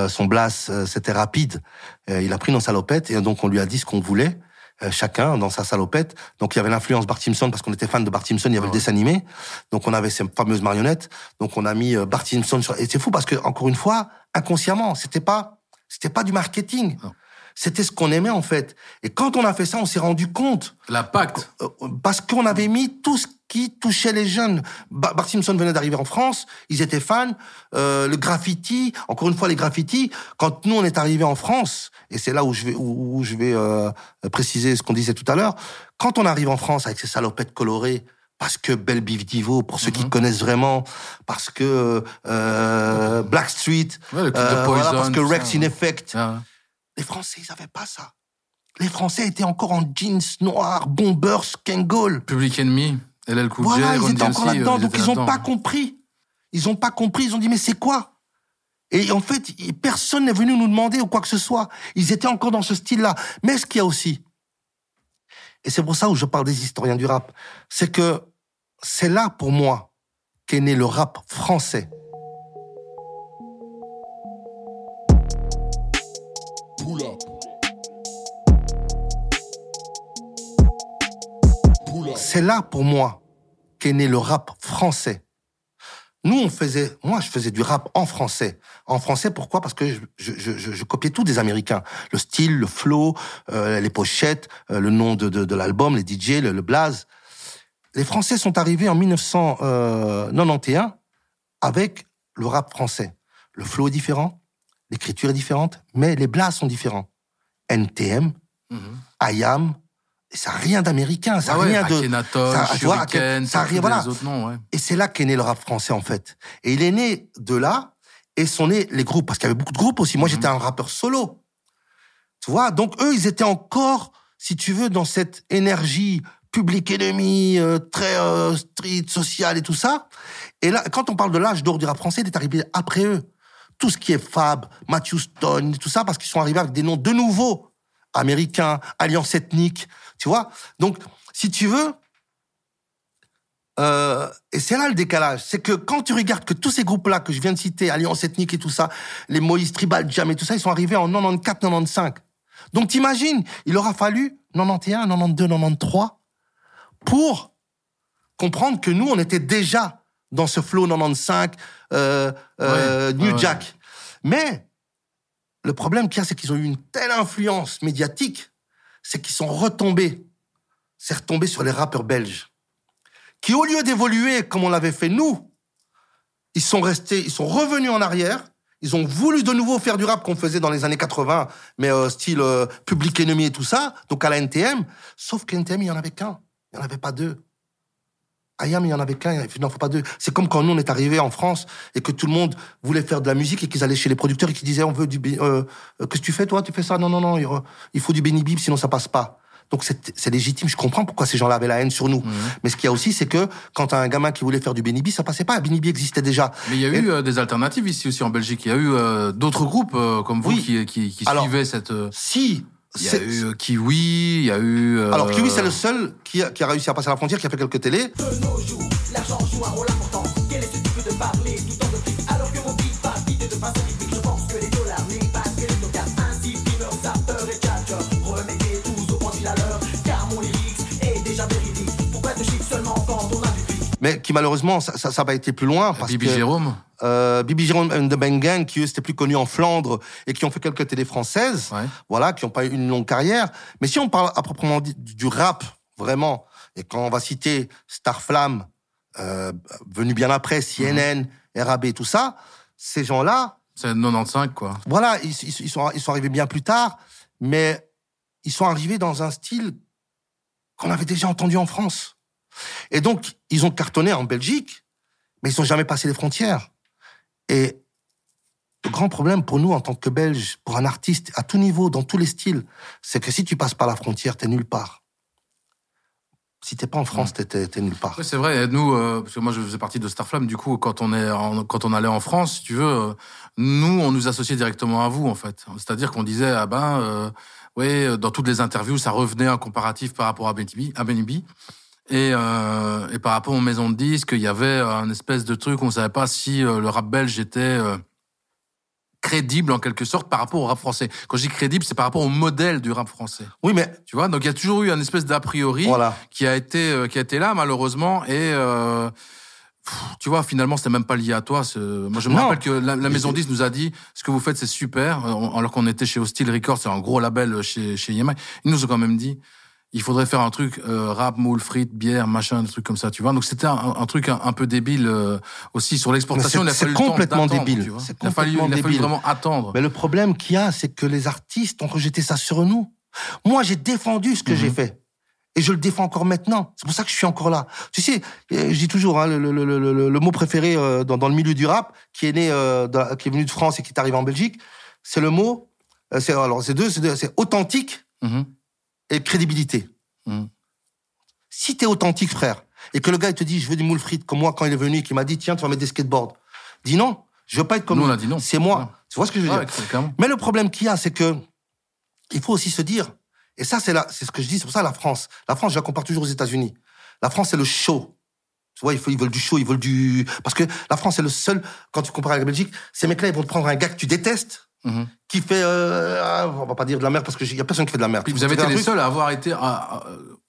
son blast, c'était rapide. Il a pris nos salopettes et donc on lui a dit ce qu'on voulait. Euh, chacun dans sa salopette. Donc il y avait l'influence Bart Simpson parce qu'on était fan de Bart Simpson, il y avait Ouais. le dessin animé. Donc on avait ces fameuses marionnettes. Donc on a mis euh, Bart Simpson sur et c'est fou parce que encore une fois, inconsciemment, c'était pas c'était pas du marketing. Non. C'était ce qu'on aimait en fait. Et quand on a fait ça, on s'est rendu compte La pacte. euh, parce qu'on avait mis tout ce qui touchait les jeunes. Ba- Bart Simpson venait d'arriver en France, ils étaient fans. Euh, le graffiti, encore une fois les graffitis. Quand nous on est arrivé en France, et c'est là où je vais où, où je vais euh, préciser ce qu'on disait tout à l'heure. Quand on arrive en France avec ces salopettes colorées. Parce que Belle Biv Divo, pour ceux qui Mhm. connaissent vraiment, parce que euh, Black Street, Ouais, euh, voilà, parce que Rex in. Effect, Ah, les Français, ils avaient pas ça. Les Français étaient encore en jeans noirs, bombers, Kangol. Public Enemy, LL Cool Voilà, ils étaient encore là-dedans, euh, donc ils ont là-dedans. pas compris. Ils ont pas compris, ils ont dit mais c'est quoi? Et en fait, personne n'est venu nous demander ou quoi que ce soit. Ils étaient encore dans ce style-là. Mais ce qu'il y a aussi, et c'est pour ça où je parle des historiens du rap, c'est que c'est là pour moi qu'est né le rap français. C'est là pour moi qu'est né le rap français. Nous, on faisait, moi, je faisais du rap en français. En français, pourquoi? Parce que je, je, je, je- je copiais tout des Américains. Le style, le flow, euh, les pochettes, euh, le nom de, de, de l'album, les DJ, le, le blaze. Les Français sont arrivés en 1991 avec le rap français. Le flow est différent, l'écriture est différente, mais les blazes sont différents. NTM. IAM, ça n'a rien d'américain, ça Ah n'a ouais, rien de... Akhenaton, ça- Shuriken, ça rien- voilà. autres noms, ouais. Et c'est là qu'est né le rap français, en fait. Et il est né de là, et sont nés les groupes, parce qu'il y avait beaucoup de groupes aussi. Moi, Mhm. j'étais un rappeur solo. Tu vois, donc eux, ils étaient encore, si tu veux, dans cette énergie public ennemi, euh, très euh, street, social et tout ça. Et là, quand on parle de l'âge d'or du rap français, il est arrivé après eux. Tout ce qui est Fab, Matthew Stone, tout ça, parce qu'ils sont arrivés avec des noms de nouveaux, américains, alliance ethnique, tu vois? Donc, si tu veux, euh, et c'est là le décalage, c'est que quand tu regardes que tous ces groupes-là que je viens de citer, Alliance Ethnique et tout ça, les Moïse Tribal Jam et tout ça, ils sont arrivés en 94, 95. Donc t'imagines, il aura fallu 91, 92, 93 pour comprendre que nous, on était déjà dans ce flow 95, euh, euh, Ouais, New ouais. Jack. Mais le problème qu'il y a, c'est qu'ils ont eu une telle influence médiatique, c'est qu'ils sont retombés, c'est retombé sur les rappeurs belges qui, au lieu d'évoluer comme on l'avait fait nous, ils sont restés, ils sont revenus en arrière. Ils ont voulu de nouveau faire du rap qu'on faisait dans les années 80, mais euh, style euh, Public Enemy et tout ça, donc à la NTM. Sauf que NTM, il n'y en avait qu'un. Il n'y en avait pas deux. Ayam, il n'y en avait qu'un, il n'en faut pas deux. C'est comme quand nous, on est arrivés en France et que tout le monde voulait faire de la musique et qu'ils allaient chez les producteurs et qu'ils disaient, on veut du... Euh, euh, Qu'est-ce que tu fais, toi? Tu fais ça? Non, non, non, il faut du Benny Bib, sinon ça passe pas. Donc c'est légitime, je comprends pourquoi ces gens-là avaient la haine sur nous. Mais ce qu'il y a aussi, c'est que quand t'as un gamin qui voulait faire du Benny B, ça passait pas. Benny B existait déjà. Mais il y a Et- eu euh, des alternatives ici aussi en Belgique. Il y a eu euh, d'autres groupes euh, comme vous Oui. qui, qui, qui Alors, suivaient cette. Si. Il y a c'est- eu euh, Kiwi, il y a eu. euh, Alors Kiwi, c'est le seul qui a, qui a réussi à passer la frontière, qui a fait quelques télés. L'argent joue un rôle important. Quel est ce type de parler tout en de prix Alors que mon beat va vite de façon rythmique, je pense que les dollars n'est pas que les tocards. Ainsi, dreamer, zapper et catcher. Remettez tous au pendule à l'heure, car mon lyrics est déjà véridique. Pourquoi te chiffre seulement quand on a du fric? Mais qui malheureusement ça n'a pas été plus loin parce Bibi que Jérôme. Euh, Bibi Jérôme and the Bang Gang, qui eux, c'était plus connu en Flandre et qui ont fait quelques télés françaises, Ouais. voilà, qui n'ont pas eu une longue carrière. Mais si on parle à proprement dit du rap, vraiment, et quand on va citer Starflame, euh, venu bien après, CNN, RAB, tout ça, ces gens-là, C'est 95, quoi. voilà, ils, sont, ils sont arrivés bien plus tard, mais ils sont arrivés dans un style qu'on avait déjà entendu en France. Et donc, ils ont cartonné en Belgique, mais ils n'ont jamais passé les frontières. Et le grand problème pour nous, en tant que Belges, pour un artiste, à tout niveau, dans tous les styles, c'est que si tu passes pas la frontière, t'es nulle part. Si t'es pas en France, t'es- t'es t'es nulle part. Oui, c'est vrai. Et Nous, euh, parce que moi, je faisais partie de Starflame. Du coup, quand on est, en- quand on allait en France, si tu veux, euh, nous, on nous associait directement à vous, en fait. C'est-à-dire qu'on disait, ah ben, euh, ouais, dans toutes les interviews, ça revenait un comparatif par rapport à Benibi, à Benibi. Et, euh, et par rapport aux maisons de disques, il y avait un espèce de truc, on savait pas si euh, le rap belge était euh, crédible en quelque sorte par rapport au rap français. Quand je dis crédible, c'est par rapport au modèle du rap français. Oui, mais Tu vois, donc il y a toujours eu un espèce d'a priori voilà. qui a été euh, qui a été là malheureusement et euh, pff, tu vois finalement c'était même pas lié à toi moi je me Non. rappelle que la, la Mais maison c'est- 10 nous a dit ce que vous faites c'est super euh, alors qu'on était chez Hostile Records c'est un gros label chez chez ils nous ont quand même dit il faudrait faire un truc euh, rap moule frites bière machin des trucs comme ça tu vois donc c'était un, un truc un, un peu débile euh, aussi sur l'exportation Mais il a c'est- fallu complètement débile. C'est il a fallu il a fallu débile. vraiment attendre Mais le problème qu'il y a, c'est que les artistes ont rejeté ça sur nous. Moi, j'ai défendu ce que Mhm. j'ai fait. Et je le défends encore maintenant. C'est pour ça que je suis encore là. Tu sais, euh, je dis toujours, hein, le, le, le, le, le mot préféré euh, dans, dans le milieu du rap, qui est né, qui est venu de France et qui est arrivé en Belgique, c'est le mot, alors c'est deux, c'est deux, c'est authentique Mhm. Et crédibilité. Mhm. Si t'es authentique, frère, et que le gars il te dit, je veux du moule frites, comme moi quand il est venu, et qu'il m'a dit, tiens, tu vas mettre des skateboards. Dis non, je veux pas être comme Nous, on a dit non. C'est moi. Tu vois ce que je veux Ouais, dire? mais le problème qu'il y a, c'est que il faut aussi se dire, et ça c'est là, c'est ce que je dis, c'est pour ça la France. La France, je la compare toujours aux États-Unis. La France, c'est le show. Tu vois, ils veulent du show, ils veulent du, parce que la France, c'est le seul. Quand tu compares avec la Belgique, ces mecs-là, ils vont te prendre un gars que tu détestes, Mhm. qui fait, euh, ah, on va pas dire de la merde parce que y a personne qui fait de la merde. Puis vous avez été les truc- seuls à avoir été à- à-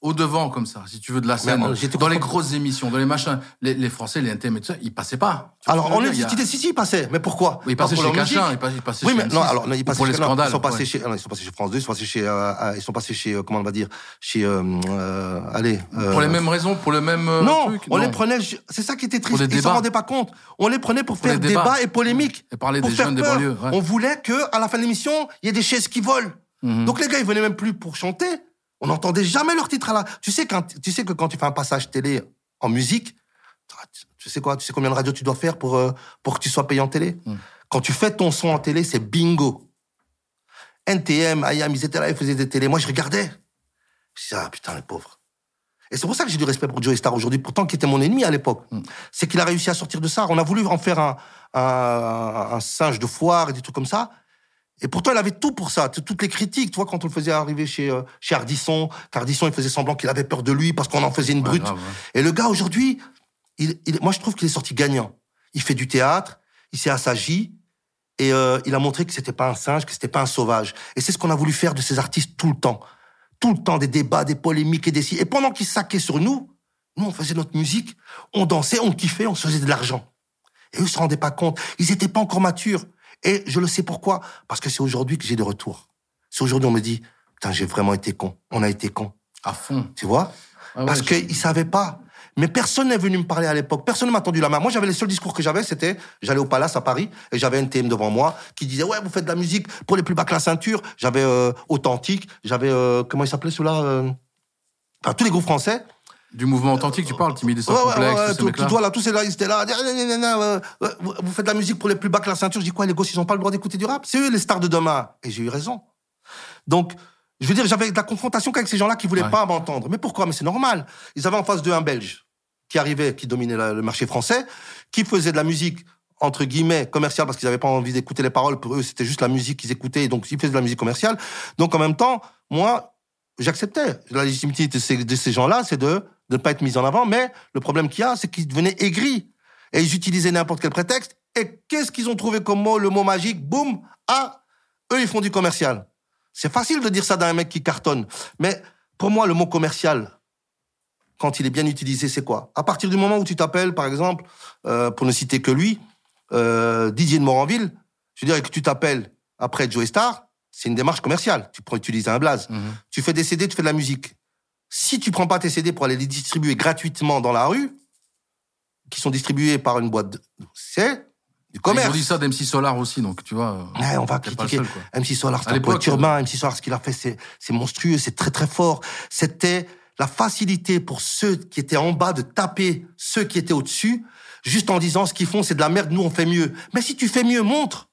au devant comme ça, si tu veux, de la scène. Euh, dans les grosses émissions, dans les machins, les, les Français, les NTM et tout ça, ils passaient pas. Alors, on y a- si, si, ils passaient. Mais pourquoi ils Pas passaient pour chez. Cachin, ils passaient, Oui, chez mais M6, non, alors non, ils passaient pour les non, scandales. ils sont passés ouais. chez, non, ils sont passés chez France 2, ils sont passés chez, euh, ils sont passés chez, euh, comment on va dire, chez, euh, allez. Pour les mêmes raisons, pour le même non, truc. on non. les prenait. C'est ça qui était triste. les Ils s'en rendaient pas compte. On les prenait pour, Pour faire les débat et polémique. Et parler des jeunes des banlieues. On voulait que à la fin de l'émission, il y ait des chaises qui volent. Mhm. Donc les gars, ils venaient même plus pour chanter. On n'entendait jamais leur titre à la. Tu sais quand tu sais que quand tu fais un passage télé en musique, tu sais quoi Tu sais combien de radios tu dois faire pour euh, pour que tu sois payé en télé Mhm. Quand tu fais ton son en télé, c'est bingo. NTM, IAM, ils étaient là, ils faisaient des télés. Moi, je regardais. Je disais, ah putain, les pauvres. Et c'est pour ça que j'ai du respect pour Joey Star aujourd'hui, pourtant qui était mon ennemi à l'époque. Mm. C'est qu'il a réussi à sortir de ça. On a voulu en faire un, un, un singe de foire et des trucs comme ça. Et pourtant, il avait tout pour ça. Toutes les critiques, tu vois, quand on le faisait arriver chez, euh, chez Ardisson, qu'Ardisson, il faisait semblant qu'il avait peur de lui parce qu'on en faisait une Ouais, brute. grave, ouais. Et le gars, aujourd'hui, il, il- moi, je trouve qu'il est sorti gagnant. Il fait du théâtre, il s'est assagi, et euh, il a montré que c'était pas un singe, que c'était pas un sauvage. Et c'est ce qu'on a voulu faire de ces artistes tout le temps. Tout le temps, des débats, des polémiques et des... Et pendant qu'ils saquaient sur nous, nous, on faisait notre musique, on dansait, on kiffait, on se faisait de l'argent. Et eux se rendaient pas compte. Ils étaient pas encore matures. Et je le sais pourquoi. Parce que c'est aujourd'hui que j'ai des retours. C'est aujourd'hui on me dit, putain, j'ai vraiment été con. On a été con. À fond. Tu vois? Ah ouais, Parce qu'ils savaient pas. Mais personne n'est venu me parler à l'époque. Personne ne m'a tendu la main. Moi, j'avais les seuls discours que j'avais, c'était, j'allais au Palace à Paris et j'avais un TM devant moi qui disait, ouais, vous faites de la musique pour les plus bas que la ceinture. J'avais euh, Authentique, j'avais, euh, comment il s'appelait celui-là euh... Enfin, tous les groupes français. Du mouvement authentique, tu parles, timide et sans Ouais, ouais, complexe, ouais, tous ces tout, mecs-là. tout, voilà, tous ces là, ils étaient là. Vous faites de la musique pour les plus bas que la ceinture. Je dis quoi, les gosses, ils ont pas le droit d'écouter du rap? C'est eux les stars de demain. Et j'ai eu raison. Donc, je veux dire, j'avais de la confrontation qu'avec ces gens-là qui voulaient Ouais. pas m'entendre. Mais pourquoi? Mais c'est normal. Ils avaient en face d'eux un Belge qui arrivait, qui dominait la- le marché français, qui faisait de la musique entre guillemets commerciale parce qu'ils n'avaient pas envie d'écouter les paroles. Pour eux, c'était juste la musique qu'ils écoutaient. et Donc, ils faisaient de la musique commerciale. Donc, en même temps, moi, j'acceptais. La légitimité de ces, de ces gens-là, c'est de de ne pas être mis en avant. Mais le problème qu'il y a, c'est qu'ils devenaient aigris. Et ils utilisaient n'importe quel prétexte. Et qu'est-ce qu'ils ont trouvé comme mot Le mot magique, boum, ah, eux, ils font du commercial. C'est facile de dire ça d'un mec qui cartonne. Mais pour moi, le mot commercial, quand il est bien utilisé, c'est quoi? À partir du moment où tu t'appelles, par exemple, euh, pour ne citer que lui, euh, Didier de Moranville, je veux dire, que tu t'appelles après Joe Star, c'est une démarche commerciale. Tu pourrais utiliser un blaze. Mhm. Tu fais des CD, tu fais de la musique. Si tu prends pas tes CD pour aller les distribuer gratuitement dans la rue, qui sont distribués par une boîte, de... c'est du Ils commerce. ont dit ça d'MC Solar aussi, donc tu vois. euh, Ouais, on va critiquer seul. MC Solar, c'est un poète l'époque, urbain. MC Solar, ce qu'il a fait, c'est, c'est monstrueux, c'est très très fort. C'était la facilité pour ceux qui étaient en bas de taper ceux qui étaient au-dessus, juste en disant ce qu'ils font, c'est de la merde, nous on fait mieux. Mais si tu fais mieux, montre.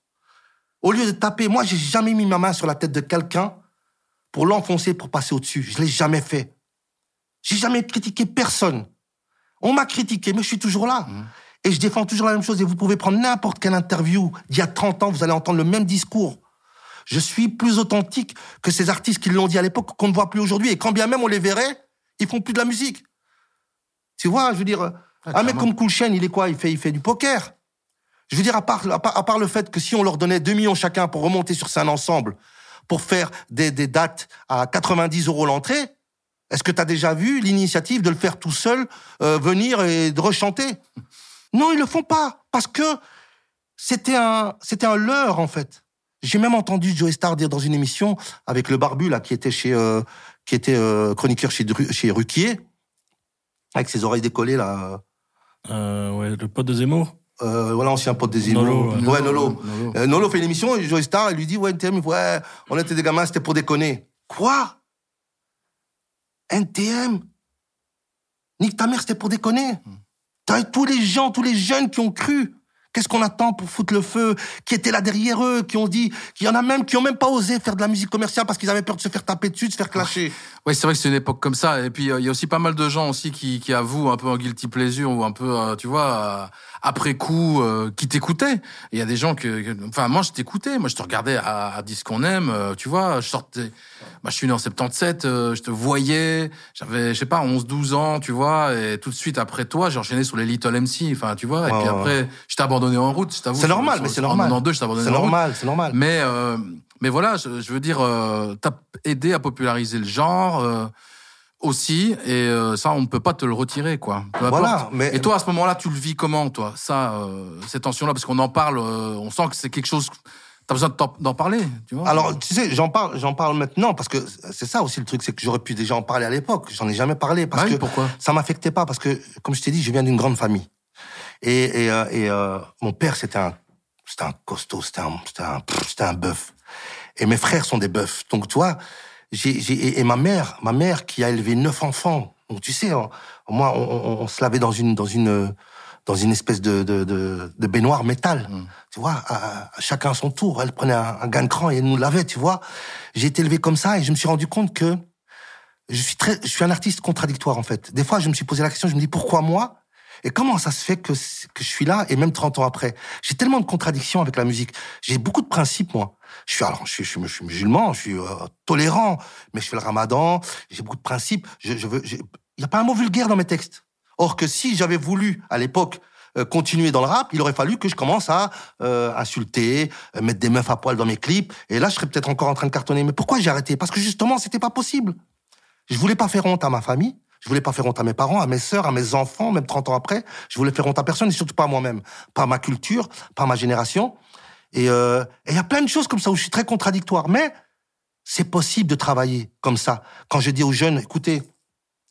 Au lieu de taper, moi j'ai jamais mis ma main sur la tête de quelqu'un pour l'enfoncer, pour passer au-dessus. Je l'ai jamais fait. J'ai jamais critiqué personne. On m'a critiqué, mais je suis toujours là. Et je défends toujours la même chose. Et vous pouvez prendre n'importe quelle interview d'il y a 30 ans, vous allez entendre le même discours. Je suis plus authentique que ces artistes qui l'ont dit à l'époque, qu'on ne voit plus aujourd'hui. Et quand bien même on les verrait, ils font plus de la musique. Tu vois, je veux dire, un mec comme Cool Chain, il est quoi? Il fait, il fait du poker. Je veux dire, à part, à part, à part le fait que si on leur donnait 2 millions chacun pour remonter sur scène ensemble, pour faire des, des dates à 90 euros l'entrée, est-ce que tu as déjà vu l'initiative de le faire tout seul, euh, venir et de rechanter? Non, ils le font pas, parce que c'était un, c'était un leurre, en fait. J'ai même entendu Joe Star dire dans une émission, avec le barbu, là, qui était chez, euh, qui était euh, chroniqueur chez, chez Ruquier, avec ses oreilles décollées, là. Ouais, le pote de Zemmour. Euh, voilà, ancien pote des Zemmour. Nolo, ouais. Ouais, Nolo. Nolo. Nolo fait une émission, et Joe Star, il lui dit, ouais, on était des gamins, c'était pour déconner. Quoi? NTM Nique ta mère, c'était pour déconner. T'as tous les gens, tous les jeunes qui ont cru. Qu'est-ce qu'on attend pour foutre le feu? Qui étaient là derrière eux, qui ont dit, qu'il y en a même qui ont même pas osé faire de la musique commerciale parce qu'ils avaient peur de se faire taper dessus, de se faire clasher. Oui, c'est vrai que c'est une époque comme ça. Et puis, euh, il y a aussi pas mal de gens aussi qui, qui avouent un peu un guilty pleasure ou un peu, euh, tu vois, euh, après coup, euh, qui t'écoutaient. Il y a des gens que, que- enfin, moi, je t'écoutais. Moi, je te regardais à, à Dis qu'on aime, euh, tu vois. Je sortais, bah, je suis né en 77, euh, je te voyais. J'avais, je sais pas, 11, 12 ans, tu vois. Et tout de suite après toi, j'ai enchaîné sur les Little MC, enfin, tu vois. Et puis après, je t'ai abandonné en route, je t'avoue. C'est normal, sur- mais c'est normal. En 92, je t'ai abandonné C'est en route. normal, c'est normal. Mais euh, mais voilà, je, je veux dire, euh, t'as aidé à populariser le genre euh, aussi, et euh, ça, on ne peut pas te le retirer, quoi. Peu Voilà, mais- Et toi, à ce moment-là, tu le vis comment, toi Ça, euh, ces tensions-là, parce qu'on en parle, euh, on sent que c'est quelque chose. T'as besoin d'en parler, tu vois? Alors, tu sais, j'en parle, j'en parle maintenant parce que c'est ça aussi le truc, c'est que j'aurais pu déjà en parler à l'époque. J'en ai jamais parlé parce Bah oui, que pourquoi? ça m'affectait pas parce que, comme je t'ai dit, je viens d'une grande famille. Et, et, euh, et mon père, c'était un, c'était un costaud, c'était un, c'était un, c'était un bœuf. Et mes frères sont des bœufs. Donc, toi, j'ai, j'ai, et, ma mère, ma mère qui a élevé neuf enfants. Donc, tu sais, on- moi, on, on, on se lavait dans une, dans une, dans une espèce de, de, de, de baignoire métal. Tu vois, à, à chacun à son tour. Elle prenait un, un gain de cran et elle nous lavait, tu vois. J'ai été élevé comme ça et je me suis rendu compte que je suis très, je suis un artiste contradictoire en fait. Des fois, je me suis posé la question, je me dis pourquoi moi? Et comment ça se fait que que je suis là et même 30 ans après? J'ai tellement de contradictions avec la musique. J'ai beaucoup de principes moi. Je suis alors, je suis, je suis, musulman, je suis euh, tolérant, mais je fais le Ramadan. J'ai beaucoup de principes. Je, je veux, il y a pas un mot vulgaire dans mes textes. Or que si j'avais voulu à l'époque euh, continuer dans le rap, il aurait fallu que je commence à euh, insulter, euh, mettre des meufs à poil dans mes clips. Et là, je serais peut-être encore en train de cartonner. Mais pourquoi j'ai arrêté? Parce que justement, c'était pas possible. Je voulais pas faire honte à ma famille. Je voulais pas faire honte à mes parents, à mes sœurs, à mes enfants, même 30 ans après. Je voulais faire honte à personne et surtout pas à moi-même. Pas à ma culture, pas à ma génération. Et euh, et il y a plein de choses comme ça où je suis très contradictoire. Mais c'est possible de travailler comme ça. Quand je dis aux jeunes, écoutez,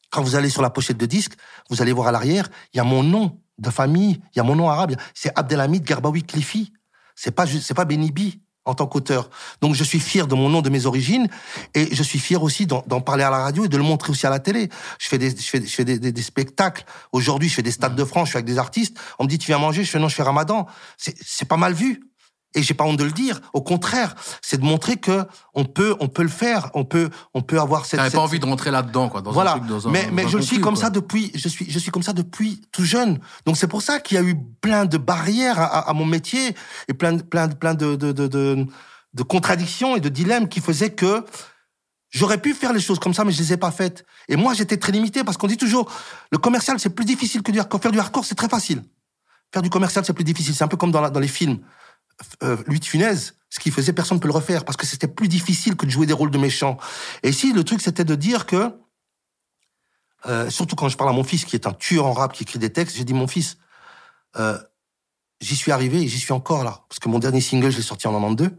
quand vous allez sur la pochette de disque, vous allez voir à l'arrière, il y a mon nom de famille, il y a mon nom arabe, c'est Abdelhamid Garbaoui Cliffy. C'est pas c'est pas Benibi en tant qu'auteur. Donc je suis fier de mon nom, de mes origines, et je suis fier aussi d'en parler à la radio et de le montrer aussi à la télé. Je fais des, je fais, je fais des, des- des spectacles. Aujourd'hui, je fais des stades de France, je suis avec des artistes. On me dit tu viens manger, je fais non, je fais Ramadan. C'est pas mal vu. Et j'ai pas honte de le dire. Au contraire, c'est de montrer que on peut, on peut le faire. On peut, on peut avoir cette. T'avais cette- pas envie de rentrer là-dedans, quoi. Dans voilà. un truc, dans un, mais dans mais un je suis comme quoi. ça depuis. Je suis je suis comme ça depuis tout jeune. Donc c'est pour ça qu'il y a eu plein de barrières à, à- à mon métier et plein de plein de plein de de, de, de de contradictions et de dilemmes qui faisaient que j'aurais pu faire les choses comme ça, mais je les ai pas faites. Et moi j'étais très limité parce qu'on dit toujours le commercial c'est plus difficile que du hardcore. Faire du hardcore c'est très facile. Faire du commercial c'est plus difficile. C'est un peu comme dans, la- dans les films. Euh, Louis de Funès, ce qu'il faisait, personne ne peut le refaire parce que c'était plus difficile que de jouer des rôles de méchants. Et ici, le truc, c'était de dire que, euh, surtout quand je parle à mon fils qui est un tueur en rap, qui écrit des textes, j'ai dit, mon fils, euh, j'y suis arrivé et j'y suis encore là. Parce que mon dernier single, je l'ai sorti en 92.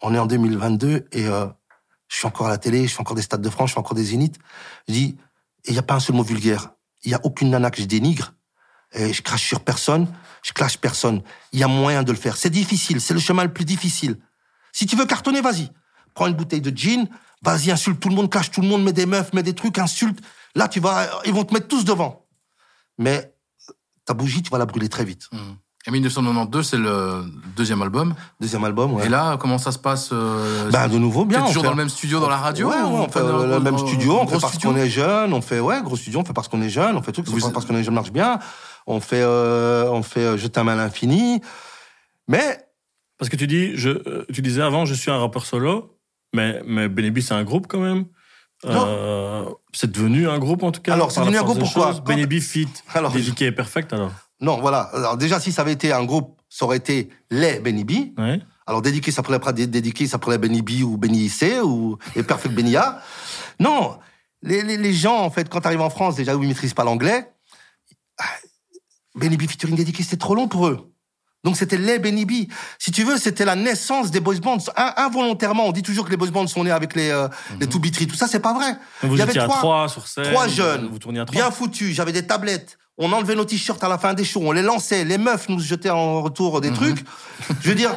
On est en 2022 et euh, je suis encore à la télé, je fais encore des stades de France, je fais encore des zéniths. Je dis, il n'y a pas un seul mot vulgaire. Il n'y a aucune nana que je dénigre. Et je crache sur personne, je clash personne. Il y a moyen de le faire. C'est difficile, c'est le chemin le plus difficile. Si tu veux cartonner, vas-y. Prends une bouteille de gin, vas-y, insulte tout le monde, clash tout le monde, mets des meufs, mets des trucs, insulte. Là, tu vas, ils vont te mettre tous devant. Mais ta bougie, tu vas la brûler très vite. Et 1992, c'est le deuxième album. Deuxième album, ouais. Et là, comment ça se passe euh, Ben, de nouveau, bien. Toujours fait- dans le même studio, dans la radio Ouais, ouais, ou on fait le, même studio, on fait parce qu'on est jeune, on fait, ouais, gros studio, on fait parce qu'on est jeune, on fait tout, Vous- parce qu'on est jeune, marche bien, on fait, euh, on fait euh, Je t'aime à l'infini. Mais, Parce que tu dis, je, euh, tu disais avant, je suis un rappeur solo, mais, mais Benny c'est un groupe quand même. Euh, c'est devenu un groupe en tout cas. Alors, c'est devenu un groupe, pourquoi choses. Benny B fit, (laughs) Alors, Dédié et Perfect alors. non, voilà. Alors, déjà, si ça avait été un groupe, ça aurait été les Benny B. Ouais. Alors, dédiqué, ça pourrait dé- dédiqué, ça pourrait Benny B ou Benny C ou, et Perfect Benny A. Non. Les, les, les gens, en fait, quand tu arrives en France, déjà, où ils maîtrisent pas l'anglais, Benny B featuring dédiqué, c'était trop long pour eux. Donc c'était les Benny B. Si tu veux, c'était la naissance des boys bands. In- involontairement, on dit toujours que les boys bands sont nés avec les, euh, les Two Beat Tree. Tout ça, c'est pas vrai. Vous Il y avait à trois- sur scène. Trois jeunes, Vous tourniez à trois. bien foutus. J'avais des tablettes. On enlevait nos t-shirts à la fin des shows. On les lançait. Les meufs nous jetaient en retour des trucs. Je veux dire,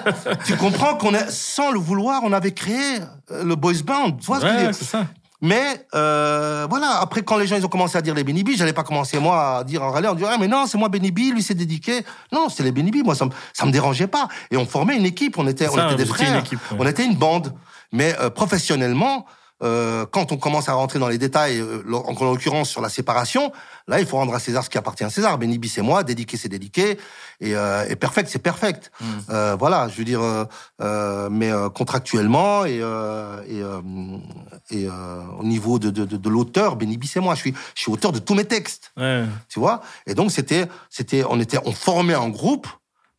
tu comprends qu'on est, sans le vouloir, on avait créé euh, le boys band. Tu vois ce que je veux dire ça. Mais euh, voilà, après quand les gens ils ont commencé à dire les Benny B, j'allais pas commencer moi à dire en râler, on dirait ah, mais non c'est moi Benny B, lui c'est dédiqué. Non c'est les Benny B, moi ça me ça me dérangeait pas. Et on formait une équipe, on était on était des frères, une équipe, ouais. on était une bande. Mais euh, professionnellement, euh, quand on commence à rentrer dans les détails, euh, en en l'occurrence sur la séparation, là il faut rendre à César ce qui appartient à César. Benny B c'est moi, dédiqué c'est dédiqué, et, euh, et perfect c'est perfect. Mm. Euh, voilà, je veux dire, euh, euh, mais euh, contractuellement et, euh, et, euh, et euh, au niveau de, de, de, de l'auteur, Benny B, c'est moi. Je suis, je suis auteur de tous mes textes, Ouais. tu vois? Et donc c'était, c'était, on était, on formait un groupe,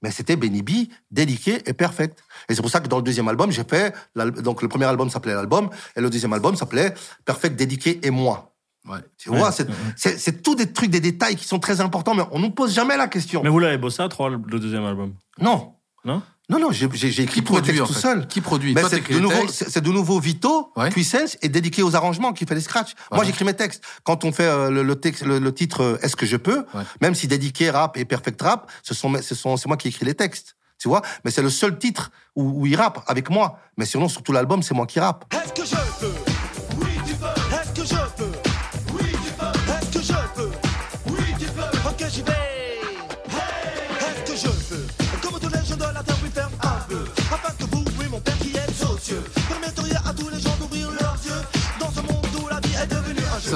mais c'était Benny B, dédiqué et perfect. Et c'est pour ça que dans le deuxième album, j'ai fait, donc le premier album s'appelait l'album, et le deuxième album s'appelait Perfect, dédiqué et moi. Ouais. Tu vois, Ouais. c'est, c'est, c'est tous des trucs, des détails qui sont très importants, mais on nous pose jamais la question. Mais vous l'avez bossé à trois, le deuxième album? Non. Non? Non, non, j'ai, j'ai, j'ai écrit Qui tous mes produit textes en tout seul. Qui produit? Ben, Toi, c'est de les nouveau, de nouveau Vito, Ouais. Puissance et dédié aux arrangements qui fait les scratchs. Moi, j'écris mes textes. Quand on fait euh, le, le texte, le, le titre euh, Est-ce que je peux, Ouais. même si dédié rap et perfect rap, ce sont, ce sont, c'est moi qui écris les textes. Tu vois, mais c'est le seul titre où, où il rappe avec moi. Mais sinon, sur tout l'album, c'est moi qui rappe. Est-ce que je peux?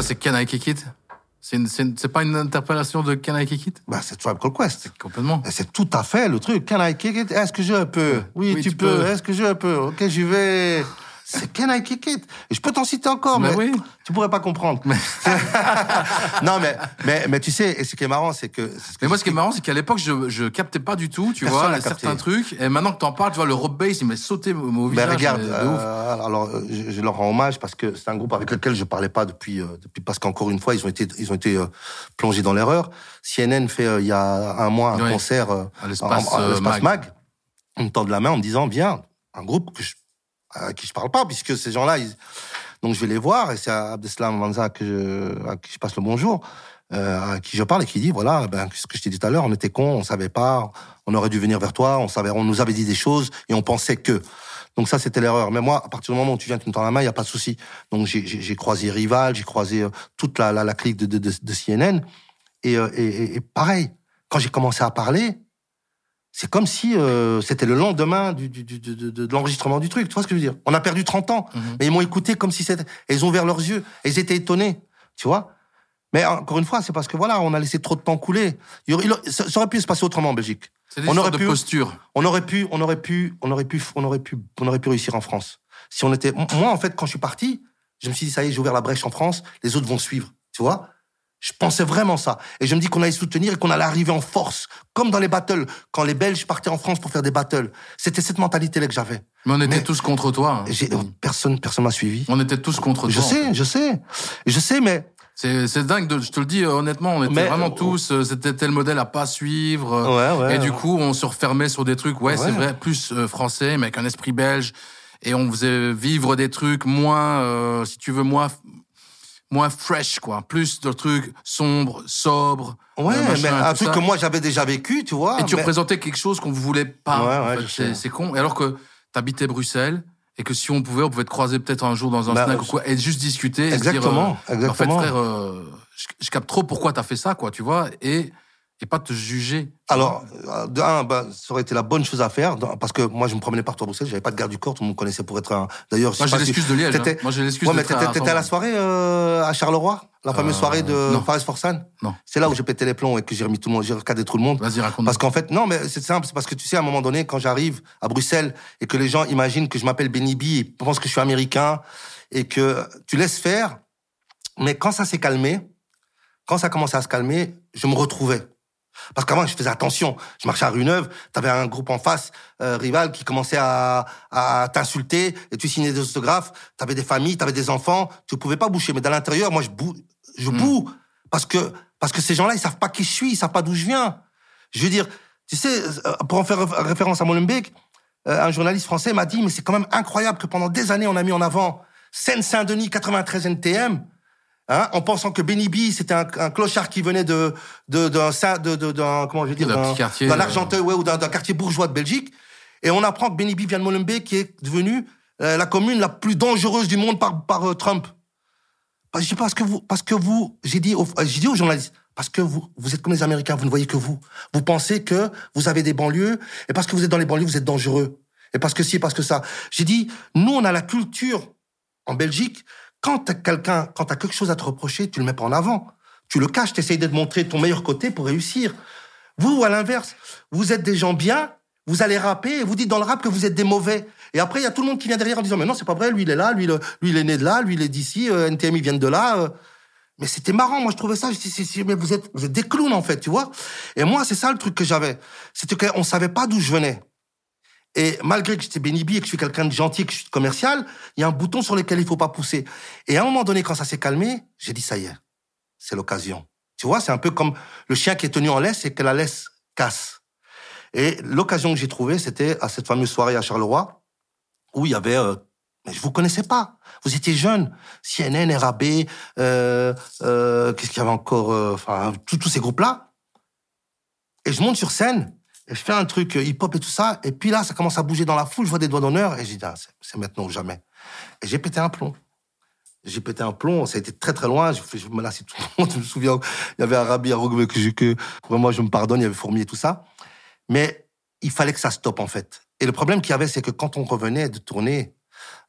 Ça, c'est Can I Kick It? C'est une- c'est une- c'est pas une interpellation de Can I Kick It? Bah, c'est Tribe Called Quest. Complètement. Et C'est tout à fait le truc. Can I kick it? Est-ce que je peux? Oui, Oui, tu, tu peux. peux. Est-ce que je peux? Ok, j'y vais. C'est Can I kick it? Et je peux t'en citer encore, Mais mais, oui. tu pourrais pas comprendre. (laughs) non, mais, mais, mais tu sais, et ce qui est marrant, c'est que. c'est ce que Mais moi, ce qui est marrant, c'est qu'à l'époque, je, je captais pas du tout, tu Personne vois, certains trucs. Et maintenant que t'en parles, tu vois, le rock bass, il m'a sauté au au Ben visage. regarde, mais de euh, ouf. alors euh, je, je leur rends hommage parce que c'est un groupe avec lequel je parlais pas depuis, euh, depuis parce qu'encore une fois ils ont été ils ont été euh, plongés dans l'erreur. CNN fait euh, il y a un mois un Ouais. concert euh, À l'espace, euh. Mag. On me tend de la main en me disant viens un groupe que je, à qui je parle pas puisque ces gens-là ils... donc je vais les voir et c'est à Abdeslam Manza que je, à qui je passe le bonjour. Euh, à qui je parle et qui dit voilà ben ce que je t'ai dit tout à l'heure on était cons on savait pas on aurait dû venir vers toi on savait on nous avait dit des choses et on pensait que donc ça, c'était l'erreur. Mais moi, à partir du moment où tu viens, tu me tends la main, il y a pas de souci. Donc j'ai- croisé Rival, j'ai croisé euh, toute la, la, clique de, de, de, de CNN. Et, euh, et, et- et pareil, quand j'ai commencé à parler, c'est comme si euh, c'était le lendemain du, du, du, de, de, de l'enregistrement du truc. Tu vois ce que je veux dire? On a perdu 30 ans. Mhm. Mais ils m'ont écouté comme si c'était... Et ils ont ouvert leurs yeux. Et ils étaient étonnés. Tu vois? Mais encore une fois, c'est parce que voilà, on a laissé trop de temps couler. Il y aurait- il aurait- ça aurait pu se passer autrement en Belgique. C'est des on aurait de pu- posture. On aurait pu, on aurait pu, on aurait pu, on aurait pu, on aurait pu réussir en France. Si on était, moi en fait, quand je suis parti, je me suis dit ça y est, j'ai ouvert la brèche en France, les autres vont suivre. Tu vois? Je pensais vraiment ça, et je me dis qu'on allait soutenir et qu'on allait arriver en force, comme dans les battles, quand les Belges partaient en France pour faire des battles. C'était cette mentalité-là que j'avais. Mais on était Mais- tous contre toi. hein. J'ai- Personne, personne m'a suivi. On était tous contre Je toi. en sais, fait. je sais, je sais, mais C'est dingue, de, je te le dis euh, honnêtement, on était Mais, vraiment euh, tous, euh, c'était tel modèle à pas suivre. euh, Ouais, ouais. et du coup, on se refermait sur des trucs, ouais, c'est vrai, plus euh, français, mais avec un esprit belge. Et on faisait vivre des trucs moins, euh, si tu veux, moins, moins fresh, quoi. Plus de trucs sombres, sobres. Ouais, euh, machin, mais un truc ça. que moi j'avais déjà vécu, tu vois. Et tu représentais quelque chose qu'on voulait pas. Ouais, ouais, c'est, con. Et alors que t'habitais Bruxelles et que si on pouvait, on pouvait te croiser peut-être un jour dans un Bah, snack ou quoi et juste discuter. et se dire, Exactement, euh, exactement. En fait, frère, euh, je, je capte trop pourquoi t'as fait ça, quoi, tu vois, et et pas te juger. Alors, euh, de un, bah, ça aurait été la bonne chose à faire, parce que moi, je me promenais partout à Bruxelles, j'avais pas de garde du corps, tout le monde me connaissait pour être un. D'ailleurs, Moi, j'ai si- l'excuse de Liège. hein. Moi, j'ai l'excuse Ouais, de mais t'étais t'étais à la soirée euh, à Charleroi, la fameuse Euh, soirée de non. Fares Forsan. Non. C'est là où j'ai pété les plombs et que j'ai remis tout le monde, j'ai recadré tout le monde. Vas-y, raconte. Parce qu'en fait, non, mais c'est simple, c'est parce que tu sais, à un moment donné, quand j'arrive à Bruxelles et que les gens imaginent que je m'appelle Benny B et pensent que je suis américain et que tu laisses faire, mais quand ça s'est calmé, quand ça a commencé à se calmer, je me retrouvais. Parce qu'avant, je faisais attention. Je marchais à rue Neuve, t'avais un groupe en face, euh, rival, qui commençait à, à t'insulter, et tu signais des autographes, t'avais des familles, t'avais des enfants, tu pouvais pas boucher. Mais dans l'intérieur, moi, je je boue. Parce que, parce que ces gens-là, ils savent pas qui je suis, ils savent pas d'où je viens. Je veux dire, tu sais, euh, pour en faire réf- référence à Molenbeek, euh, un journaliste français m'a dit, mais c'est quand même incroyable que pendant des années, on a mis en avant Seine-Saint-Denis 93 NTM, hein, en pensant que Benny B, c'était un, un clochard qui venait de, d'un, de, d'un, comment je veux dire, D'un quartier, euh, Argenteuil, ouais, ou d'un, quartier bourgeois de Belgique. Et on apprend que Benny B vient de Molenbeek, qui est devenue euh, la commune la plus dangereuse du monde par, par euh, Trump. Parce, je dis parce que vous, parce que vous, j'ai dit, au- j'ai dit aux journalistes, parce que vous, vous êtes comme les Américains, vous ne voyez que vous. Vous pensez que vous avez des banlieues, et parce que vous êtes dans les banlieues, vous êtes dangereux. Et parce que si, parce que ça. J'ai dit, nous, on a la culture en Belgique. Quand t'as quelqu'un, quand t'as quelque chose à te reprocher, tu le mets pas en avant. Tu le caches, t'essayes de te montrer ton meilleur côté pour réussir. Vous, à l'inverse, vous êtes des gens bien, vous allez rapper et vous dites dans le rap que vous êtes des mauvais. Et après, il y a tout le monde qui vient derrière en disant, mais non, c'est pas vrai, lui, il est là, lui, le- il est né de là, lui, il est d'ici, euh, NTM, ils viennent de là. euh. Mais c'était marrant, moi, je trouvais ça, je dis, mais vous êtes, vous êtes des clowns, en fait, tu vois. Et moi, c'est ça le truc que j'avais. C'était qu'on savait pas d'où je venais. Et malgré que j'étais Benny B et que je suis quelqu'un de gentil, que je suis commercial, il y a un bouton sur lequel il faut pas pousser. Et à un moment donné, quand ça s'est calmé, j'ai dit, ça y est, c'est l'occasion. Tu vois, c'est un peu comme le chien qui est tenu en laisse et que la laisse casse. Et l'occasion que j'ai trouvée, c'était à cette fameuse soirée à Charleroi, où il y avait... Euh, mais je vous connaissais pas. Vous étiez jeune. CNN, RAB, euh, euh, qu'est-ce qu'il y avait encore Enfin, tous ces groupes-là. Et je monte sur scène, je fais un truc euh, hip-hop et tout ça, et puis là, ça commence à bouger dans la foule, je vois des doigts d'honneur, et j'ai dit, ah, c'est- maintenant ou jamais. Et j'ai pété un plomb. J'ai pété un plomb, ça a été très très loin, je, me lassais tout le (laughs) monde, je me souviens, il y avait Arabi, Arogue, que, que vraiment je me pardonne, il y avait Fourmier, tout ça. Mais il fallait que ça stoppe en fait. Et le problème qu'il y avait, c'est que quand on revenait de tourner,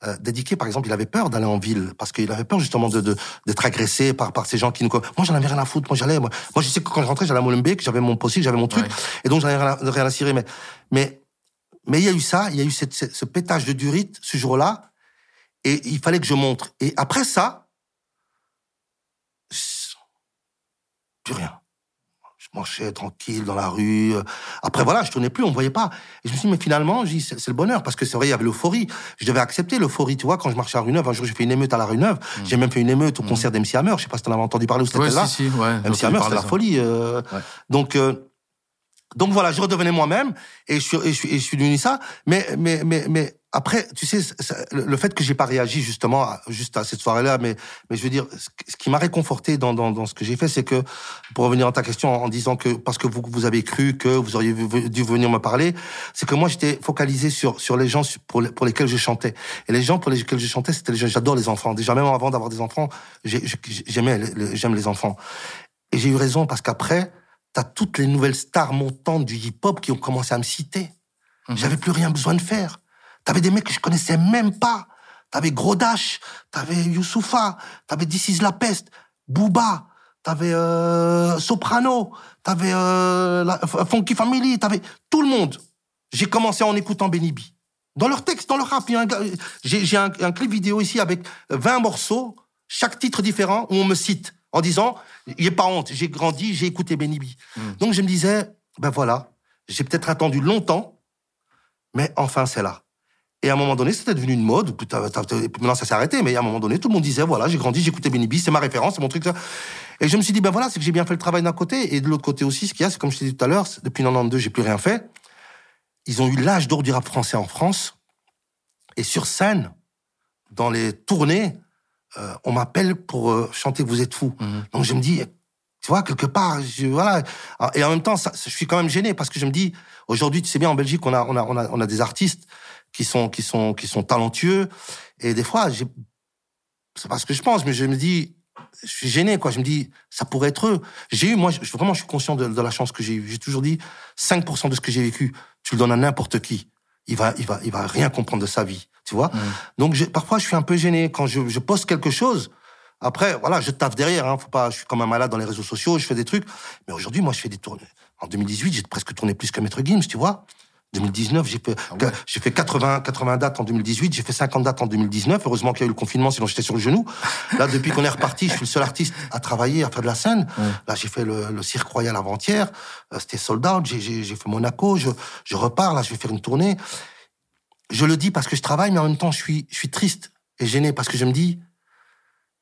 euh, Dédiqué, par exemple, il avait peur d'aller en ville parce qu'il avait peur justement de de- d'être agressé par par ces gens qui nous. Moi, j'en avais rien à foutre. Moi, j'allais. Moi, moi, je sais que quand je rentrais, j'allais à Molenbeek, j'avais mon possible, j'avais mon truc, Ouais. et donc j'en avais rien à, rien à cirer. Mais mais mais il y a eu ça, il y a eu cette, cette- ce pétage de durite ce jour-là, et il fallait que je montre. Et après ça, plus rien. Je marchais tranquille dans la rue. Après, voilà, je tournais plus, on me voyait pas. Et je me suis dit, mais finalement, c'est le bonheur. Parce que c'est vrai, il y avait l'euphorie. Je devais accepter l'euphorie. Tu vois, quand je marchais à rue Neuve, un jour, j'ai fait une émeute à la rue Neuve. J'ai même fait une émeute au concert d'MC Hammer. Je sais pas si t'en avais entendu parler ou si Ouais, là. si, si, ouais. MC Hammer, c'était la folie. euh. Ouais. Donc, euh, donc voilà, je redevenais moi-même et je suis, et je suis, et je suis ça. Mais, mais, mais, mais après, tu sais, le fait que j'ai pas réagi justement à- juste à cette soirée-là, mais, mais je veux dire, ce qui- m'a réconforté dans, dans, dans ce que j'ai fait, c'est que, pour revenir à ta question en, disant que parce que vous, vous avez cru que vous auriez dû venir me parler, c'est que moi j'étais focalisé sur, sur les gens pour, les- pour lesquels je chantais. Et les gens pour lesquels je chantais, c'était les gens, j'adore les enfants. Déjà, même avant d'avoir des enfants, j'ai- j'ai- j'aimais, j'aime les enfants. Et j'ai eu raison parce qu'après, t'as toutes les nouvelles stars montantes du hip-hop qui ont commencé à me citer. J'avais plus rien besoin de faire. T'avais des mecs que je connaissais même pas. T'avais Gros Dash, t'avais Youssoufa, t'avais This is la peste, Booba, t'avais euh, Soprano, t'avais euh, la- Funky Family, t'avais tout le monde. J'ai commencé en écoutant Benny B. Dans leur texte, dans leur rap, j'ai un, un clip vidéo ici avec 20 morceaux, chaque titre différent, où on me cite en disant, il a pas honte, j'ai grandi, j'ai écouté Benny B. Donc je me disais, ben voilà, j'ai peut-être attendu longtemps, mais enfin c'est là. Et à un moment donné, c'était devenu une mode. Maintenant, ça s'est arrêté. Mais à un moment donné, tout le monde disait, voilà, j'ai grandi, j'écoutais Benny B, c'est ma référence, c'est mon truc. ça. Et je me suis dit, ben voilà, c'est que j'ai bien fait le travail d'un côté. Et de l'autre côté aussi, ce qu'il y a, c'est comme je t'ai dit tout à l'heure, depuis 92, j'ai plus rien fait. Ils ont eu l'âge d'or du rap français en France. Et sur scène, dans les tournées, euh, on m'appelle pour euh, chanter Vous êtes fou. Donc je me dis, tu vois, quelque part, je, voilà. Et en même temps, ça, je suis quand même gêné parce que je me dis, aujourd'hui, tu sais bien, en Belgique, on a, on a, on a, on a des artistes qui sont, qui sont, qui sont talentueux. Et des fois, c'est pas ce que je pense, mais je me dis, je suis gêné, quoi. Je me dis, ça pourrait être eux. J'ai eu, moi, je, vraiment, je suis conscient de, de la chance que j'ai eue. J'ai toujours dit, 5% de ce que j'ai vécu, tu le donnes à n'importe qui. Il va, il va, il va rien comprendre de sa vie, tu vois. Donc, j'ai- parfois, je suis un peu gêné quand je, je poste quelque chose. Après, voilà, je taffe derrière, hein. Faut pas, je suis comme un malade dans les réseaux sociaux, je fais des trucs. Mais aujourd'hui, moi, je fais des tournées. En 2018, j'ai presque tourné plus que Maître Gims, tu vois. 2019, j'ai fait, j'ai fait 80, 80 dates en 2018, j'ai fait 50 dates en 2019. Heureusement qu'il y a eu le confinement, sinon j'étais sur le genou. Là, depuis qu'on est reparti, je suis le seul artiste à travailler, à faire de la scène. Là, j'ai fait le, le Cirque Royal avant-hier. Euh, C'était sold out. J'ai, j'ai, j'ai fait Monaco. Je, je repars. Là, je vais faire une tournée. Je le dis parce que je travaille, mais en même temps, je suis, je suis triste et gêné parce que je me dis,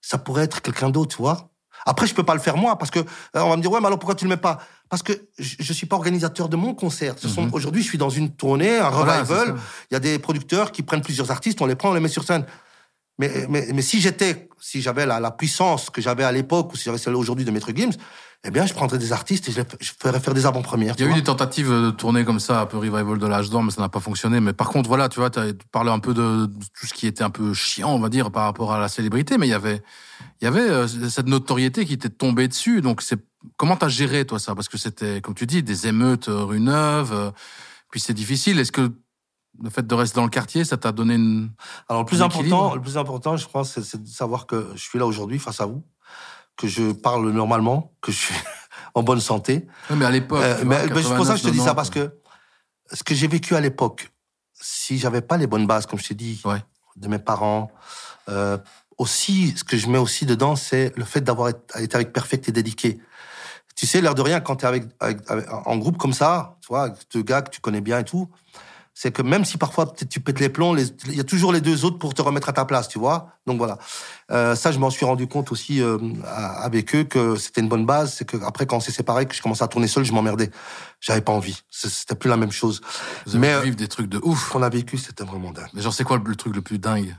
ça pourrait être quelqu'un d'autre, tu vois. Après, je peux pas le faire moi parce que euh, on va me dire ouais, mais alors pourquoi tu le mets pas? Parce que je, je suis pas organisateur de mon concert. Ce sont aujourd'hui, je suis dans une tournée, un Mhm. Voilà, revival. Il y a des producteurs qui prennent plusieurs artistes, on les prend, on les met sur scène. Mais, mais, mais si j'étais, si j'avais la, la puissance que j'avais à l'époque ou si j'avais celle aujourd'hui de Maître Gims, eh bien, je prendrais des artistes et je, les- je ferais faire des avant-premières. Il y a eu des tentatives de tourner comme ça, un peu revival de l'âge d'or, mais ça n'a pas fonctionné. Mais par contre, voilà, tu vois, tu as parlé un peu de, tout ce qui était un peu chiant, on va dire, par rapport à la célébrité, mais il y avait, il y avait euh, cette notoriété qui t'est tombée dessus. Donc, c'est comment t'as géré toi ça? Parce que c'était, comme tu dis, des émeutes euh, rue Neuve. euh, puis c'est difficile. Est-ce que le fait de rester dans le quartier, ça t'a donné une Alors, le plus important, le plus important, je pense, c'est- de savoir que je suis là aujourd'hui face à vous, que je parle normalement, que je suis (laughs) en bonne santé. Ouais, mais à l'époque, Euh, mais, mais c'est pour ça que je te dis 89, ça parce que ce que j'ai vécu à l'époque, si j'avais pas les bonnes bases, comme je t'ai dit, Ouais. de mes parents, euh, aussi, ce que je mets aussi dedans, c'est le fait d'avoir été été avec Perfect et dédiqué. Tu sais, l'air de rien, quand tu es avec, avec- avec- en groupe comme ça, tu vois, avec deux gars que tu connais bien et tout, c'est que même si parfois tu pètes les plombs, il y a toujours les deux autres pour te remettre à ta place, tu vois. Donc voilà. Euh, ça, je m'en suis rendu compte aussi euh, avec eux que c'était une bonne base. C'est que après, quand on s'est séparés, que je commençais à tourner seul, je m'emmerdais. J'avais pas envie. C'était plus la même chose. Vous avez Mais vivre des trucs de ouf. qu'on a vécu, c'était vraiment dingue. Mais genre, c'est quoi le truc le plus dingue?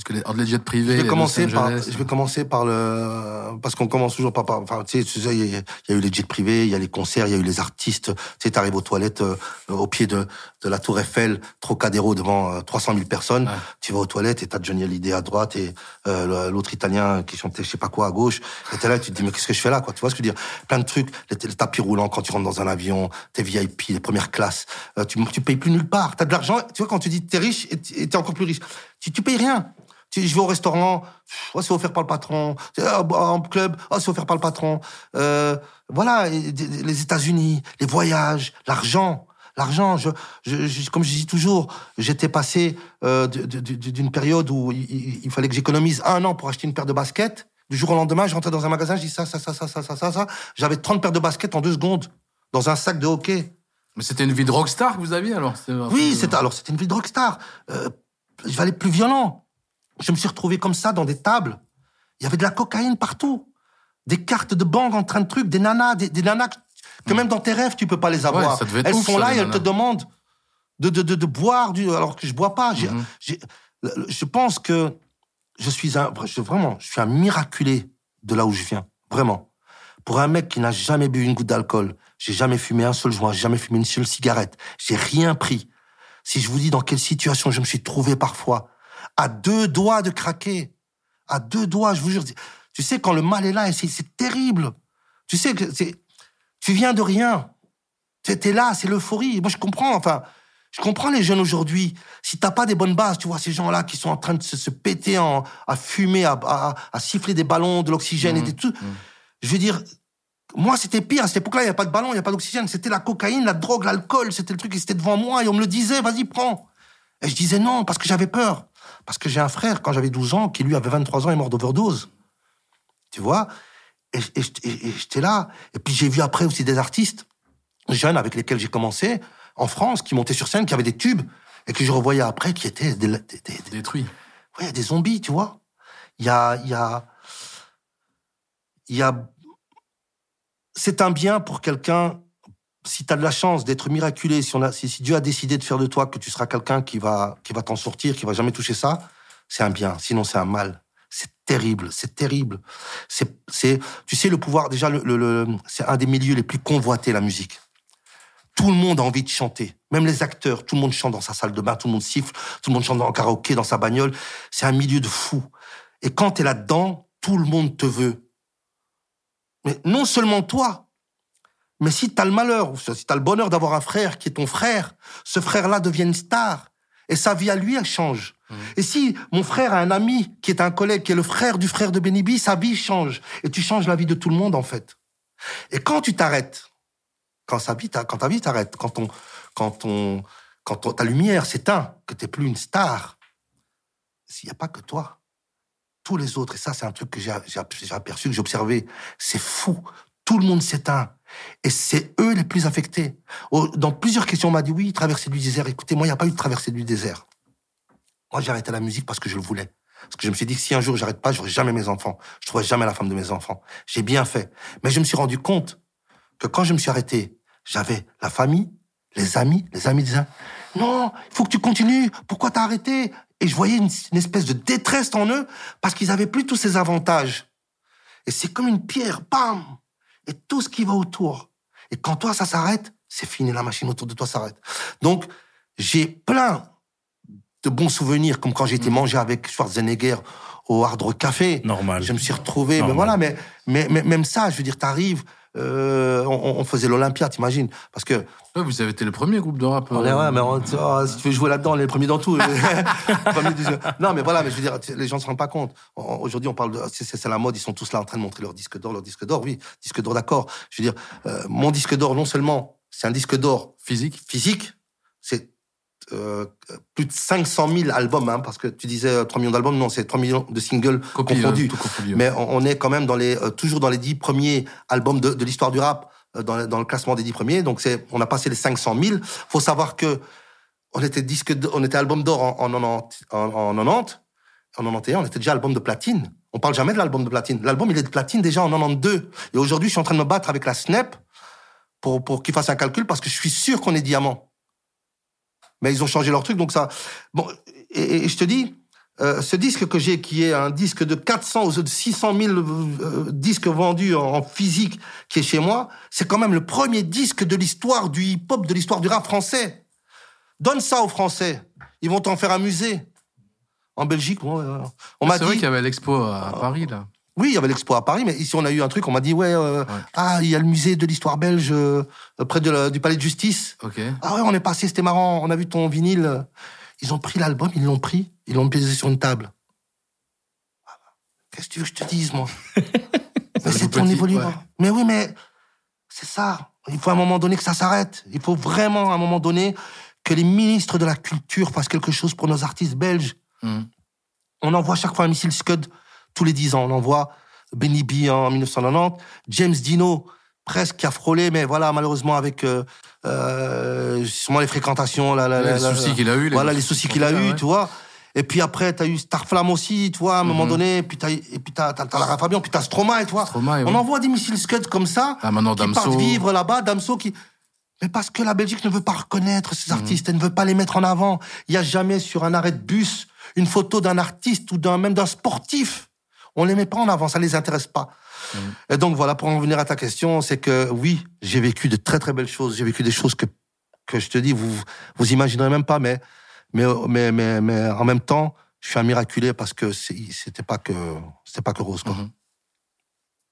Parce que les, entre les jets privés, Je vais commencer par, Angeles, je vais commencer par le, parce qu'on commence toujours par, par- enfin, tu sais, il y, a- il y a eu les jets privés, il y a les concerts, il y a eu les artistes. Tu sais, t'arrives aux toilettes, euh, au pied de, de la Tour Eiffel, Trocadéro, devant euh, 300 000 personnes. Ouais. Tu vas aux toilettes et t'as Johnny Hallyday à droite et euh, le- l'autre Italien qui chantait je sais pas quoi à gauche. Et t'es là, et tu te dis mais qu'est-ce que je fais là, quoi? Tu vois ce que je veux dire? Plein de trucs, les, les tapis roulants quand tu rentres dans un avion, tes VIP, les premières classes. Euh, tu, tu payes plus nulle part. T'as de l'argent. Tu vois quand tu dis t'es riche et t'es encore plus riche, tu, tu payes rien. Tu, je vais au restaurant, oh, c'est offert par le patron. Ah, bah, En club, oh, c'est offert par le patron. Euh, voilà, les États-Unis, les voyages, l'argent. L'argent, je, je, je- comme je dis toujours, j'étais passé euh, d'une période où il, il- il fallait que j'économise un an pour acheter une paire de baskets. Du jour au lendemain, je rentrais dans un magasin, je dis ça, ça, ça, ça, ça, ça, ça, ça. J'avais 30 paires de baskets en deux secondes dans un sac de hockey. Mais c'était une vie de rockstar que vous aviez alors Oui, c'était alors c'était une vie de rockstar. Euh, je vais aller plus violent. Je me suis retrouvé comme ça dans des tables. Il y avait de la cocaïne partout, des cartes de banque en train de trucs, des nanas, des, des nanas que, que même dans tes rêves tu peux pas les avoir. Ouais, elles ouf, sont ça, là et elles te demandent de, de, de, de boire du alors que je bois pas. Le- je pense que je suis un je- vraiment je suis un miraculé de là où je viens vraiment. Pour un mec qui n'a jamais bu une goutte d'alcool, j'ai jamais fumé un seul joint, j'ai jamais fumé une seule cigarette, j'ai rien pris. Si je vous dis dans quelle situation je me suis trouvé parfois, à deux doigts de craquer, à deux doigts, je vous jure. Tu sais, quand le mal est là, et c'est terrible. Tu sais que c'est, tu viens de rien. Tu es là, c'est l'euphorie. Moi, je comprends, enfin, je comprends les jeunes aujourd'hui. Si t'as pas des bonnes bases, tu vois, ces gens-là qui sont en train de se, se péter en, à fumer, à, à, à siffler des ballons, de l'oxygène et des tout. Je veux dire, moi, c'était pire. À cette époque-là, il n'y a pas de ballon, il n'y a pas d'oxygène. C'était la cocaïne, la drogue, l'alcool. C'était le truc qui était devant moi et on me le disait, vas-y, prends. Et je disais non, parce que j'avais peur. Parce que j'ai un frère, quand j'avais 12 ans, qui lui avait 23 ans, est mort d'overdose. Tu vois? Et, et, et- et j'étais là. Et puis j'ai vu après aussi des artistes jeunes avec lesquels j'ai commencé, en France, qui montaient sur scène, qui avaient des tubes. et que je revoyais après qui étaient des, des- des- des- Détruit. ouais, des zombies, tu vois. Il y a, il y a, il y a, c'est un bien pour quelqu'un. Si tu as de la chance d'être miraculé, si, on a, si, Dieu a décidé de faire de toi que tu seras quelqu'un qui va, qui va t'en sortir, qui va jamais toucher ça, c'est un bien. Sinon, c'est un mal. C'est terrible, c'est terrible. C'est, c'est, tu sais, le pouvoir, déjà, le, le- le- c'est un des milieux les plus convoités, la musique. Tout le monde a envie de chanter. Même les acteurs, tout le monde chante dans sa salle de bain, tout le monde siffle, tout le monde chante le karaoké, dans sa bagnole. C'est un milieu de fou. Et quand tu es là-dedans, tout le monde te veut. Mais non seulement toi, mais si tu as le malheur, ou si tu as le bonheur d'avoir un frère qui est ton frère, ce frère-là devient une star. Et sa vie à lui, elle change. Et si mon frère a un ami qui est un collègue, qui est le frère du frère de Benibi, sa vie change. Et tu changes la vie de tout le monde, en fait. Et quand tu t'arrêtes, quand, sa vie, t'a- quand ta vie t'arrête, quand, on, quand, on, quand ton- ta lumière s'éteint, que tu n'es plus une star, s'il n'y a pas que toi, tous les autres, et ça c'est un truc que j'ai aperçu, que j'ai observé, c'est fou. Tout le monde s'éteint. Et c'est eux les plus affectés. Dans plusieurs questions, on m'a dit oui, traversée du désert. Écoutez, moi, il n'y a pas eu de traversée du désert. Moi, j'ai arrêté la musique parce que je le voulais. Parce que je me suis dit que si un jour j'arrête pas, j'aurai jamais mes enfants. Je trouverai jamais la femme de mes enfants. J'ai bien fait. Mais je me suis rendu compte que quand je me suis arrêté, j'avais la famille, les amis, les amis disaient non, il faut que tu continues. Pourquoi t'as arrêté? Et je voyais une, une espèce de détresse en eux parce qu'ils avaient plus tous ces avantages. Et c'est comme une pierre, bam Et tout ce qui va autour. Et quand toi, ça s'arrête, c'est fini, la machine autour de toi s'arrête. Donc, j'ai plein de bons souvenirs, comme quand j'ai été manger avec Schwarzenegger au Hard Rock Café. Normal. Je me suis retrouvé, mais Normal. voilà, mais, mais, mais même ça, je veux dire, t'arrives, euh, on, on faisait l'Olympia, t'imagines? Parce que Ouais, vous avez été le premier groupe de rap. on est, euh, ouais, mais on- oh, si tu veux jouer là-dedans, on est les premiers dans tout. (laughs) Premier, non, mais voilà, mais je veux dire, les gens ne se rendent pas compte. Aujourd'hui, on parle de, c'est la mode, ils sont tous là en train de montrer leur disque d'or, leur disque d'or. Oui, disque d'or, d'accord. Je veux dire, euh, mon disque d'or, non seulement c'est un disque d'or Physique. physique, c'est euh, plus de 500 000 albums, hein, parce que tu disais euh, 3 millions d'albums, non, c'est 3 millions de singles Copie, confondus. euh, tout confondu. Mais on, on est quand même dans les, euh, toujours dans les 10 premiers albums de, de l'histoire du rap, euh, dans, le- dans le classement des 10 premiers. Donc c'est, on a passé les 500 000. Faut savoir que on était disque, d- on était album d'or en, en, 90, en, en 90, en 91, on était déjà album de platine. On parle jamais de l'album de platine. L'album, il est de platine déjà en 92. Et aujourd'hui, je suis en train de me battre avec la Snap pour, pour qu'ils fassent un calcul parce que je suis sûr qu'on est diamant. Mais ils ont changé leur truc, donc ça. Bon, et, et je te dis, euh, ce disque que j'ai, qui est un disque de 400 ou de 600 000 euh, disques vendus en, en physique, qui est chez moi, c'est quand même le premier disque de l'histoire du hip-hop, de l'histoire du rap français. Donne ça aux Français, ils vont t'en faire un musée. En Belgique, bon, euh, on m'a C'est vrai dit. qu'il y avait l'expo à Paris, là. Oui, il y avait l'expo à Paris, mais ici on a eu un truc, on m'a dit, ouais, euh, ah, il y a le musée de l'histoire belge euh, près de la- du palais de justice. Ok. Ah ouais, on est passé, c'était marrant, on a vu ton vinyle. Ils ont pris l'album, ils l'ont pris, ils l'ont posé sur une table. Qu'est-ce que tu veux que je te dise, moi? (laughs) Mais c'est ton évolution. ouais. Mais oui, mais c'est ça. Il faut à un moment donné que ça s'arrête. Il faut vraiment, à un moment donné, que les ministres de la culture fassent quelque chose pour nos artistes belges. Hmm. On envoie chaque fois un missile Scud tous les 10 ans. On envoie Benny B en 1990, James Dino, presque qui a frôlé, mais voilà, malheureusement, avec euh, euh, sûrement les fréquentations, la, la, Les la- soucis qu'il a eu, les Voilà, les soucis qu'il a eu, ouais. tu vois. Et puis après, t'as eu Starflame aussi, tu vois, à un moment Mhm. donné, puis t'as, et puis t'as, t'as, Lara Fabian, puis t'as Stromae, tu vois. Stromae, On oui. envoie des missiles Scud comme ça, Ah, maintenant, qui Damso. partent vivre là-bas, Damso qui... Mais parce que la Belgique ne veut pas reconnaître Mhm. ces artistes, elle ne veut pas les mettre en avant. Il y a jamais sur un arrêt de bus une photo d'un artiste ou d'un même d'un sportif. On les met pas en avant, ça les intéresse pas. Mhm. Et donc voilà, pour en revenir à ta question, c'est que oui, j'ai vécu de très très belles choses. J'ai vécu des choses que que je te dis, vous vous imaginerez même pas, mais mais mais mais, mais en même temps, je suis un miraculé parce que c'était pas que c'était pas que rose quoi. Mhm.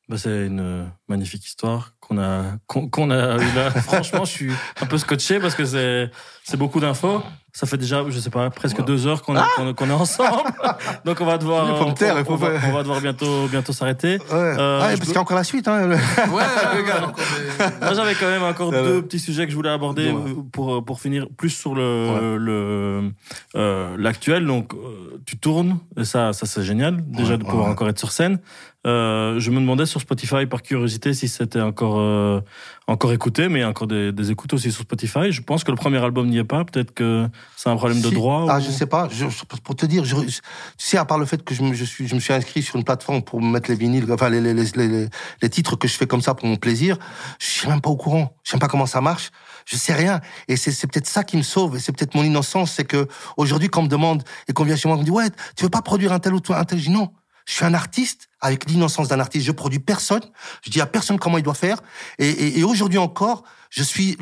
Bah, c'est une euh, magnifique histoire qu'on a qu'on qu'on a eu là. (laughs) Franchement, je suis un peu scotché parce que c'est c'est beaucoup d'infos. Ça fait déjà, je sais pas, presque deux heures qu'on est, est ensemble. (laughs) Donc on va devoir, on- va, devoir bientôt bientôt s'arrêter. Ouais. Euh, Ah, je parce peux- qu'il y a encore la suite. Hein. (laughs) (laughs) Ouais, ouais, ouais, encore des- Moi, j'avais quand même encore deux petits sujets que je voulais aborder euh, pour pour finir plus sur le le euh, l'actuel. Donc, euh, tu tournes et ça ça c'est génial déjà de pouvoir encore être sur scène. Euh, je me demandais sur Spotify, par curiosité, si c'était encore, euh, encore écouté, mais il y a encore des, des écoutes aussi sur Spotify. Je pense que le premier album n'y est pas. Peut-être que c'est un problème de droit. Ah, ou- je sais pas. Je, pour te dire, je, je- tu sais, à part le fait que je me, je suis, je me suis inscrit sur une plateforme pour me mettre les vinyles, enfin les, les, les, les, les titres que je fais comme ça pour mon plaisir, je suis même pas au courant. Je sais même pas comment ça marche. Je sais rien. Et c'est, c'est peut-être ça qui me sauve. Et c'est peut-être mon innocence. C'est que aujourd'hui, quand on me demande et qu'on vient chez moi, on me dit ouais, tu veux pas produire un tel ou un tel, je dis non. Je suis un artiste avec l'innocence d'un artiste. Je produis personne. Je dis à personne comment il doit faire. Et, et, et aujourd'hui encore, je suis,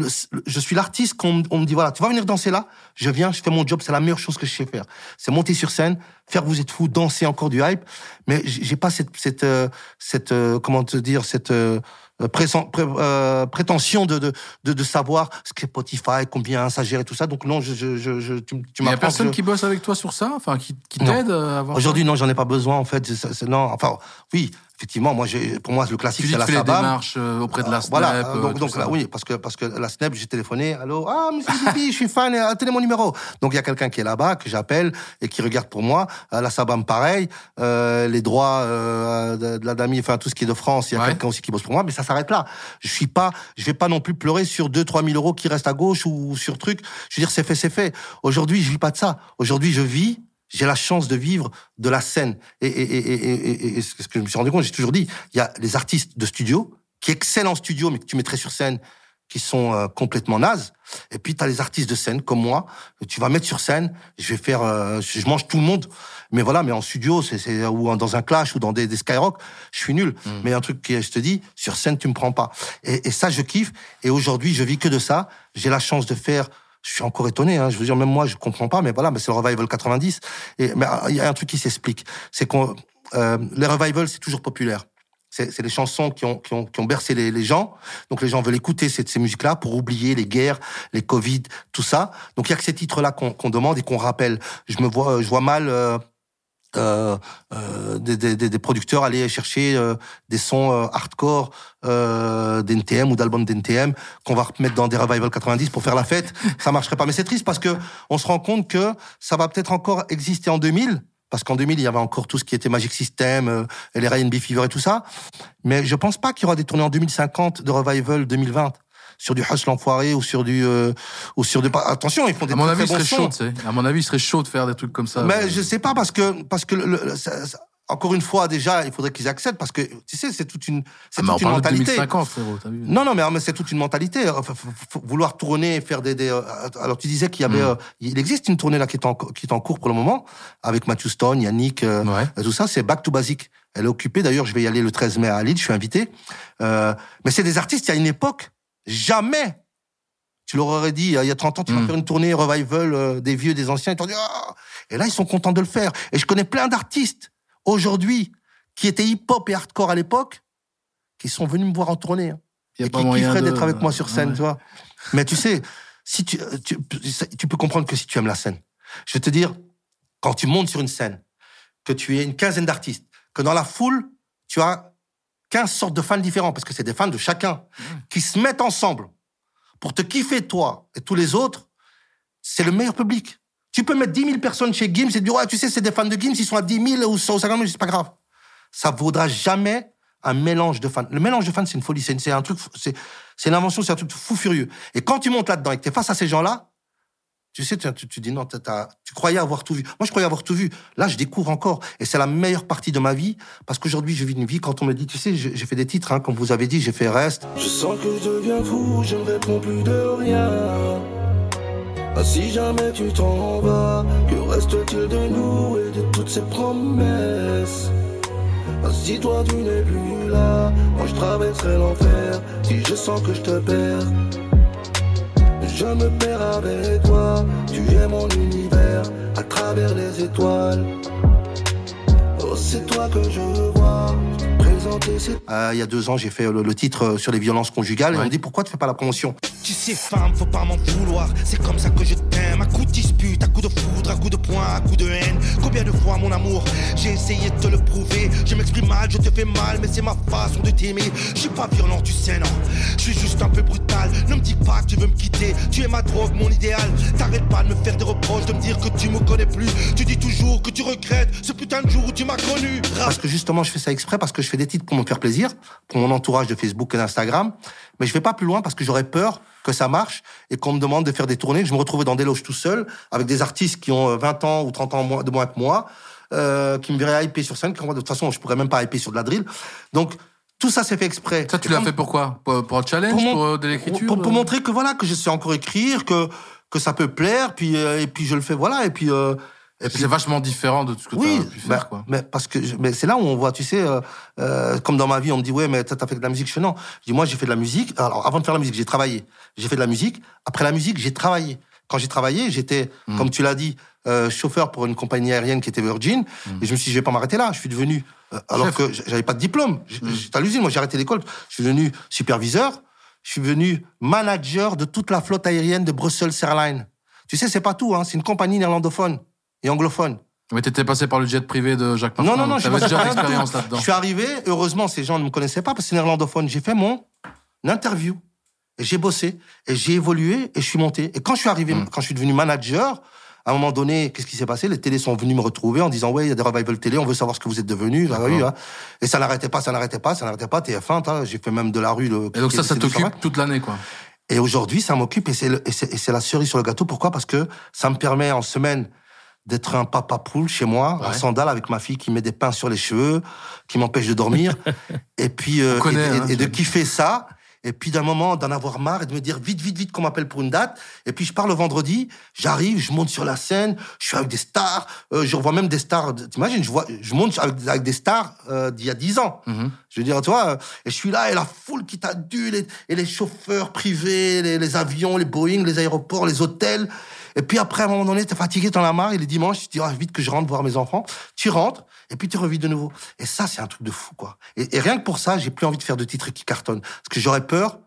je suis l'artiste qu'on on me dit voilà, tu vas venir danser là. Je viens, je fais mon job. C'est la meilleure chose que je sais faire. C'est monter sur scène, faire vous êtes fou, danser encore du hype. Mais j'ai pas cette, cette, euh, cette, euh, comment te dire, cette euh, pré- euh, prétention de, de, de, de savoir ce qu'est Spotify, combien ça gère et tout ça. Donc non, je, je, je, je- tu, tu Il y a m'apprends personne que qui bosse avec toi sur ça, enfin qui, qui t'aide à avoir. Aujourd'hui, non, j'en ai pas besoin, en fait. Non, enfin, oui, effectivement, moi, pour moi, le classique, c'est la tu fais démarches euh, auprès de la Snap. Voilà, euh, donc, donc là, oui, parce que, parce que la Snap, j'ai téléphoné, allô, ah, monsieur Bibi, je suis fan, euh, tenez mon numéro. Donc, il y a quelqu'un qui est là-bas, que j'appelle, et qui regarde pour moi. Euh, la Sabam, pareil, euh, les droits euh, de, de la Dami, enfin, tout ce qui est de France, il y a Ouais. quelqu'un aussi qui bosse pour moi, mais ça s'arrête là. Je suis pas, je vais pas non plus pleurer sur 2 3 000 euros qui restent à gauche ou sur truc. Je veux dire, c'est fait, c'est fait. Aujourd'hui, je vis pas de ça. Aujourd'hui, je vis, j'ai la chance de vivre de la scène. Et, et, et, et, et, et ce que je me suis rendu compte, j'ai toujours dit, il y a les artistes de studio qui excellent en studio, mais que tu mettrais sur scène, qui sont euh, complètement nazes. Et puis, tu as les artistes de scène, comme moi, que tu vas mettre sur scène, je vais faire, euh, je mange tout le monde. Mais voilà, mais en studio, c'est, ou dans un clash ou dans des, des skyrock, je suis nul. Mais un truc qui, je te dis, sur scène, tu me prends pas. Et, et ça, je kiffe. Et aujourd'hui, je vis que de ça. J'ai la chance de faire je suis encore étonné, hein. je veux dire, même moi, je comprends pas, mais voilà, mais c'est le revival 90. Et, mais euh, il y a un truc qui s'explique, c'est qu'on, euh, les revivals, c'est toujours populaire. C'est des chansons qui ont, qui ont, qui ont bercé les, les gens. Donc les gens veulent écouter ces, ces musiques-là pour oublier les guerres, les Covid, tout ça. Donc il y a que ces titres-là qu'on qu'on demande et qu'on rappelle. Je me vois, je vois mal euh, euh, euh, des, des, des- producteurs aller chercher euh, des sons euh, hardcore d'NTM ou d'albums d'NTM qu'on va remettre dans des revival 90 pour faire la fête. Ça marcherait pas. Mais c'est triste parce que on se rend compte que ça va peut-être encore exister en 2000. Parce qu'en 2000, il y avait encore tout ce qui était Magic System, euh, et les R&B Fever et tout ça. Mais je pense pas qu'il y aura des tournées en 2050 de revival 2020 sur du Hush l'enfoiré ou sur du euh, ou sur du attention ils font des À mon très, avis, très serait chaud, sons. tu sais. À mon avis, il serait chaud de faire des trucs comme ça. Mais je sais pas parce que parce que le- le- ça- ça- encore une fois déjà il faudrait qu'ils acceptent parce que tu sais c'est toute une c'est Ah, toute une parle de mentalité. 2050, frérot, vu Non non mais, mais c'est toute une mentalité. Enfin, vouloir tourner faire des, des euh, alors tu disais qu'il y avait Mm. euh, il existe une tournée là qui est en qui est en cours pour le moment avec Matthew Stone, Yannick euh, Ouais. tout ça c'est Back to Basic. Elle est occupée d'ailleurs je vais y aller le 13 mai à Lille je suis invité. Euh, mais c'est des artistes il y a une époque jamais tu leur aurais dit, il y a 30 ans, tu vas Mm. faire une tournée revival euh, des vieux, des anciens. Ils t'ont dit, Ah et là, ils sont contents de le faire. Et je connais plein d'artistes aujourd'hui qui étaient hip-hop et hardcore à l'époque, qui sont venus me voir en tournée. hein, Il y a et pas qui kifferaient d'être avec moi sur scène, Ouais. tu vois. Mais tu sais, si tu, euh, tu, tu peux comprendre que si tu aimes la scène. Je vais te dire, quand tu montes sur une scène, que tu es une quinzaine d'artistes, que dans la foule, tu as 15 sortes de fans différents, parce que c'est des fans de chacun, qui se mettent ensemble pour te kiffer toi et tous les autres, c'est le meilleur public. Tu peux mettre 10 000 personnes chez Gims et dire, ouais, tu sais, c'est des fans de Gims, ils sont à 10 000 ou 50 000, c'est pas grave. Ça vaudra jamais un mélange de fans. Le mélange de fans, c'est une folie, c'est un truc, c'est c'est une invention, c'est un truc fou furieux. Et quand tu montes là-dedans et que tu es face à ces gens-là, tu sais, tu, tu, dis non, tu croyais avoir tout vu. Moi, je croyais avoir tout vu. Là, je découvre encore. Et c'est la meilleure partie de ma vie. Parce qu'aujourd'hui, je vis une vie, quand on me dit, tu sais, j'ai j'ai fait des titres, hein, comme vous avez dit, j'ai fait Reste. Je sens que je deviens fou, je ne réponds plus de rien. Ah, si jamais tu t'en vas, que reste-t-il de nous et de toutes ces promesses? Ah, Si toi tu n'es plus là, moi je traverserai l'enfer. Si je sens que je te perds, je me perds avec toi. Tu es mon univers à travers les étoiles. Oh, c'est toi que je vois. Euh, il y a deux ans, j'ai fait le, le titre sur les violences conjugales. Et on me dit, pourquoi tu fais pas la promotion? Tu sais, femme, faut pas m'en vouloir. C'est comme ça que je t'aime. À coup de dispute, à coup de un coup de poing, un coup de haine. Combien de fois, mon amour, j'ai essayé de te le prouver. Je m'exprime mal, je te fais mal, mais c'est ma façon de t'aimer. Je suis pas violent, tu sais, non. Je suis juste un peu brutal. Ne me dis pas que tu veux me quitter. Tu es ma drogue, mon idéal. T'arrêtes pas de me faire des reproches, de me dire que tu me connais plus. Tu dis toujours que tu regrettes ce putain de jour où tu m'as connu. Parce que justement, je fais ça exprès, parce que je fais des titres pour me faire plaisir, pour mon entourage de Facebook et d'Instagram. Mais je vais pas plus loin parce que j'aurais peur que ça marche et qu'on me demande de faire des tournées, que je me retrouve dans des loges tout seul, avec des artistes qui ont euh, 20 ans ou 30 ans de moins que moi, euh, qui me verraient hyper sur scène, moi, de toute façon, je pourrais même pas hyper sur de la drill. Donc, tout ça, c'est fait exprès. Ça, tu l'as fait pourquoi pour, pour un challenge, pour, euh, de l'écriture pour, pour euh? montrer que voilà, que je sais encore écrire, que, que ça peut plaire, puis, euh, et puis je le fais, voilà, et puis, euh, et puis C'est vachement différent de tout ce que oui, tu as pu faire, bah, quoi. mais parce que je- mais c'est là où on voit, tu sais, euh, euh, comme dans ma vie, on me dit ouais, mais t'as fait de la musique. Je fais non. Je dis moi, j'ai fait de la musique. Alors avant de faire la musique, j'ai travaillé. J'ai fait de la musique. Après la musique, j'ai travaillé. Quand j'ai travaillé, j'étais, Hmm. comme tu l'as dit, euh, chauffeur pour une compagnie aérienne qui était Virgin. Et je me suis dit, je vais pas m'arrêter là. Je suis devenu, alors Hmm. Chef. Hmm. que j'avais pas de diplôme. J- J'étais à l'usine. Moi, j'ai arrêté l'école. Je suis devenu superviseur. Je suis devenu manager de toute la flotte aérienne de Brussels Airlines. Tu sais, c'est pas tout. Hein. C'est une compagnie néerlandophone et anglophone. Mais t'étais passé par le jet privé de Jacques Martin. Non, non, non, je déjà l'expérience là-dedans. Je suis arrivé, heureusement, ces gens ne me connaissaient pas parce que c'est néerlandophone. J'ai fait mon interview. Et j'ai bossé. Et j'ai évolué et je suis monté. Et quand je suis arrivé, Mm. quand je suis devenu manager, à un moment donné, qu'est-ce qui s'est passé? Les télés sont venus me retrouver en disant, ouais, il y a des revival télé, on veut savoir ce que vous êtes devenus. Oui, hein. Et ça n'arrêtait pas, ça n'arrêtait pas, ça n'arrêtait pas. TF1, t'as, j'ai fait même de la rue. Le, Et donc ça, ça t'occupe toute l'année, quoi. et aujourd'hui, ça m'occupe et c'est la cerise sur le gâteau. Pourquoi? Parce que ça me permet en semaine d'être un papa poule chez moi, en Ouais. sandales avec ma fille qui met des pains sur les cheveux, qui m'empêche de dormir, (laughs) et puis euh, On connaît, et, et- hein, et de kiffer ça. Et puis d'un moment d'en avoir marre et de me dire vite, vite, vite qu'on m'appelle pour une date. Et puis je pars le vendredi, j'arrive, je monte sur la scène, je suis avec des stars, euh, je revois même des stars. T'imagines, je vois, je monte avec, avec des stars euh, d'il y a 10 ans. Mhm. Je veux dire, tu vois, euh, et je suis là, et la foule qui t'adule, et, et les chauffeurs privés, les, les avions, les Boeing, les aéroports, les hôtels. Et puis après, à un moment donné, t'es fatigué, t'en as marre, et les dimanches, tu te dis, ah, vite que je rentre voir mes enfants. Tu rentres, et puis tu revis de nouveau. Et ça, c'est un truc de fou, quoi. Et, et rien que pour ça, j'ai plus envie de faire de titres qui cartonnent. Parce que j'aurais peur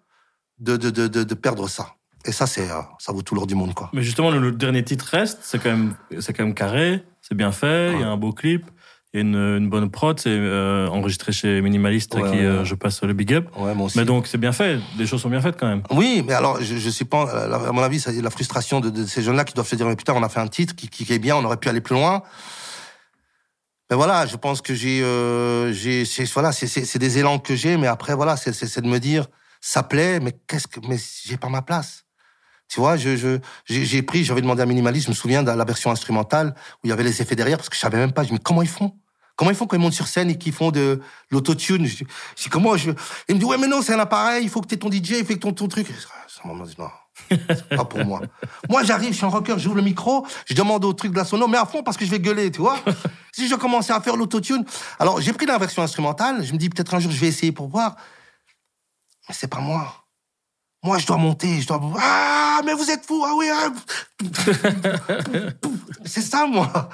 de, de, de, de, de perdre ça. Et ça, c'est, euh, ça vaut tout l'or du monde, quoi. Mais justement, le, le dernier titre reste, c'est quand même, c'est quand même carré, c'est bien fait, il y a un beau clip, une, une bonne prod, c'est euh, enregistré chez Minimalist, Ouais, qui ouais, euh, ouais. je passe le big up. Aussi. Mais donc, c'est bien fait, les choses sont bien faites quand même. Oui, mais alors, je, je suis pas, euh, à mon avis, c'est la frustration de, de ces jeunes-là qui doivent se dire, mais putain, on a fait un titre qui, qui est bien, on aurait pu aller plus loin. Mais voilà, je pense que j'ai, euh, j'ai, c'est, voilà, c'est, des élans que j'ai, mais après, voilà, c'est de me dire, ça plaît, mais qu'est-ce que, mais j'ai pas ma place. Tu vois, je, je, j'ai, pris, j'avais demandé à Minimalist, je me souviens de la version instrumentale où il y avait les effets derrière, parce que je savais même pas, je me dis, mais comment ils font? Comment ils font quand ils montent sur scène et qu'ils font de l'autotune? Je dis, comment je... Il me dit, ouais, mais non, c'est un appareil, il faut que tu aies ton DJ, il faut que ton, ton truc. Ah, Ça m'a dit, non, c'est pas pour moi. (laughs) Moi, j'arrive, je suis un rocker, j'ouvre le micro, je demande au truc de la sono, mais à fond parce que je vais gueuler, tu vois. (laughs) si je commençais à faire l'autotune. Alors, j'ai pris la version instrumentale, je me dis, peut-être un jour, je vais essayer pour voir. Mais c'est pas moi. Moi, je dois monter, je dois. Ah, mais vous êtes fous, ah oui, ah. (laughs) C'est ça, moi.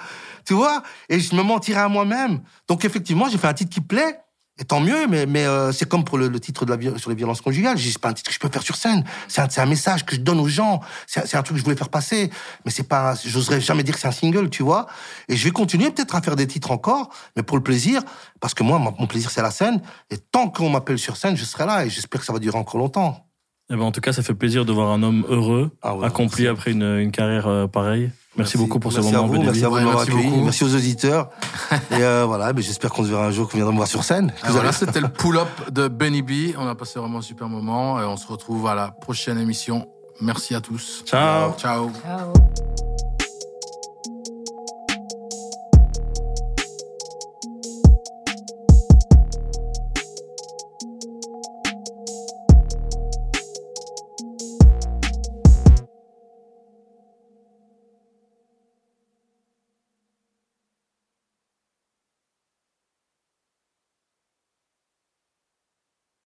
Tu vois? Et je me mentirais à moi-même. Donc, effectivement, j'ai fait un titre qui plaît. Et tant mieux, mais, mais euh, c'est comme pour le, le titre de la, sur les violences conjugales. J'ai- C'est pas un titre que je peux faire sur scène. C'est un, un message que je donne aux gens. C'est un- truc que je voulais faire passer. Mais c'est pas, j'oserais jamais dire que c'est un single, tu vois. Et je vais continuer peut-être à faire des titres encore, mais pour le plaisir, parce que moi, mon plaisir, c'est la scène. Et tant qu'on m'appelle sur scène, je serai là. Et j'espère que ça va durer encore longtemps. Eh ben, en tout cas, ça fait plaisir de voir un homme heureux, Ah ouais, accompli merci. après une, une carrière euh, pareille. Merci, beaucoup pour ce merci à moment. vous, Benelli. merci à vous de m'avoir merci accueilli. beaucoup. Merci aux auditeurs. (laughs) et euh, voilà, mais j'espère qu'on se verra un jour, qu'on viendra me voir sur scène. Ah, voilà, c'était (laughs) le pull-up de Benny B. On a passé vraiment un super moment et on se retrouve à la prochaine émission. Merci à tous. Ciao. Ciao. Ciao.